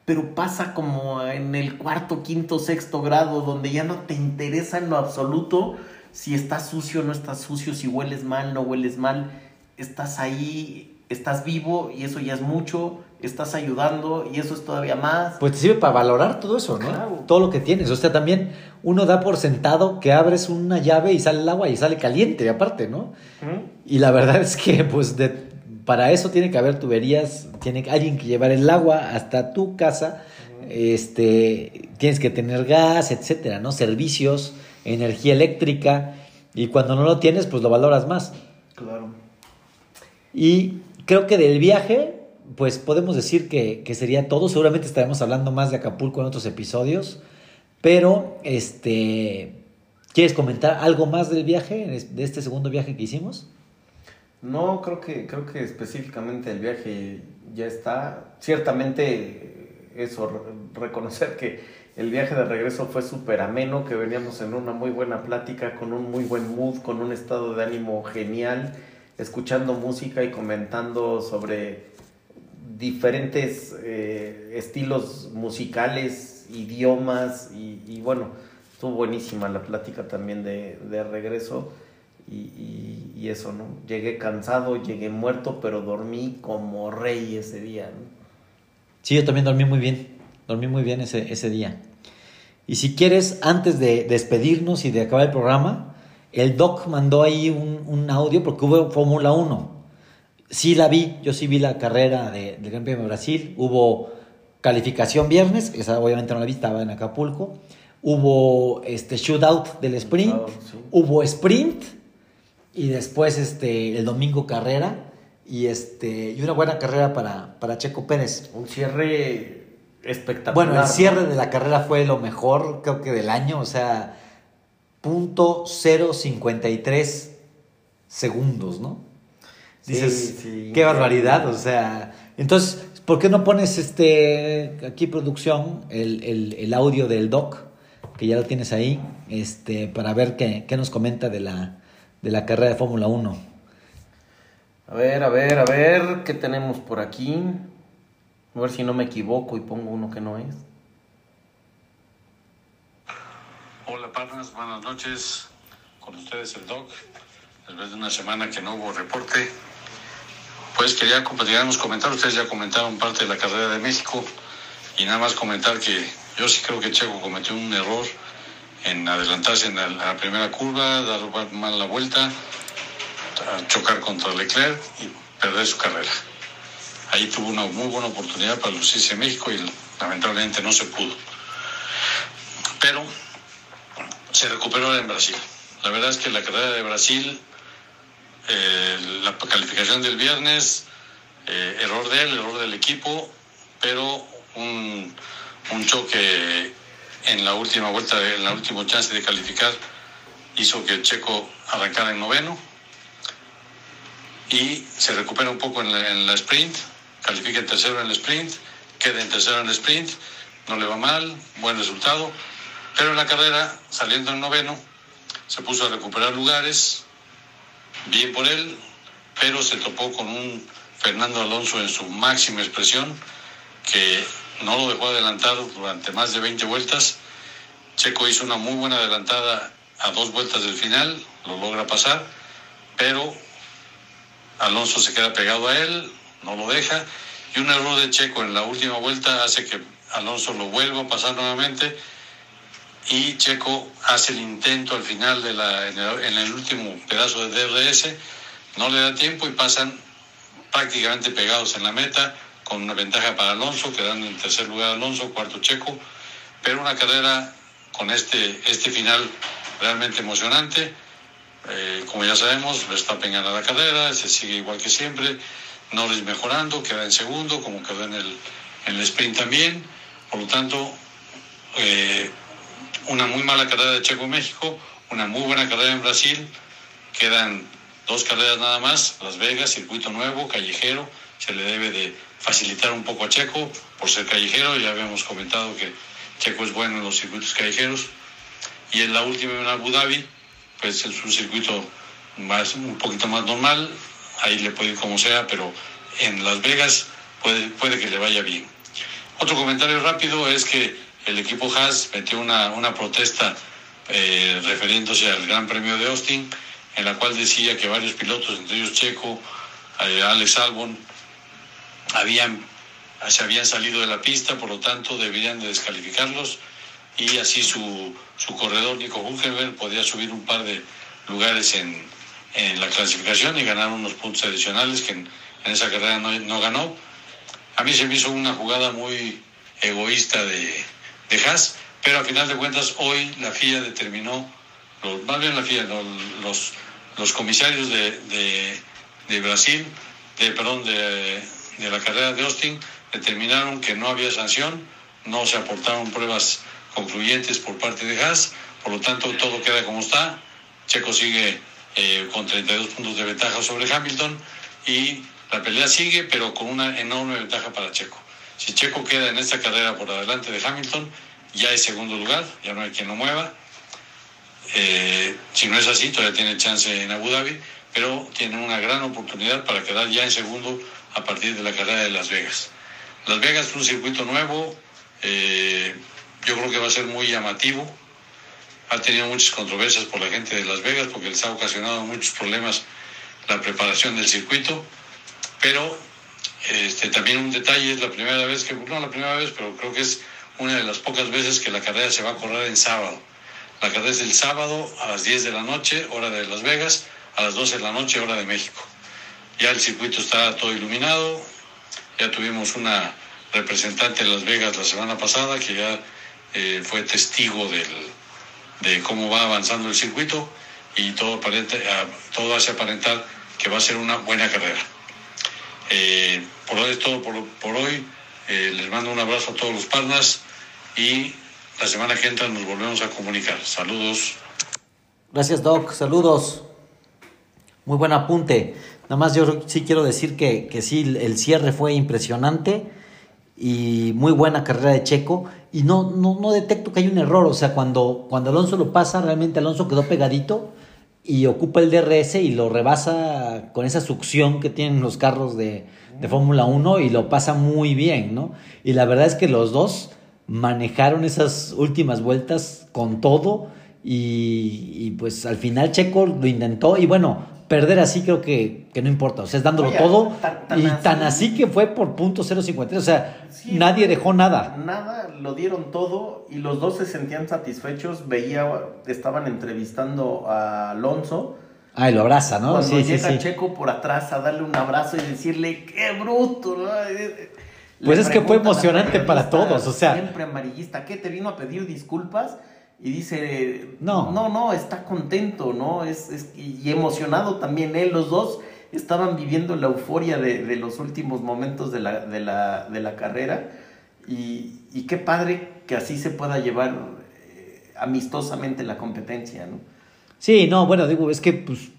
Pero pasa como en el cuarto, quinto, sexto grado, donde ya no te interesa en lo absoluto si estás sucio o no estás sucio, si hueles mal, no hueles mal. Estás ahí, estás vivo y eso ya es mucho. Estás ayudando y eso es todavía más. Pues te sirve para valorar todo eso, ¿no? Claro. Todo lo que tienes. O sea, también uno da por sentado que abres una llave y sale el agua y sale caliente, aparte, ¿no? ¿Mm? Y la verdad es que, pues, de, para eso tiene que haber tuberías, tiene alguien que llevar el agua hasta tu casa, este, tienes que tener gas, etcétera, ¿no? Servicios, energía eléctrica, y cuando no lo tienes, pues lo valoras más. Claro. Y creo que del viaje, pues podemos decir que, que sería todo. Seguramente estaremos hablando más de Acapulco en otros episodios. Pero, este, ¿quieres comentar algo más del viaje, de este segundo viaje que hicimos? No, creo que, creo que específicamente el viaje ya está. Ciertamente, eso, re- reconocer que el viaje de regreso fue súper ameno, que veníamos en una muy buena plática, con un muy buen mood, con un estado de ánimo genial, escuchando música y comentando sobre diferentes eh, estilos musicales, idiomas, y, y bueno, estuvo buenísima la plática también de, de regreso. Y, y- y eso, ¿no? Llegué cansado, llegué muerto, pero dormí como rey ese día, ¿no? Sí, yo también dormí muy bien. Dormí muy bien ese, ese día. Y si quieres, antes de despedirnos y de acabar el programa, el doc mandó ahí un, un audio porque hubo Fórmula 1. Sí la vi, yo sí vi la carrera de- del Gran Premio de Brasil. Hubo calificación viernes, esa obviamente no la vi, estaba en Acapulco. Hubo este shootout del sprint. Sí. Hubo sprint y después este, el domingo carrera. Y, este, y una buena carrera para, para Checo Pérez. Un cierre espectacular. Bueno, el cierre de la carrera fue lo mejor, creo que del año, o sea, punto 053 segundos, ¿no? Sí, Dices, sí, qué barbaridad, o sea, entonces, ¿por qué no pones este, aquí producción, el, el- el audio del doc, que ya lo tienes ahí, este, para ver qué, qué nos comenta de la, de la carrera de Fórmula 1? A ver, a ver, a ver, ¿qué tenemos por aquí? A ver si no me equivoco y pongo uno que no es. Hola, partners, buenas noches. Con ustedes el Doc. Después de una semana que no hubo reporte, pues quería queríamos comentar. Ustedes ya comentaron parte de la carrera de México y nada más comentar que yo sí creo que Checo cometió un error en adelantarse en la, primera curva, dar mal la vuelta, chocar contra Leclerc y perder su carrera. Ahí tuvo una muy buena oportunidad para lucirse en México y lamentablemente no se pudo. Pero se recuperó en Brasil. La verdad es que la carrera de Brasil, eh, la calificación del viernes, eh, error de él, error del equipo, pero un, un choque en la última vuelta, en la última chance de calificar, hizo que el checo arrancara en noveno. Y se recupera un poco en la, sprint, califica en tercero en el sprint, queda en tercero en el sprint, no le va mal, buen resultado, pero en la carrera, saliendo en noveno, se puso a recuperar lugares, bien por él, pero se topó con un Fernando Alonso en su máxima expresión, que no lo dejó adelantar durante más de 20 vueltas. Checo hizo una muy buena adelantada a dos vueltas del final, lo logra pasar, pero Alonso se queda pegado a él, no lo deja, y un error de Checo en la última vuelta hace que Alonso lo vuelva a pasar nuevamente y Checo hace el intento al final de la, en, el, último pedazo de DRS, no le da tiempo y pasan prácticamente pegados en la meta con una ventaja para Alonso, quedando en tercer lugar Alonso, cuarto Checo, pero una carrera con este, este final realmente emocionante. Eh, como ya sabemos, Verstappen gana la carrera, se sigue igual que siempre, Norris mejorando, queda en segundo, como quedó en el, en el sprint también. Por lo tanto, eh, una muy mala carrera de Checo en México, una muy buena carrera en Brasil, quedan dos carreras nada más, Las Vegas, circuito nuevo, callejero, se le debe de facilitar un poco a Checo por ser callejero, ya habíamos comentado que Checo es bueno en los circuitos callejeros. Y en la última en Abu Dhabi, pues es un circuito más, un poquito más normal, ahí le puede ir como sea, pero en Las Vegas puede, puede que le vaya bien. Otro comentario rápido es que el equipo Haas metió una, una protesta eh, refiriéndose al Gran Premio de Austin, en la cual decía que varios pilotos, entre ellos Checo, eh, Alex Albon, habían, se habían salido de la pista, por lo tanto deberían de descalificarlos y así su, su corredor Nico Hulkenberg podía subir un par de lugares en, en la clasificación y ganar unos puntos adicionales que en, esa carrera no, no, ganó. A mí se me hizo una jugada muy egoísta de, de Haas, pero a final de cuentas hoy la FIA determinó, los, más bien la FIA, los, los comisarios de, de, de Brasil, de, perdón, de, de la carrera de Austin determinaron que no había sanción, no se aportaron pruebas concluyentes por parte de Haas, por lo tanto todo queda como está. Checo sigue eh, con 32 puntos de ventaja sobre Hamilton y la pelea sigue, pero con una enorme ventaja para Checo. Si Checo queda en esta carrera por adelante de Hamilton, ya es segundo lugar, ya no hay quien lo mueva. Eh, si no es así, todavía tiene chance en Abu Dhabi, pero tiene una gran oportunidad para quedar ya en segundo a partir de la carrera de Las Vegas. Las Vegas es un circuito nuevo, eh, yo creo que va a ser muy llamativo. Ha tenido muchas controversias por la gente de Las Vegas porque les ha ocasionado muchos problemas la preparación del circuito, pero este, también un detalle, es la primera vez que, no la primera vez, pero creo que es una de las pocas veces que la carrera se va a correr en sábado. La carrera es el sábado a las 10 de la noche, hora de Las Vegas, a las 12 de la noche, hora de México. Ya el circuito está todo iluminado, ya tuvimos una representante de Las Vegas la semana pasada que ya eh, fue testigo del, de cómo va avanzando el circuito y todo, aparenta, todo hace aparentar que va a ser una buena carrera. Eh, por hoy es todo por, hoy. Eh, les mando un abrazo a todos los partners y la semana que entra nos volvemos a comunicar. Saludos. Gracias, Doc. Saludos. Muy buen apunte. Nada más yo sí quiero decir que, que sí, el cierre fue impresionante y muy buena carrera de Checo. Y no, no, no detecto que hay un error. O sea, cuando, cuando Alonso lo pasa, realmente Alonso quedó pegadito y ocupa el DRS y lo rebasa con esa succión que tienen los carros de, de Fórmula 1 y lo pasa muy bien, ¿no? Y la verdad es que los dos manejaron esas últimas vueltas con todo y, y pues al final Checo lo intentó y bueno, perder así creo que, que no importa. O sea, es dándolo Oye, todo. tan- tan y así. tan así que fue por punto 0.53. O sea, Sí, nadie dejó nada. Nada, lo dieron todo y los dos se sentían satisfechos. Veía, estaban entrevistando a Alonso. Ay, lo abraza, ¿no? Cuando Sí, llega sí. Checo por atrás a darle un abrazo y decirle, ¡qué bruto! ¿no? Eh, Le Pues es que fue emocionante para todos, o sea. Siempre amarillista, ¿qué? ¿Te vino a pedir disculpas? Y dice, No. no, no, está contento, ¿no? Es, es- y emocionado también él, los dos estaban viviendo la euforia de, de los últimos momentos de la, de la, de la carrera. Y, y qué padre que así se pueda llevar eh, amistosamente la competencia, ¿no? Sí, no, bueno, digo, es que pues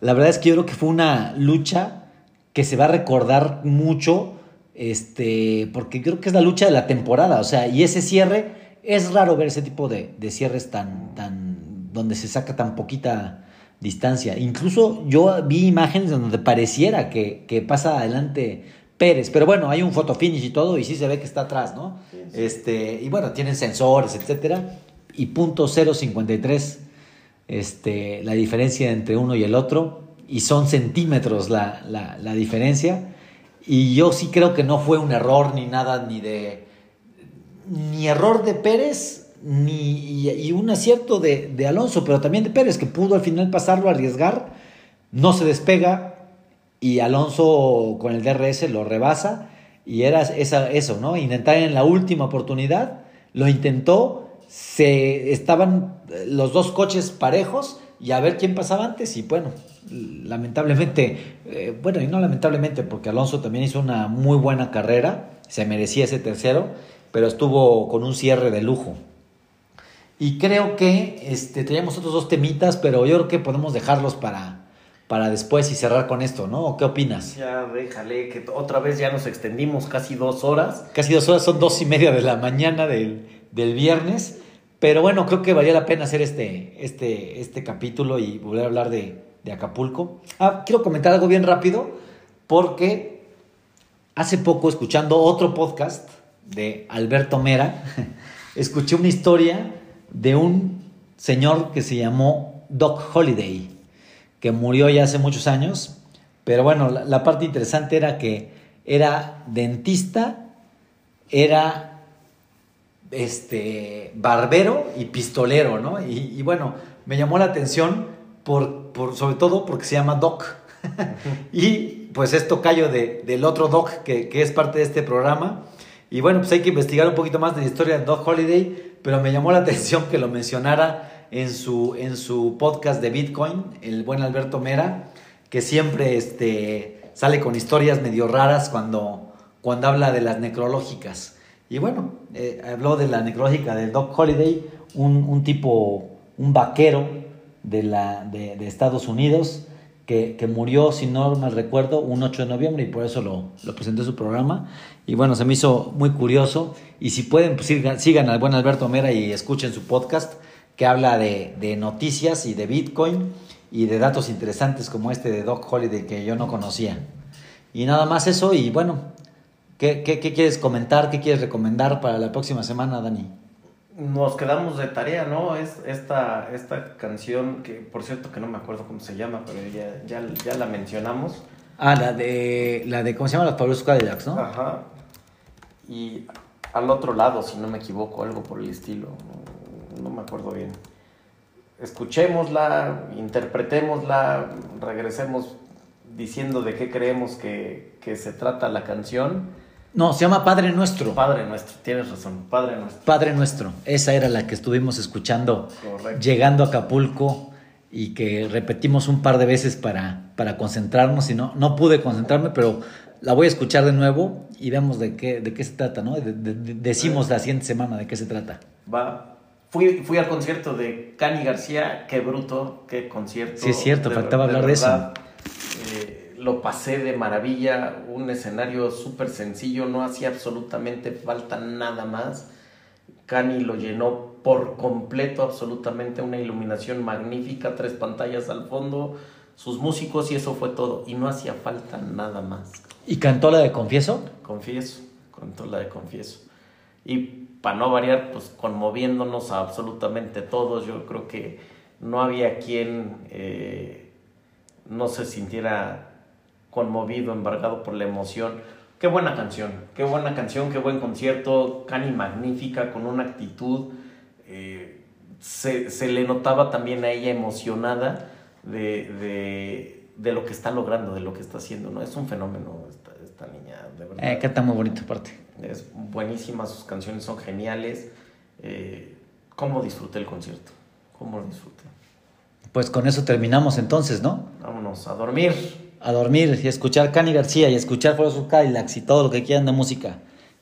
la verdad es que yo creo que fue una lucha que se va a recordar mucho, este, porque creo que es la lucha de la temporada, o sea, y ese cierre, es raro ver ese tipo de, de cierres tan, tan, donde se saca tan poquita distancia. Incluso yo vi imágenes donde pareciera que, que pasa adelante Pérez, pero bueno, hay un photo finish y todo, y sí se ve que está atrás, ¿no? Este, y bueno, tienen sensores, etcétera, y punto 053 este, la diferencia entre uno y el otro, y son centímetros la, la, la diferencia, y yo sí creo que no fue un error ni nada, ni de, ni error de Pérez, ni, y, un acierto de, de Alonso, pero también de Pérez, que pudo al final pasarlo, arriesgar, no se despega, y Alonso con el DRS lo rebasa, y era esa, eso, ¿no? Intentar en la última oportunidad, lo intentó, se estaban eh, los dos coches parejos y a ver quién pasaba antes y bueno, lamentablemente, eh, bueno y no lamentablemente porque Alonso también hizo una muy buena carrera, se merecía ese tercero, pero estuvo con un cierre de lujo. Y creo que este, teníamos otros dos temitas, pero yo creo que podemos dejarlos para, para después y cerrar con esto, ¿no? ¿O ¿Qué opinas? Ya déjale, que otra vez ya nos extendimos casi dos horas. Casi dos horas, son dos y media de la mañana del, del viernes. Pero bueno, creo que valía la pena hacer este, este, este capítulo y volver a hablar de, de Acapulco. Ah, quiero comentar algo bien rápido, porque hace poco, escuchando otro podcast de Alberto Mera, escuché una historia de un señor que se llamó Doc Holiday, que murió ya hace muchos años. Pero bueno, la, parte interesante era que era dentista, era este, barbero y pistolero, ¿no? Y, y bueno, me llamó la atención por, por, sobre todo porque se llama Doc. y pues es tocayo de, del otro Doc que, que, es parte de este programa. Y bueno, pues hay que investigar un poquito más de la historia de Doc Holiday, pero me llamó la atención que lo mencionara en su, en su podcast de Bitcoin, el buen Alberto Mera, que siempre este, sale con historias medio raras cuando, cuando habla de las necrológicas. Y bueno, eh, habló de la necrológica de Doc Holiday, un, un tipo, un vaquero de, la, de, de Estados Unidos, que, que, murió, si no mal recuerdo, un 8 de noviembre y por eso lo, lo presenté en su programa. Y bueno, se me hizo muy curioso. Y si pueden, pues sigan, sigan al buen Alberto Mera y escuchen su podcast que habla de, de, noticias y de Bitcoin y de datos interesantes como este de Doc Holiday que yo no conocía. Y nada más eso y bueno, ¿qué, qué, qué quieres comentar? ¿Qué quieres recomendar para la próxima semana, Dani? Nos quedamos de tarea, ¿no? Es esta, esta canción que, por cierto, que no me acuerdo cómo se llama, pero ya, ya, ya la mencionamos. Ah, la de, la de, ¿cómo se llama? Los Pablos Cadillacs, ¿no? Ajá. Y al otro lado, si no me equivoco, algo por el estilo. No, no me acuerdo bien. Escuchémosla, interpretémosla, regresemos diciendo de qué creemos que, que se trata la canción. No, se llama Padre Nuestro. Padre Nuestro, tienes razón, Padre Nuestro. Padre Nuestro, esa era la que estuvimos escuchando Correcto. llegando a Acapulco y que repetimos un par de veces para, para concentrarnos y no, no pude concentrarme, pero la voy a escuchar de nuevo y vemos de qué, de qué se trata, ¿no? De, de, de, decimos la siguiente semana de qué se trata. Va. Fui, fui al concierto de Cani García, qué bruto, qué concierto. Sí, es cierto, faltaba hablar de eso. Eh, lo pasé de maravilla, un escenario súper sencillo, no hacía absolutamente falta nada más. Cani lo llenó por completo, absolutamente una iluminación magnífica, tres pantallas al fondo, sus músicos y eso fue todo. Y no hacía falta nada más. ¿Y cantó la de Confieso? Confieso, cantó la de Confieso. Y para no variar, pues conmoviéndonos a absolutamente todos, yo creo que no había quien... Eh, no se sintiera conmovido, embargado por la emoción. Qué buena canción, qué buena canción, qué buen concierto, Cani magnífica, con una actitud. eh, se, se le notaba también a ella emocionada de, de, de lo que está logrando, de lo que está haciendo, ¿no? Es un fenómeno esta, esta niña, de verdad. Eh, canta muy bonito aparte. Es buenísima, sus canciones son geniales. Eh, ¿Cómo disfruté el concierto? ¿Cómo lo disfruté? Pues con eso terminamos entonces, ¿no? Vámonos a dormir. A dormir y a escuchar Cani García y escuchar For of Cadillacs y todo lo que quieran de música.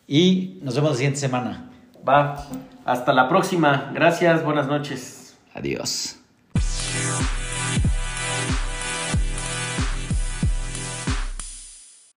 Y nos vemos la siguiente semana. Va. Hasta la próxima. Gracias. Buenas noches. Adiós.